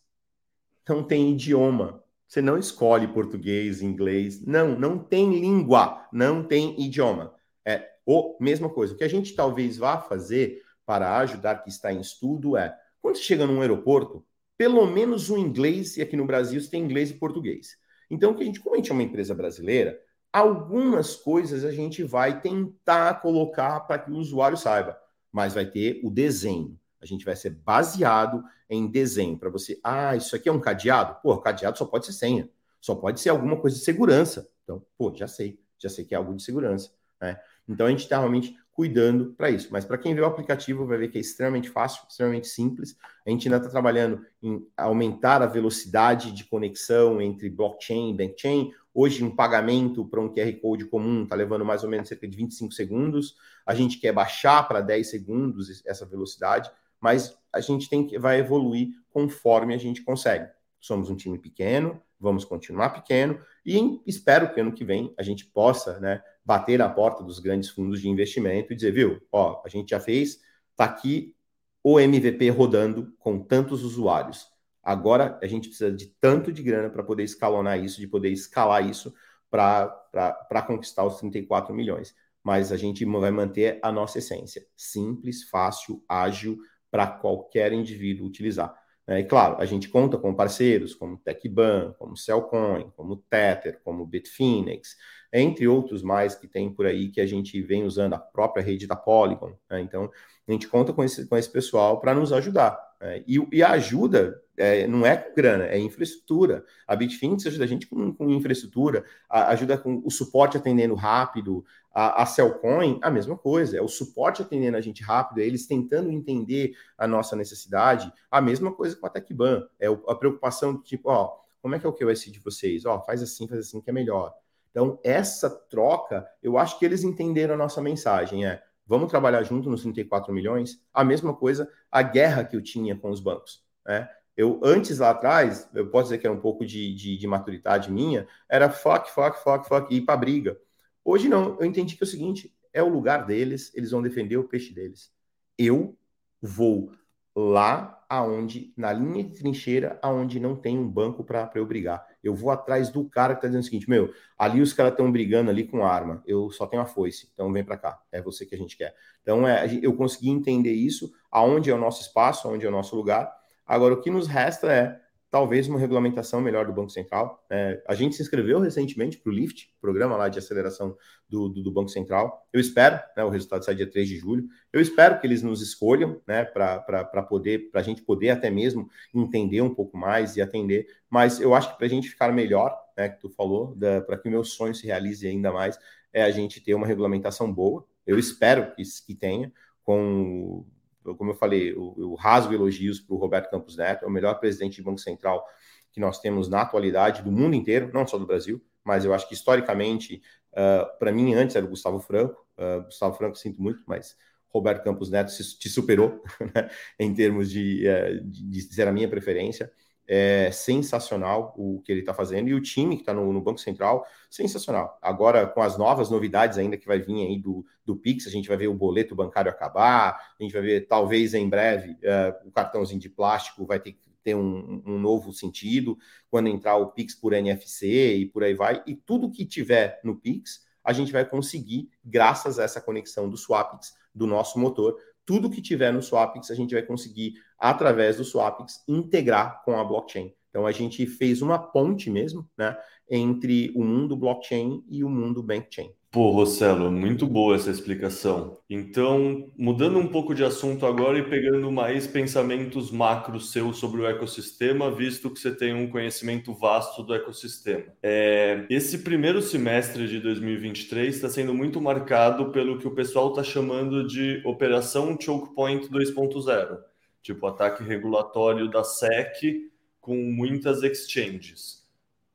não tem idioma, você não escolhe português, inglês. Não, não tem língua, não tem idioma. É o mesma coisa. O que a gente talvez vá fazer para ajudar que está em estudo é, quando você chega num aeroporto, pelo menos o inglês, e aqui no Brasil você tem inglês e português. Então, que a gente, como a gente é uma empresa brasileira, algumas coisas a gente vai tentar colocar para que o usuário saiba, mas vai ter o desenho. A gente vai ser baseado em desenho para você. Ah, isso aqui é um cadeado? Pô, cadeado só pode ser senha. Só pode ser alguma coisa de segurança. Então, pô, já sei. Já sei que é algo de segurança. Né? Então, a gente está realmente cuidando para isso. Mas para quem vê o aplicativo, vai ver que é extremamente fácil, extremamente simples. A gente ainda está trabalhando em aumentar a velocidade de conexão entre blockchain e bankchain. Hoje, um pagamento para um QR Code comum está levando mais ou menos cerca de 25 segundos. A gente quer baixar para 10 segundos essa velocidade mas a gente tem que vai evoluir conforme a gente consegue. Somos um time pequeno, vamos continuar pequeno e espero que ano que vem a gente possa, né, bater na porta dos grandes fundos de investimento e dizer, viu, ó, a gente já fez, tá aqui o MVP rodando com tantos usuários. Agora a gente precisa de tanto de grana para poder escalonar isso, de poder escalar isso para conquistar os 34 milhões. Mas a gente vai manter a nossa essência: simples, fácil, ágil, para qualquer indivíduo utilizar. É, e claro, a gente conta com parceiros como TechBan, como Cellcoin, como Tether, como Bitfinex, entre outros mais que tem por aí que a gente vem usando a própria rede da Polygon. Né? Então, a gente conta com esse, com esse pessoal para nos ajudar. Né? E, e, a ajuda é, não é grana, é infraestrutura. A Bitfinex ajuda a gente com, com infraestrutura, a, ajuda com o suporte atendendo rápido, a, a Cellcoin, a mesma coisa, é o suporte atendendo a gente rápido, é eles tentando entender a nossa necessidade, a mesma coisa com a TechBan, é a preocupação do tipo, ó, como é que é o QSC de vocês? Ó, faz assim, faz assim que é melhor. Então, essa troca, eu acho que eles entenderam a nossa mensagem, é, vamos trabalhar junto nos 34 milhões, a mesma coisa, a guerra que eu tinha com os bancos, né? Eu, antes lá atrás, eu posso dizer que era um pouco de, de, de maturidade minha, era fuck, fuck, fuck, fuck, ir para briga. Hoje não, eu entendi que é o seguinte: é o lugar deles, eles vão defender o peixe deles. Eu vou lá aonde, na linha de trincheira, aonde não tem um banco para eu brigar. Eu vou atrás do cara que está dizendo o seguinte: meu, ali os caras estão brigando ali com arma, eu só tenho a foice, então vem para cá, é você que a gente quer. Então, é, eu consegui entender isso, aonde é o nosso espaço, aonde é o nosso lugar. Agora, o que nos resta é talvez uma regulamentação melhor do Banco Central. É, a gente se inscreveu recentemente para o LIFT, programa lá de aceleração do, do, do Banco Central. Eu espero, né, o resultado sai dia 3 de julho, eu espero que eles nos escolham né, para poder, para a gente poder até mesmo entender um pouco mais e atender. Mas eu acho que para a gente ficar melhor, né, que tu falou, para que o meu sonho se realize ainda mais, é a gente ter uma regulamentação boa. Eu espero que, que tenha, com como eu falei, eu, eu rasgo elogios para o Roberto Campos Neto, é o melhor presidente de Banco Central que nós temos na atualidade, do mundo inteiro, não só do Brasil, mas eu acho que historicamente, uh, para mim, antes era o Gustavo Franco, uh, Gustavo Franco, sinto muito, mas Roberto Campos Neto se, te superou <laughs> né, em termos de, uh, de, de ser a minha preferência é sensacional o que ele está fazendo e o time que está no, no, Banco Central, sensacional. Agora, com as novas novidades ainda que vai vir aí do, do Pix, a gente vai ver o boleto bancário acabar, a gente vai ver, talvez em breve, uh, o cartãozinho de plástico vai ter que ter um, um, novo sentido quando entrar o Pix por NFC e por aí vai. E tudo que tiver no Pix, a gente vai conseguir, graças a essa conexão do Swapix, do nosso motor, tudo que tiver no Swapix, a gente vai conseguir, através do Swapix, integrar com a blockchain. Então, a gente fez uma ponte mesmo, né, entre o mundo blockchain e o mundo bankchain. Pô, Rossello, muito boa essa explicação. Então, mudando um pouco de assunto agora e pegando mais pensamentos macros seus sobre o ecossistema, visto que você tem um conhecimento vasto do ecossistema. É, esse primeiro semestre de 2023 está sendo muito marcado pelo que o pessoal está chamando de Operação Choke Point 2.0, tipo ataque regulatório da SEC com muitas exchanges.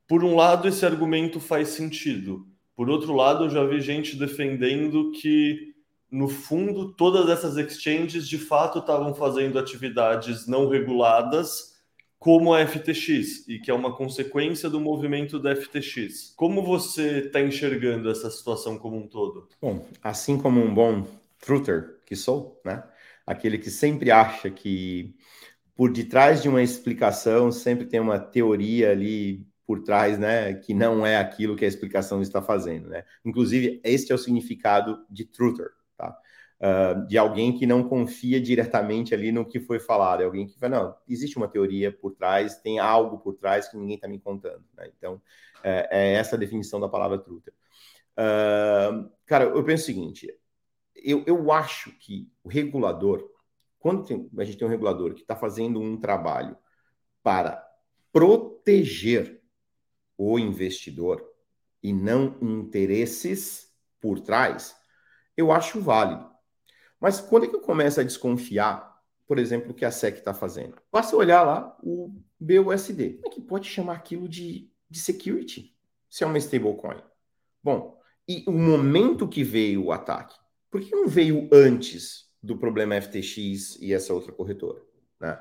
Por um lado, esse argumento faz sentido por outro lado, eu já vi gente defendendo que, no fundo, todas essas exchanges de fato estavam fazendo atividades não reguladas, como a FTX, e que é uma consequência do movimento da FTX. Como você está enxergando essa situação como um todo? Bom, assim como um bom truther que sou, né? Aquele que sempre acha que por detrás de uma explicação sempre tem uma teoria ali por trás, né, que não é aquilo que a explicação está fazendo, né? Inclusive, este é o significado de truther, tá? Uh, de alguém que não confia diretamente ali no que foi falado, é alguém que fala, não, existe uma teoria por trás, tem algo por trás que ninguém está me contando, né? Então, é, é, essa a definição da palavra truther. Uh, cara, eu penso o seguinte, eu, eu acho que o regulador, quando tem, a gente tem um regulador que está fazendo um trabalho para proteger o investidor e não interesses por trás, eu acho válido. Mas quando é que eu começo a desconfiar, por exemplo, o que a SEC está fazendo? Basta olhar lá o BUSD. Como é que pode chamar aquilo de, de security se é uma stablecoin? Bom, e o momento que veio o ataque? Por que não veio antes do problema FTX e essa outra corretora? Né?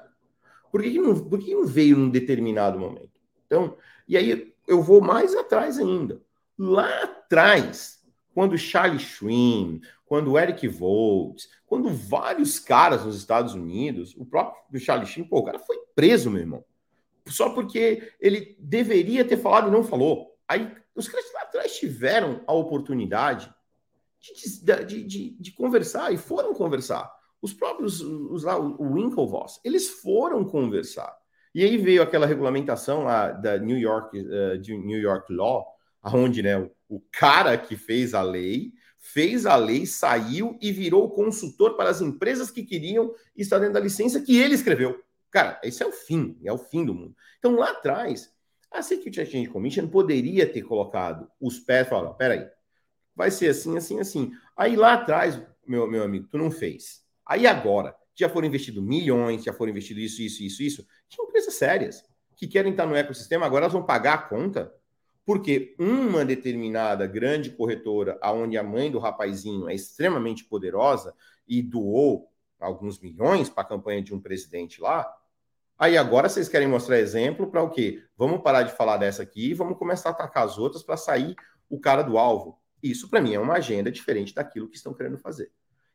Por, que, não, por que não veio num determinado momento? Então, e aí eu vou mais atrás ainda. Lá atrás, quando Charlie Schwinn, quando Eric Voltz, quando vários caras nos Estados Unidos, o próprio Charlie Schwinn, pô, o cara foi preso, meu irmão. Só porque ele deveria ter falado e não falou. Aí os caras lá atrás tiveram a oportunidade de, de, de, de conversar e foram conversar. Os próprios, os lá, o Winklevoss, eles foram conversar. E aí veio aquela regulamentação lá da New York, uh, de New York Law, onde né, o, o cara que fez a lei fez a lei, saiu e virou consultor para as empresas que queriam estar dentro da licença que ele escreveu. Cara, esse é o fim, é o fim do mundo. Então lá atrás, a Security Exchange Commission poderia ter colocado os pés e peraí, vai ser assim, assim, assim. Aí lá atrás, meu, meu amigo, tu não fez. Aí agora, já foram investidos milhões, já foram investidos isso, isso, isso, isso. Tinha empresas sérias que querem estar no ecossistema, agora elas vão pagar a conta, porque uma determinada grande corretora, aonde a mãe do rapazinho é extremamente poderosa e doou alguns milhões para a campanha de um presidente lá, aí agora vocês querem mostrar exemplo para o quê? Vamos parar de falar dessa aqui e vamos começar a atacar as outras para sair o cara do alvo. Isso, para mim, é uma agenda diferente daquilo que estão querendo fazer.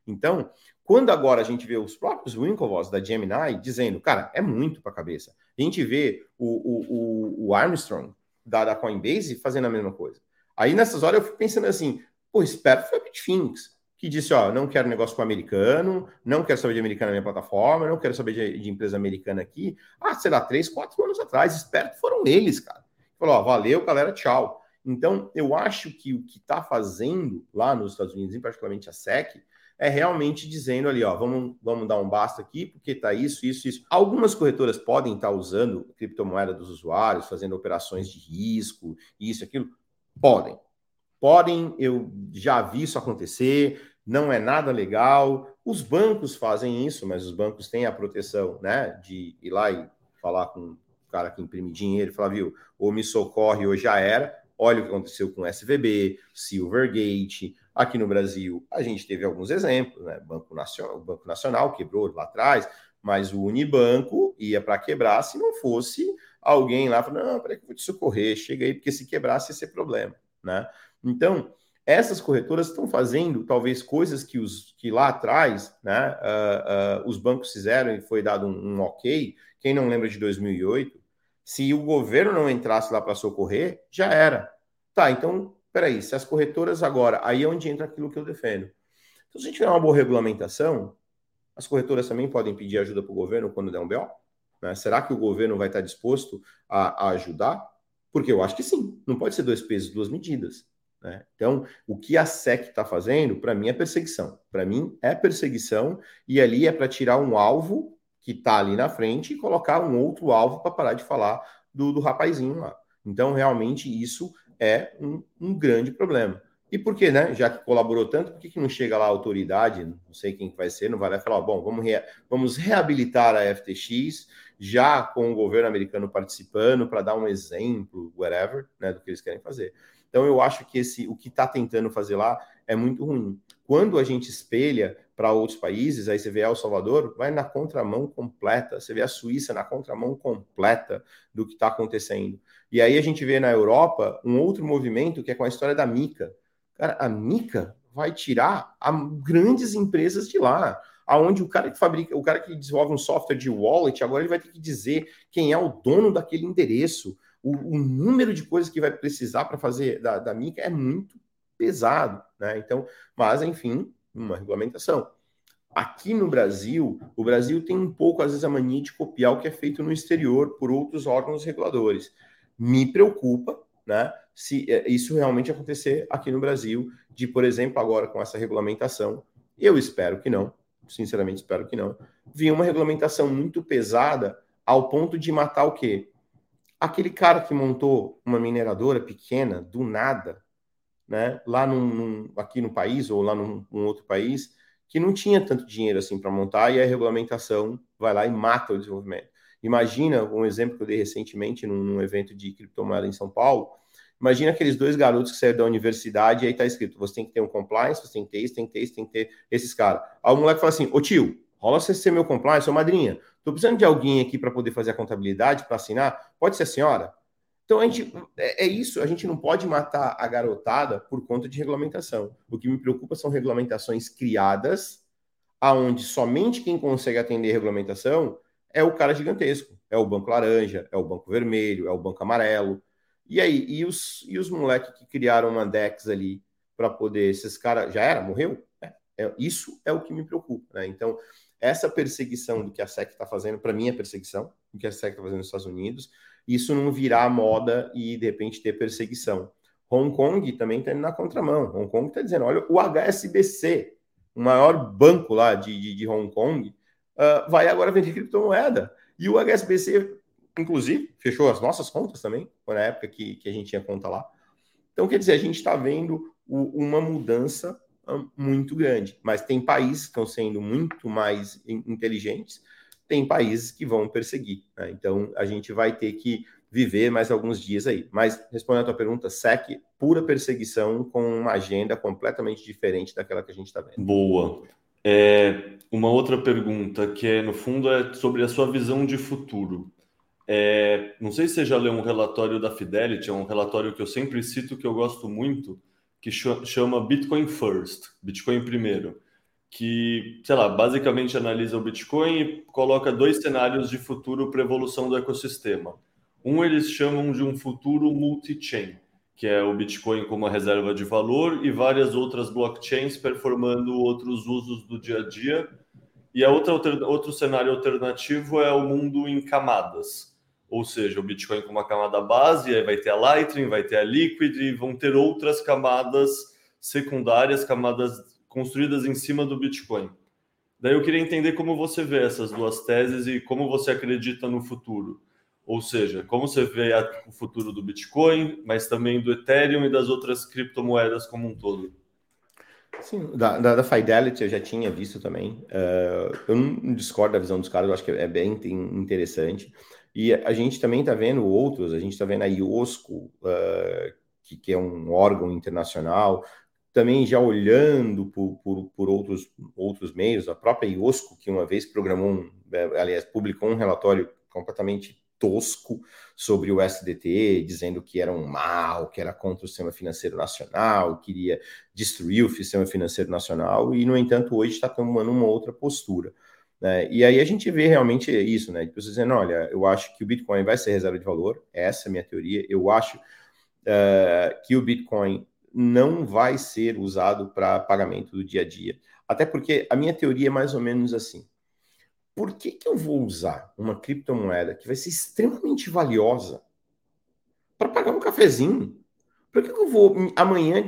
Então, quando agora a gente vê os próprios Winklevoss da Gemini dizendo, cara, é muito para a cabeça. A gente vê o, o, o Armstrong da, da Coinbase fazendo a mesma coisa. Aí nessas horas eu fico pensando assim, pô, esperto foi a Bitfinex, que disse, ó, não quero negócio com americano, não quero saber de americano na minha plataforma, não quero saber de, de empresa americana aqui. Ah, sei lá, três, quatro anos atrás, esperto foram eles, cara. Falou, ó, valeu, galera, tchau. Então, eu acho que o que está fazendo lá nos Estados Unidos, particularmente a SEC, é realmente dizendo ali, ó, vamos, vamos dar um basta aqui, porque tá isso, isso, isso. Algumas corretoras podem estar tá usando criptomoeda dos usuários, fazendo operações de risco, isso, aquilo. Podem. Podem, eu já vi isso acontecer, não é nada legal. Os bancos fazem isso, mas os bancos têm a proteção, né, de ir lá e falar com o cara que imprime dinheiro e falar, viu, ou me socorre ou já era. Olha o que aconteceu com o SVB, Silvergate. Aqui no Brasil, a gente teve alguns exemplos, né? Banco Nacional, o Banco Nacional quebrou lá atrás, mas o Unibanco ia para quebrar se não fosse alguém lá falando, não, peraí que vou te socorrer, chega aí, porque se quebrasse ia ser problema, né? Então, essas corretoras estão fazendo talvez coisas que, os, que lá atrás né, uh, uh, os bancos fizeram e foi dado um, um ok. Quem não lembra de 2008, se o governo não entrasse lá para socorrer, já era. Tá, então, peraí, se as corretoras agora, aí é onde entra aquilo que eu defendo. Então, se a gente tiver uma boa regulamentação, as corretoras também podem pedir ajuda para o governo quando der um BO? Né? Será que o governo vai estar disposto a, a ajudar? Porque eu acho que sim, não pode ser dois pesos, duas medidas. Né? Então, o que a SEC está fazendo, para mim, é perseguição. Para mim, é perseguição, e ali é para tirar um alvo que está ali na frente e colocar um outro alvo para parar de falar do, do rapazinho lá. Então, realmente, isso é um, um, grande problema. E por que, né? Já que colaborou tanto, por que, que não chega lá a autoridade? Não sei quem vai ser, não vai lá falar, bom, vamos, vamos reabilitar a FTX, já com o governo americano participando, para dar um exemplo, whatever, né, do que eles querem fazer. Então eu acho que esse o que está tentando fazer lá é muito ruim. Quando a gente espelha para outros países, aí você vê El Salvador, vai na contramão completa, você vê a Suíça na contramão completa do que está acontecendo. E aí a gente vê na Europa um outro movimento que é com a história da Mica. Cara, a Mica vai tirar grandes empresas de lá aonde o cara que fabrica, o cara que desenvolve um software de wallet, agora ele vai ter que dizer quem é o dono daquele endereço o, o número de coisas que vai precisar para fazer da, da Mica é muito pesado, né? Então, mas enfim, uma regulamentação. Aqui no Brasil, o Brasil tem um pouco, às vezes, a mania de copiar o que é feito no exterior por outros órgãos reguladores. Me preocupa, né? Se é, isso realmente acontecer aqui no Brasil, de, por exemplo, agora com essa regulamentação, eu espero que não, sinceramente espero que não, vir uma regulamentação muito pesada ao ponto de matar o quê? aquele cara que montou uma mineradora pequena do nada, né, lá num, num, aqui no país ou lá num, num, outro país, que não tinha tanto dinheiro assim para montar e a regulamentação vai lá e mata o desenvolvimento. Imagina um exemplo que eu dei recentemente num, num evento de criptomoeda em São Paulo. Imagina aqueles dois garotos que saíram da universidade e aí tá escrito: você tem que ter um compliance, você tem que ter isso, tem que ter isso, tem que ter esses caras. Aí o moleque fala assim: Ô tio, rola você ser meu compliance, ô madrinha. Estou precisando de alguém aqui para poder fazer a contabilidade, para assinar. Pode ser a senhora? Então, a gente, é, é, isso, a gente não pode matar a garotada por conta de regulamentação. O que me preocupa são regulamentações criadas, aonde somente quem consegue atender a regulamentação é o cara gigantesco. É o banco laranja, é o banco vermelho, é o banco amarelo. E aí, e os, e os moleques que criaram uma DEX ali para poder, esses caras, já era? Morreu? É, é, isso é o que me preocupa. Né? Então, essa perseguição do que a SEC está fazendo, para mim é perseguição, do que a SEC está fazendo nos Estados Unidos, isso não virar moda e de repente ter perseguição. Hong Kong também está indo na contramão. Hong Kong está dizendo: olha, o HSBC, o maior banco lá de, de, de Hong Kong, uh, vai agora vender criptomoeda. E o HSBC, inclusive, fechou as nossas contas também, na época que, que a gente tinha conta lá. Então, quer dizer, a gente está vendo o, uma mudança muito grande. Mas tem países que estão sendo muito mais inteligentes, tem países que vão perseguir. Né? Então a gente vai ter que viver mais alguns dias aí. Mas respondendo a tua pergunta, SEC, pura perseguição com uma agenda completamente diferente daquela que a gente está vendo. Boa. É, uma outra pergunta que é, no fundo, é sobre a sua visão de futuro. É, não sei se você já leu um relatório da Fidelity, é um relatório que eu sempre cito, que eu gosto muito, que chama Bitcoin First, Bitcoin primeiro, que, sei lá, basicamente analisa o Bitcoin e coloca dois cenários de futuro para evolução do ecossistema. Um eles chamam de um futuro multi-chain, que é o Bitcoin como uma reserva de valor e várias outras blockchains performando outros usos do dia a dia. E a outra outro cenário alternativo é o mundo em camadas, ou seja, o Bitcoin com uma camada base, aí vai ter a Lightning, vai ter a Liquid e vão ter outras camadas secundárias, camadas construídas em cima do Bitcoin. Daí eu queria entender como você vê essas duas teses e como você acredita no futuro. Ou seja, como você vê o futuro do Bitcoin, mas também do Ethereum e das outras criptomoedas como um todo. Sim, da, da, da Fidelity eu já tinha visto também. Uh, eu não discordo da visão dos caras, eu acho que é bem interessante. E a gente também está vendo outros, a gente está vendo a IOSCO, uh, que, que, é um órgão internacional, também já olhando por, por, por, outros, outros meios, a própria IOSCO, que uma vez programou, um, é, aliás, publicou um relatório completamente tosco sobre o SDT, dizendo que era um mal, que era contra o sistema financeiro nacional, queria destruir o sistema financeiro nacional, e, no entanto, hoje está tomando uma outra postura. Né? E aí a gente vê realmente isso, né? De pessoas dizendo, olha, eu acho que o Bitcoin vai ser reserva de valor, essa é a minha teoria. Eu acho uh, que o Bitcoin não vai ser usado para pagamento do dia a dia. Até porque a minha teoria é mais ou menos assim. Por que, que eu vou usar uma criptomoeda que vai ser extremamente valiosa para pagar um cafezinho? Por que, que eu vou amanhã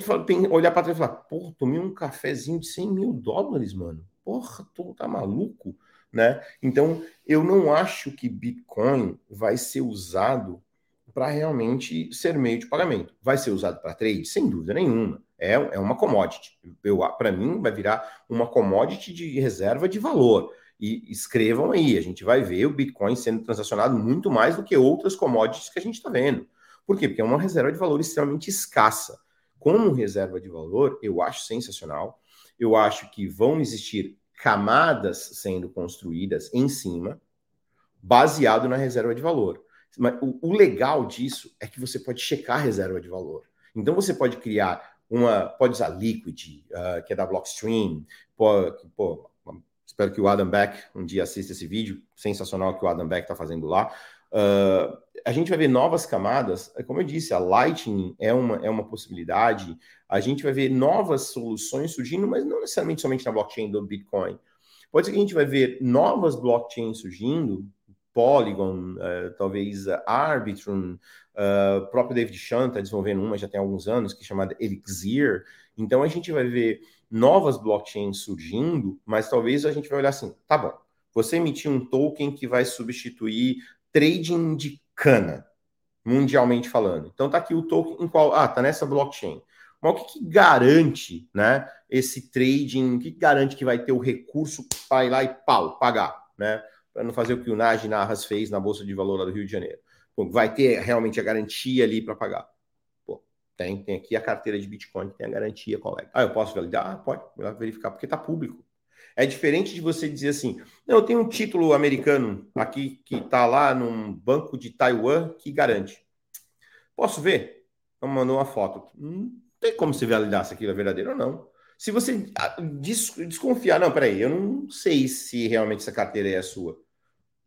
olhar para trás e falar, pô, tomei um cafezinho de 100 mil dólares, mano? Porra, tu tá maluco? Né? Então, eu não acho que Bitcoin vai ser usado para realmente ser meio de pagamento. Vai ser usado para trade? Sem dúvida nenhuma. É, é uma commodity. Para mim, vai virar uma commodity de reserva de valor. E escrevam aí, a gente vai ver o Bitcoin sendo transacionado muito mais do que outras commodities que a gente está vendo. Por quê? Porque é uma reserva de valor extremamente escassa. Como reserva de valor, eu acho sensacional. Eu acho que vão existir camadas sendo construídas em cima, baseado na reserva de valor. Mas o, o, legal disso é que você pode checar a reserva de valor. Então você pode criar uma, pode usar Liquid, uh, que é da Blockstream, pô, espero que o Adam Beck um dia assista esse vídeo, sensacional que o Adam Beck está fazendo lá. Uh, a gente vai ver novas camadas, como eu disse, a Lightning é uma, é uma possibilidade, a gente vai ver novas soluções surgindo, mas não necessariamente somente na blockchain do Bitcoin. Pode ser que a gente vai ver novas blockchains surgindo, Polygon, uh, talvez uh, Arbitrum, uh, próprio David Chan está desenvolvendo uma já tem alguns anos, que é chamada Elixir. Então a gente vai ver novas blockchains surgindo, mas talvez a gente vai olhar assim, tá bom, você emitir um token que vai substituir trading de cana, mundialmente falando. Então tá aqui o token em qual, ah, tá nessa blockchain. Mas o que, que garante, né, esse trading, o que, que garante que vai ter o recurso para ir lá e pau, pagar, né? Para não fazer o que o Naj Narras fez na Bolsa de Valor lá do Rio de Janeiro. Pô, vai ter realmente a garantia ali para pagar. Tem, tem aqui a carteira de Bitcoin tem a garantia, colega. Ah, eu posso validar? Ah, pode verificar, porque está público. É diferente de você dizer assim: não, eu tenho um título americano aqui que está lá num banco de Taiwan que garante. Posso ver? Então mandou uma foto. Não tem como você validar se aquilo é verdadeiro ou não. Se você ah, desconfiar, não, peraí, eu não sei se realmente essa carteira é a sua.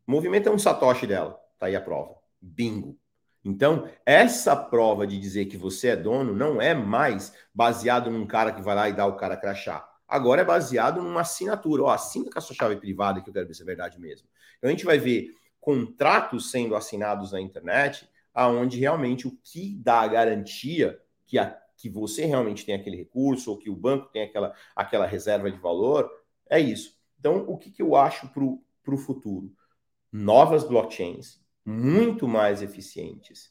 Movimento é um satoshi dela. Tá aí a prova. Bingo. Então, essa prova de dizer que você é dono não é mais baseado num cara que vai lá e dá o cara crachá agora é baseado numa assinatura. Ó, assina com a sua chave privada, que eu quero ver se é verdade mesmo. Então a gente vai ver contratos sendo assinados na internet, aonde realmente o que dá a garantia que, a, que você realmente tem aquele recurso, ou que o banco tem aquela, aquela reserva de valor, é isso. Então, o que, que eu acho para o futuro? Novas blockchains, muito mais eficientes.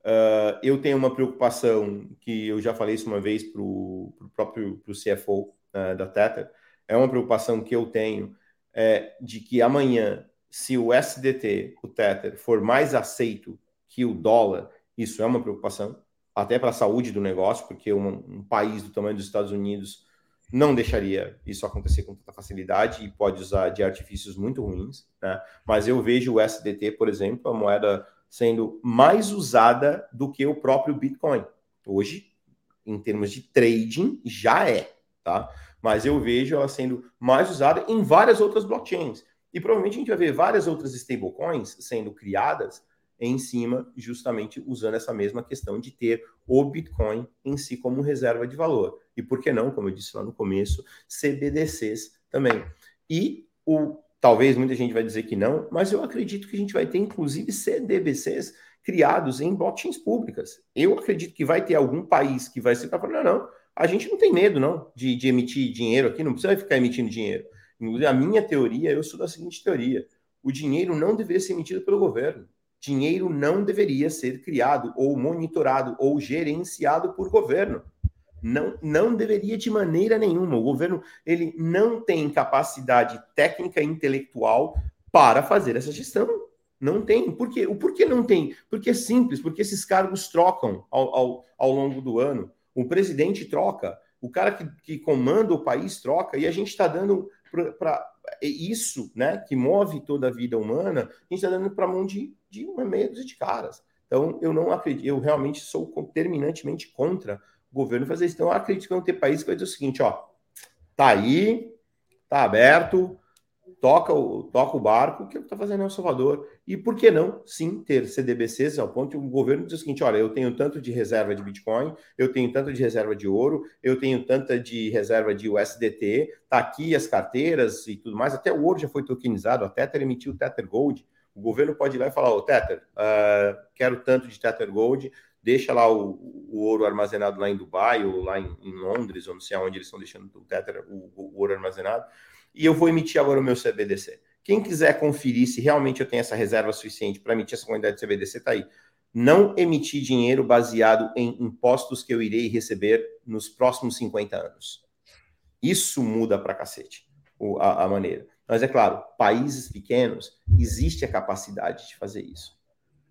Uh, eu tenho uma preocupação que eu já falei isso uma vez para o próprio pro CFO, uh, da Tether, é uma preocupação que eu tenho é, de que amanhã, se o SDT, o Tether, for mais aceito que o dólar, isso é uma preocupação, até para a saúde do negócio, porque um, um, país do tamanho dos Estados Unidos não deixaria isso acontecer com tanta facilidade e pode usar de artifícios muito ruins. Né? Mas eu vejo o SDT, por exemplo, a moeda sendo mais usada do que o próprio Bitcoin. Hoje, em termos de trading, já é. tá? Mas eu vejo ela sendo mais usada em várias outras blockchains. E provavelmente a gente vai ver várias outras stablecoins sendo criadas em cima, justamente usando essa mesma questão de ter o Bitcoin em si como reserva de valor. E por que não, como eu disse lá no começo, CBDCs também. E o talvez muita gente vai dizer que não, mas eu acredito que a gente vai ter inclusive CDBCs criados em blockchains públicas. Eu acredito que vai ter algum país que vai para falar, não, não, a gente não tem medo não de, de emitir dinheiro aqui, não precisa ficar emitindo dinheiro. A minha teoria, eu sou da seguinte teoria: o dinheiro não deveria ser emitido pelo governo. Dinheiro não deveria ser criado ou monitorado ou gerenciado por governo. Não, não deveria de maneira nenhuma. O governo ele não tem capacidade técnica e intelectual para fazer essa gestão. Não tem. Por quê? O porquê não tem? Porque é simples, porque esses cargos trocam ao, ao, ao longo do ano. O presidente troca, o cara que, que comanda o país troca, e a gente está dando para isso, né, que move toda a vida humana, a gente está dando para a mão de, de uma meia dúzia de caras. Então, eu não acredito, eu realmente sou terminantemente contra o governo fazer isso. Então, eu acredito que vão ter países que vai dizer o seguinte: ó, tá aí, tá aberto, toca o, toca o barco, que é está fazendo El Salvador. E por que não, sim, ter CDBCs ao ponto que o governo diz o seguinte: olha, eu tenho tanto de reserva de Bitcoin, eu tenho tanto de reserva de ouro, eu tenho tanta de reserva de USDT, tá aqui as carteiras e tudo mais. Até o ouro já foi tokenizado, a Tether emitiu Tether Gold. O governo pode ir lá e falar: Ô, Tether, uh, quero tanto de Tether Gold, deixa lá o, o, ouro armazenado lá em Dubai ou lá em, em, Londres, ou não sei aonde eles estão deixando o Tether, o, o ouro armazenado e eu vou emitir agora o meu CBDC. Quem quiser conferir se realmente eu tenho essa reserva suficiente para emitir essa quantidade de CBDC, está aí. Não emitir dinheiro baseado em impostos que eu irei receber nos próximos 50 anos. Isso muda para cacete a, a maneira. Mas é claro, países pequenos, existe a capacidade de fazer isso.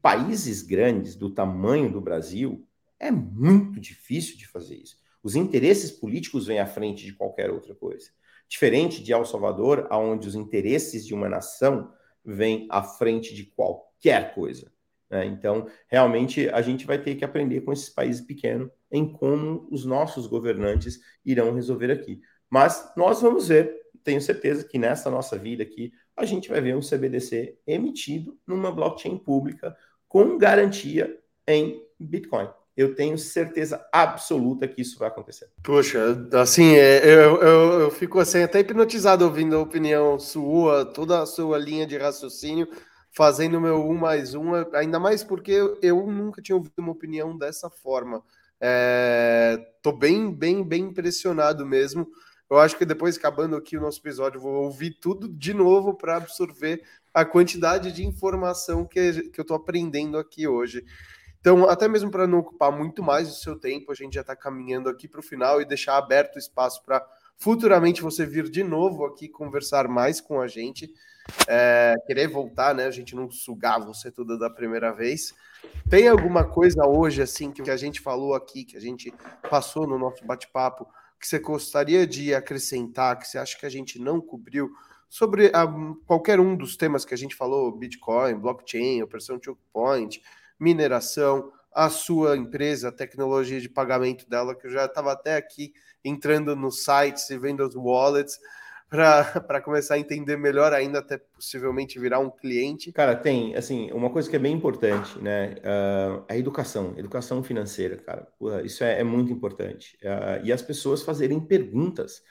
Países grandes, do tamanho do Brasil, é muito difícil de fazer isso. Os interesses políticos vêm à frente de qualquer outra coisa. Diferente de El Salvador, onde os interesses de uma nação vêm à frente de qualquer coisa. Né? Então, realmente, a gente vai ter que aprender com esses países pequenos em como os nossos governantes irão resolver aqui. Mas nós vamos ver, tenho certeza que nessa nossa vida aqui, a gente vai ver um CBDC emitido numa blockchain pública com garantia em Bitcoin eu tenho certeza absoluta que isso vai acontecer. Poxa, assim, é, eu, eu, eu, fico assim, até hipnotizado ouvindo a opinião sua, toda a sua linha de raciocínio, fazendo meu um mais um, ainda mais porque eu, nunca tinha ouvido uma opinião dessa forma. É, tô bem, bem, bem impressionado mesmo. Eu acho que depois, acabando aqui o nosso episódio, vou ouvir tudo de novo para absorver a quantidade de informação que, que eu tô aprendendo aqui hoje. Então, até mesmo para não ocupar muito mais o seu tempo, a gente já está caminhando aqui para o final e deixar aberto o espaço para futuramente você vir de novo aqui conversar mais com a gente, é, querer voltar, né? A gente não sugar você toda da primeira vez. Tem alguma coisa hoje, assim, que a gente falou aqui, que a gente passou no nosso bate-papo, que você gostaria de acrescentar, que você acha que a gente não cobriu? Sobre a, qualquer um dos temas que a gente falou, Bitcoin, blockchain, operação choke point, mineração, a sua empresa, a tecnologia de pagamento dela, que eu já estava até aqui entrando nos sites e vendo os wallets para <laughs> começar a entender melhor ainda, até possivelmente virar um cliente. Cara, tem, assim, uma coisa que é bem importante, né? Uh, a educação, educação financeira, cara. Isso é, é muito importante. Uh, e as pessoas fazerem perguntas.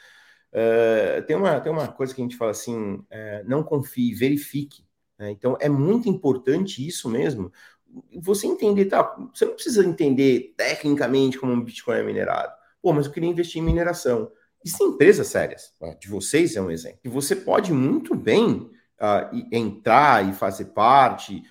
Uh, tem, uma, tem uma coisa que a gente fala assim: eh, não confie, verifique. Né? Então, é muito importante isso mesmo você entender, tá? Você não precisa entender tecnicamente como um Bitcoin é minerado. Pô, mas eu queria investir em mineração. Existem empresas sérias, de vocês é um exemplo, você pode muito bem uh, entrar e fazer parte,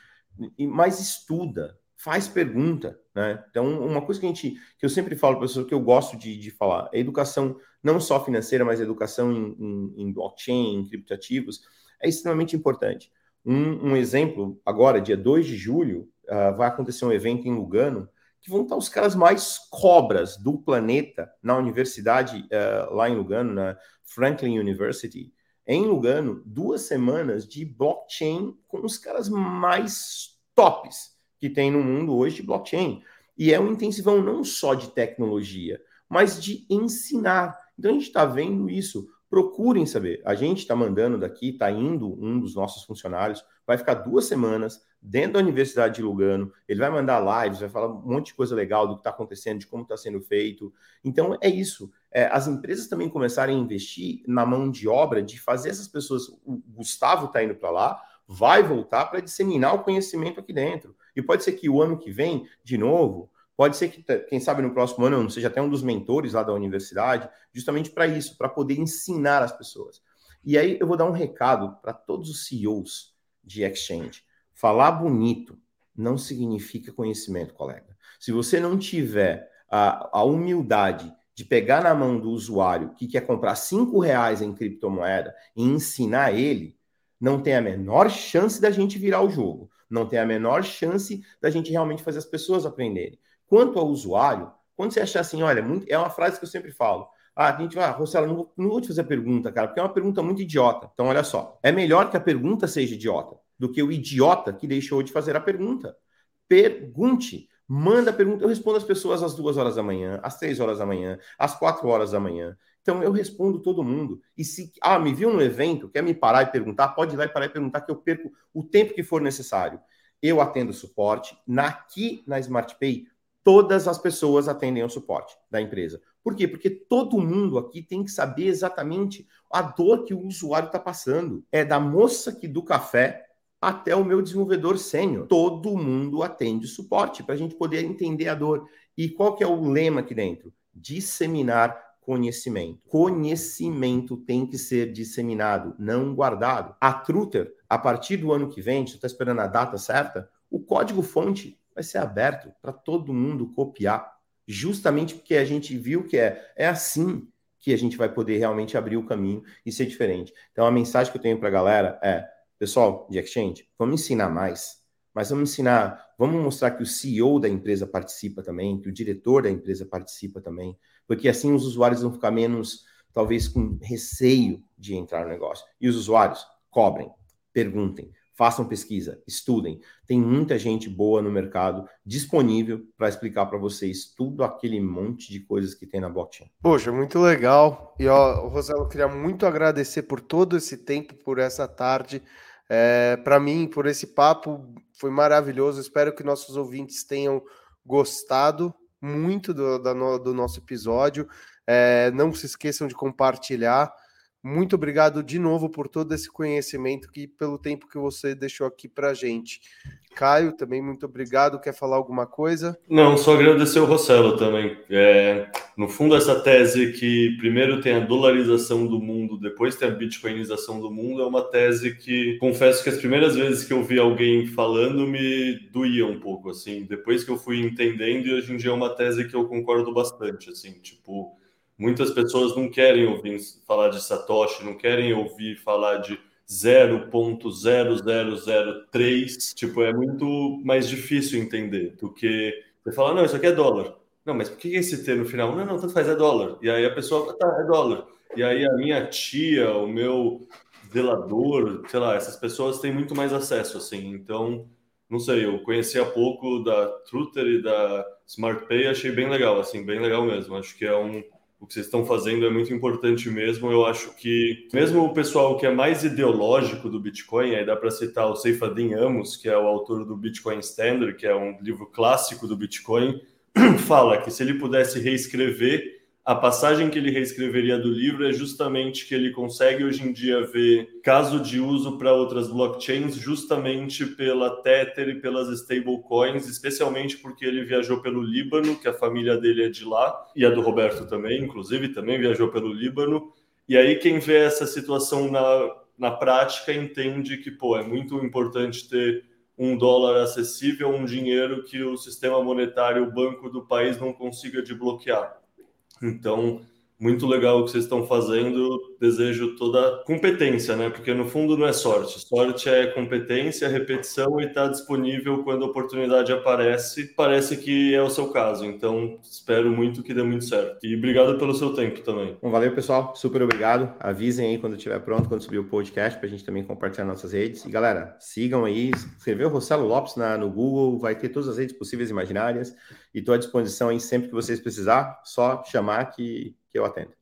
mas estuda, faz pergunta, né? Então, uma coisa que a gente, que eu sempre falo para pessoas que eu gosto de, de falar, é educação não só financeira, mas educação em, em, em blockchain, em criptoativos, é extremamente importante. Um, um, exemplo, agora, dia 2 de julho, uh, vai acontecer um evento em Lugano que vão estar os caras mais cobras do planeta na universidade uh, lá em Lugano, na Franklin University, em Lugano, duas semanas de blockchain com os caras mais tops que tem no mundo hoje de blockchain. E é um intensivão não só de tecnologia, mas de ensinar. Então a gente está vendo isso. Procurem saber. A gente está mandando daqui, está indo um dos nossos funcionários, vai ficar duas semanas dentro da Universidade de Lugano. Ele vai mandar lives, vai falar um monte de coisa legal do que está acontecendo, de como está sendo feito. Então é isso. É, as empresas também começarem a investir na mão de obra de fazer essas pessoas. O Gustavo está indo para lá, vai voltar para disseminar o conhecimento aqui dentro. E pode ser que o ano que vem, de novo, Pode ser que, quem sabe, no próximo ano eu não seja até um dos mentores lá da universidade, justamente para isso, para poder ensinar as pessoas. E aí eu vou dar um recado para todos os CEOs de exchange. Falar bonito não significa conhecimento, colega. Se você não tiver a, a humildade de pegar na mão do usuário que quer comprar cinco reais em criptomoeda e ensinar ele, não tem a menor chance da gente virar o jogo. Não tem a menor chance da gente realmente fazer as pessoas aprenderem. Quanto ao usuário, quando você achar assim, olha, muito, é uma frase que eu sempre falo. Ah, a gente vai, ah, não vou, não vou te fazer pergunta, cara, porque é uma pergunta muito idiota. Então, olha só, é melhor que a pergunta seja idiota do que o idiota que deixou de fazer a pergunta. Pergunte. Manda pergunta, eu respondo as pessoas às duas horas da manhã, às três horas da manhã, às quatro horas da manhã. Então eu respondo todo mundo. E se ah, me viu no evento, quer me parar e perguntar, pode ir lá e parar e perguntar que eu perco o tempo que for necessário. Eu atendo suporte. Aqui na SmartPay, todas as pessoas atendem ao suporte da empresa. Por quê? Porque todo mundo aqui tem que saber exatamente a dor que o usuário está passando. É da moça que do café até o meu desenvolvedor sênior. Todo mundo atende suporte para a gente poder entender a dor. E qual que é o lema aqui dentro? Disseminar conhecimento. Conhecimento tem que ser disseminado, não guardado. A Truter, a partir do ano que vem, você está esperando a data certa, o código-fonte vai ser aberto para todo mundo copiar, justamente porque a gente viu que é, é assim que a gente vai poder realmente abrir o caminho e ser diferente. Então, a mensagem que eu tenho para a galera é: pessoal de Exchange, vamos ensinar mais, mas vamos ensinar, vamos mostrar que o CEO da empresa participa também, que o diretor da empresa participa também, porque assim os usuários vão ficar menos, talvez, com receio de entrar no negócio. E os usuários cobrem, perguntem, façam pesquisa, estudem. Tem muita gente boa no mercado disponível para explicar para vocês tudo aquele monte de coisas que tem na blockchain. Poxa, muito legal. E ó, Rosela, eu queria muito agradecer por todo esse tempo, por essa tarde. É, para mim, por esse papo, foi maravilhoso. Espero que nossos ouvintes tenham gostado muito do, do nosso episódio. É, não se esqueçam de compartilhar. Muito obrigado de novo por todo esse conhecimento e pelo tempo que você deixou aqui para gente. Caio, também muito obrigado. Quer falar alguma coisa? Não, só agradecer o Rossello também. É, no fundo, essa tese que primeiro tem a dolarização do mundo, depois tem a bitcoinização do mundo, é uma tese que confesso que as primeiras vezes que eu vi alguém falando me doía um pouco, assim. Depois que eu fui entendendo, e hoje em dia é uma tese que eu concordo bastante, assim, tipo Muitas pessoas não querem ouvir falar de Satoshi, não querem ouvir falar de 0.0003. Tipo, é muito mais difícil entender do que você fala, não, isso aqui é dólar. Não, mas por que esse T no final? Não, não, tanto faz, é dólar. E aí a pessoa, tá, é dólar. E aí a minha tia, o meu zelador, sei lá, essas pessoas têm muito mais acesso, assim. Então, não sei, eu conheci há pouco da Truter e da SmartPay, achei bem legal, assim, bem legal mesmo. Acho que é um o que vocês estão fazendo é muito importante mesmo. Eu acho que, mesmo o pessoal que é mais ideológico do Bitcoin, aí dá para citar o Seifadin Amos, que é o autor do Bitcoin Standard, que é um livro clássico do Bitcoin, <clears throat> fala que se ele pudesse reescrever a passagem que ele reescreveria do livro é justamente que ele consegue hoje em dia ver caso de uso para outras blockchains justamente pela Tether e pelas stablecoins, especialmente porque ele viajou pelo Líbano, que a família dele é de lá, e a do Roberto também, inclusive, também viajou pelo Líbano. E aí quem vê essa situação na, na prática entende que, pô, é muito importante ter um dólar acessível, um dinheiro que o sistema monetário, o banco do país não consiga desbloquear. Então, muito legal o que vocês estão fazendo. Desejo toda competência, né? Porque no fundo não é sorte. Sorte é competência, repetição e estar tá disponível quando a oportunidade aparece. Parece que é o seu caso. Então, espero muito que dê muito certo. E obrigado pelo seu tempo também. Bom, valeu, pessoal. Super obrigado. Avisem aí quando estiver pronto, quando subir o podcast, para a gente também compartilhar nossas redes. E galera, sigam aí. Escreveu Rossello Lopes na, no Google, vai ter todas as redes possíveis e imaginárias. E estou à disposição aí sempre que vocês precisar. Só chamar que eu atendo.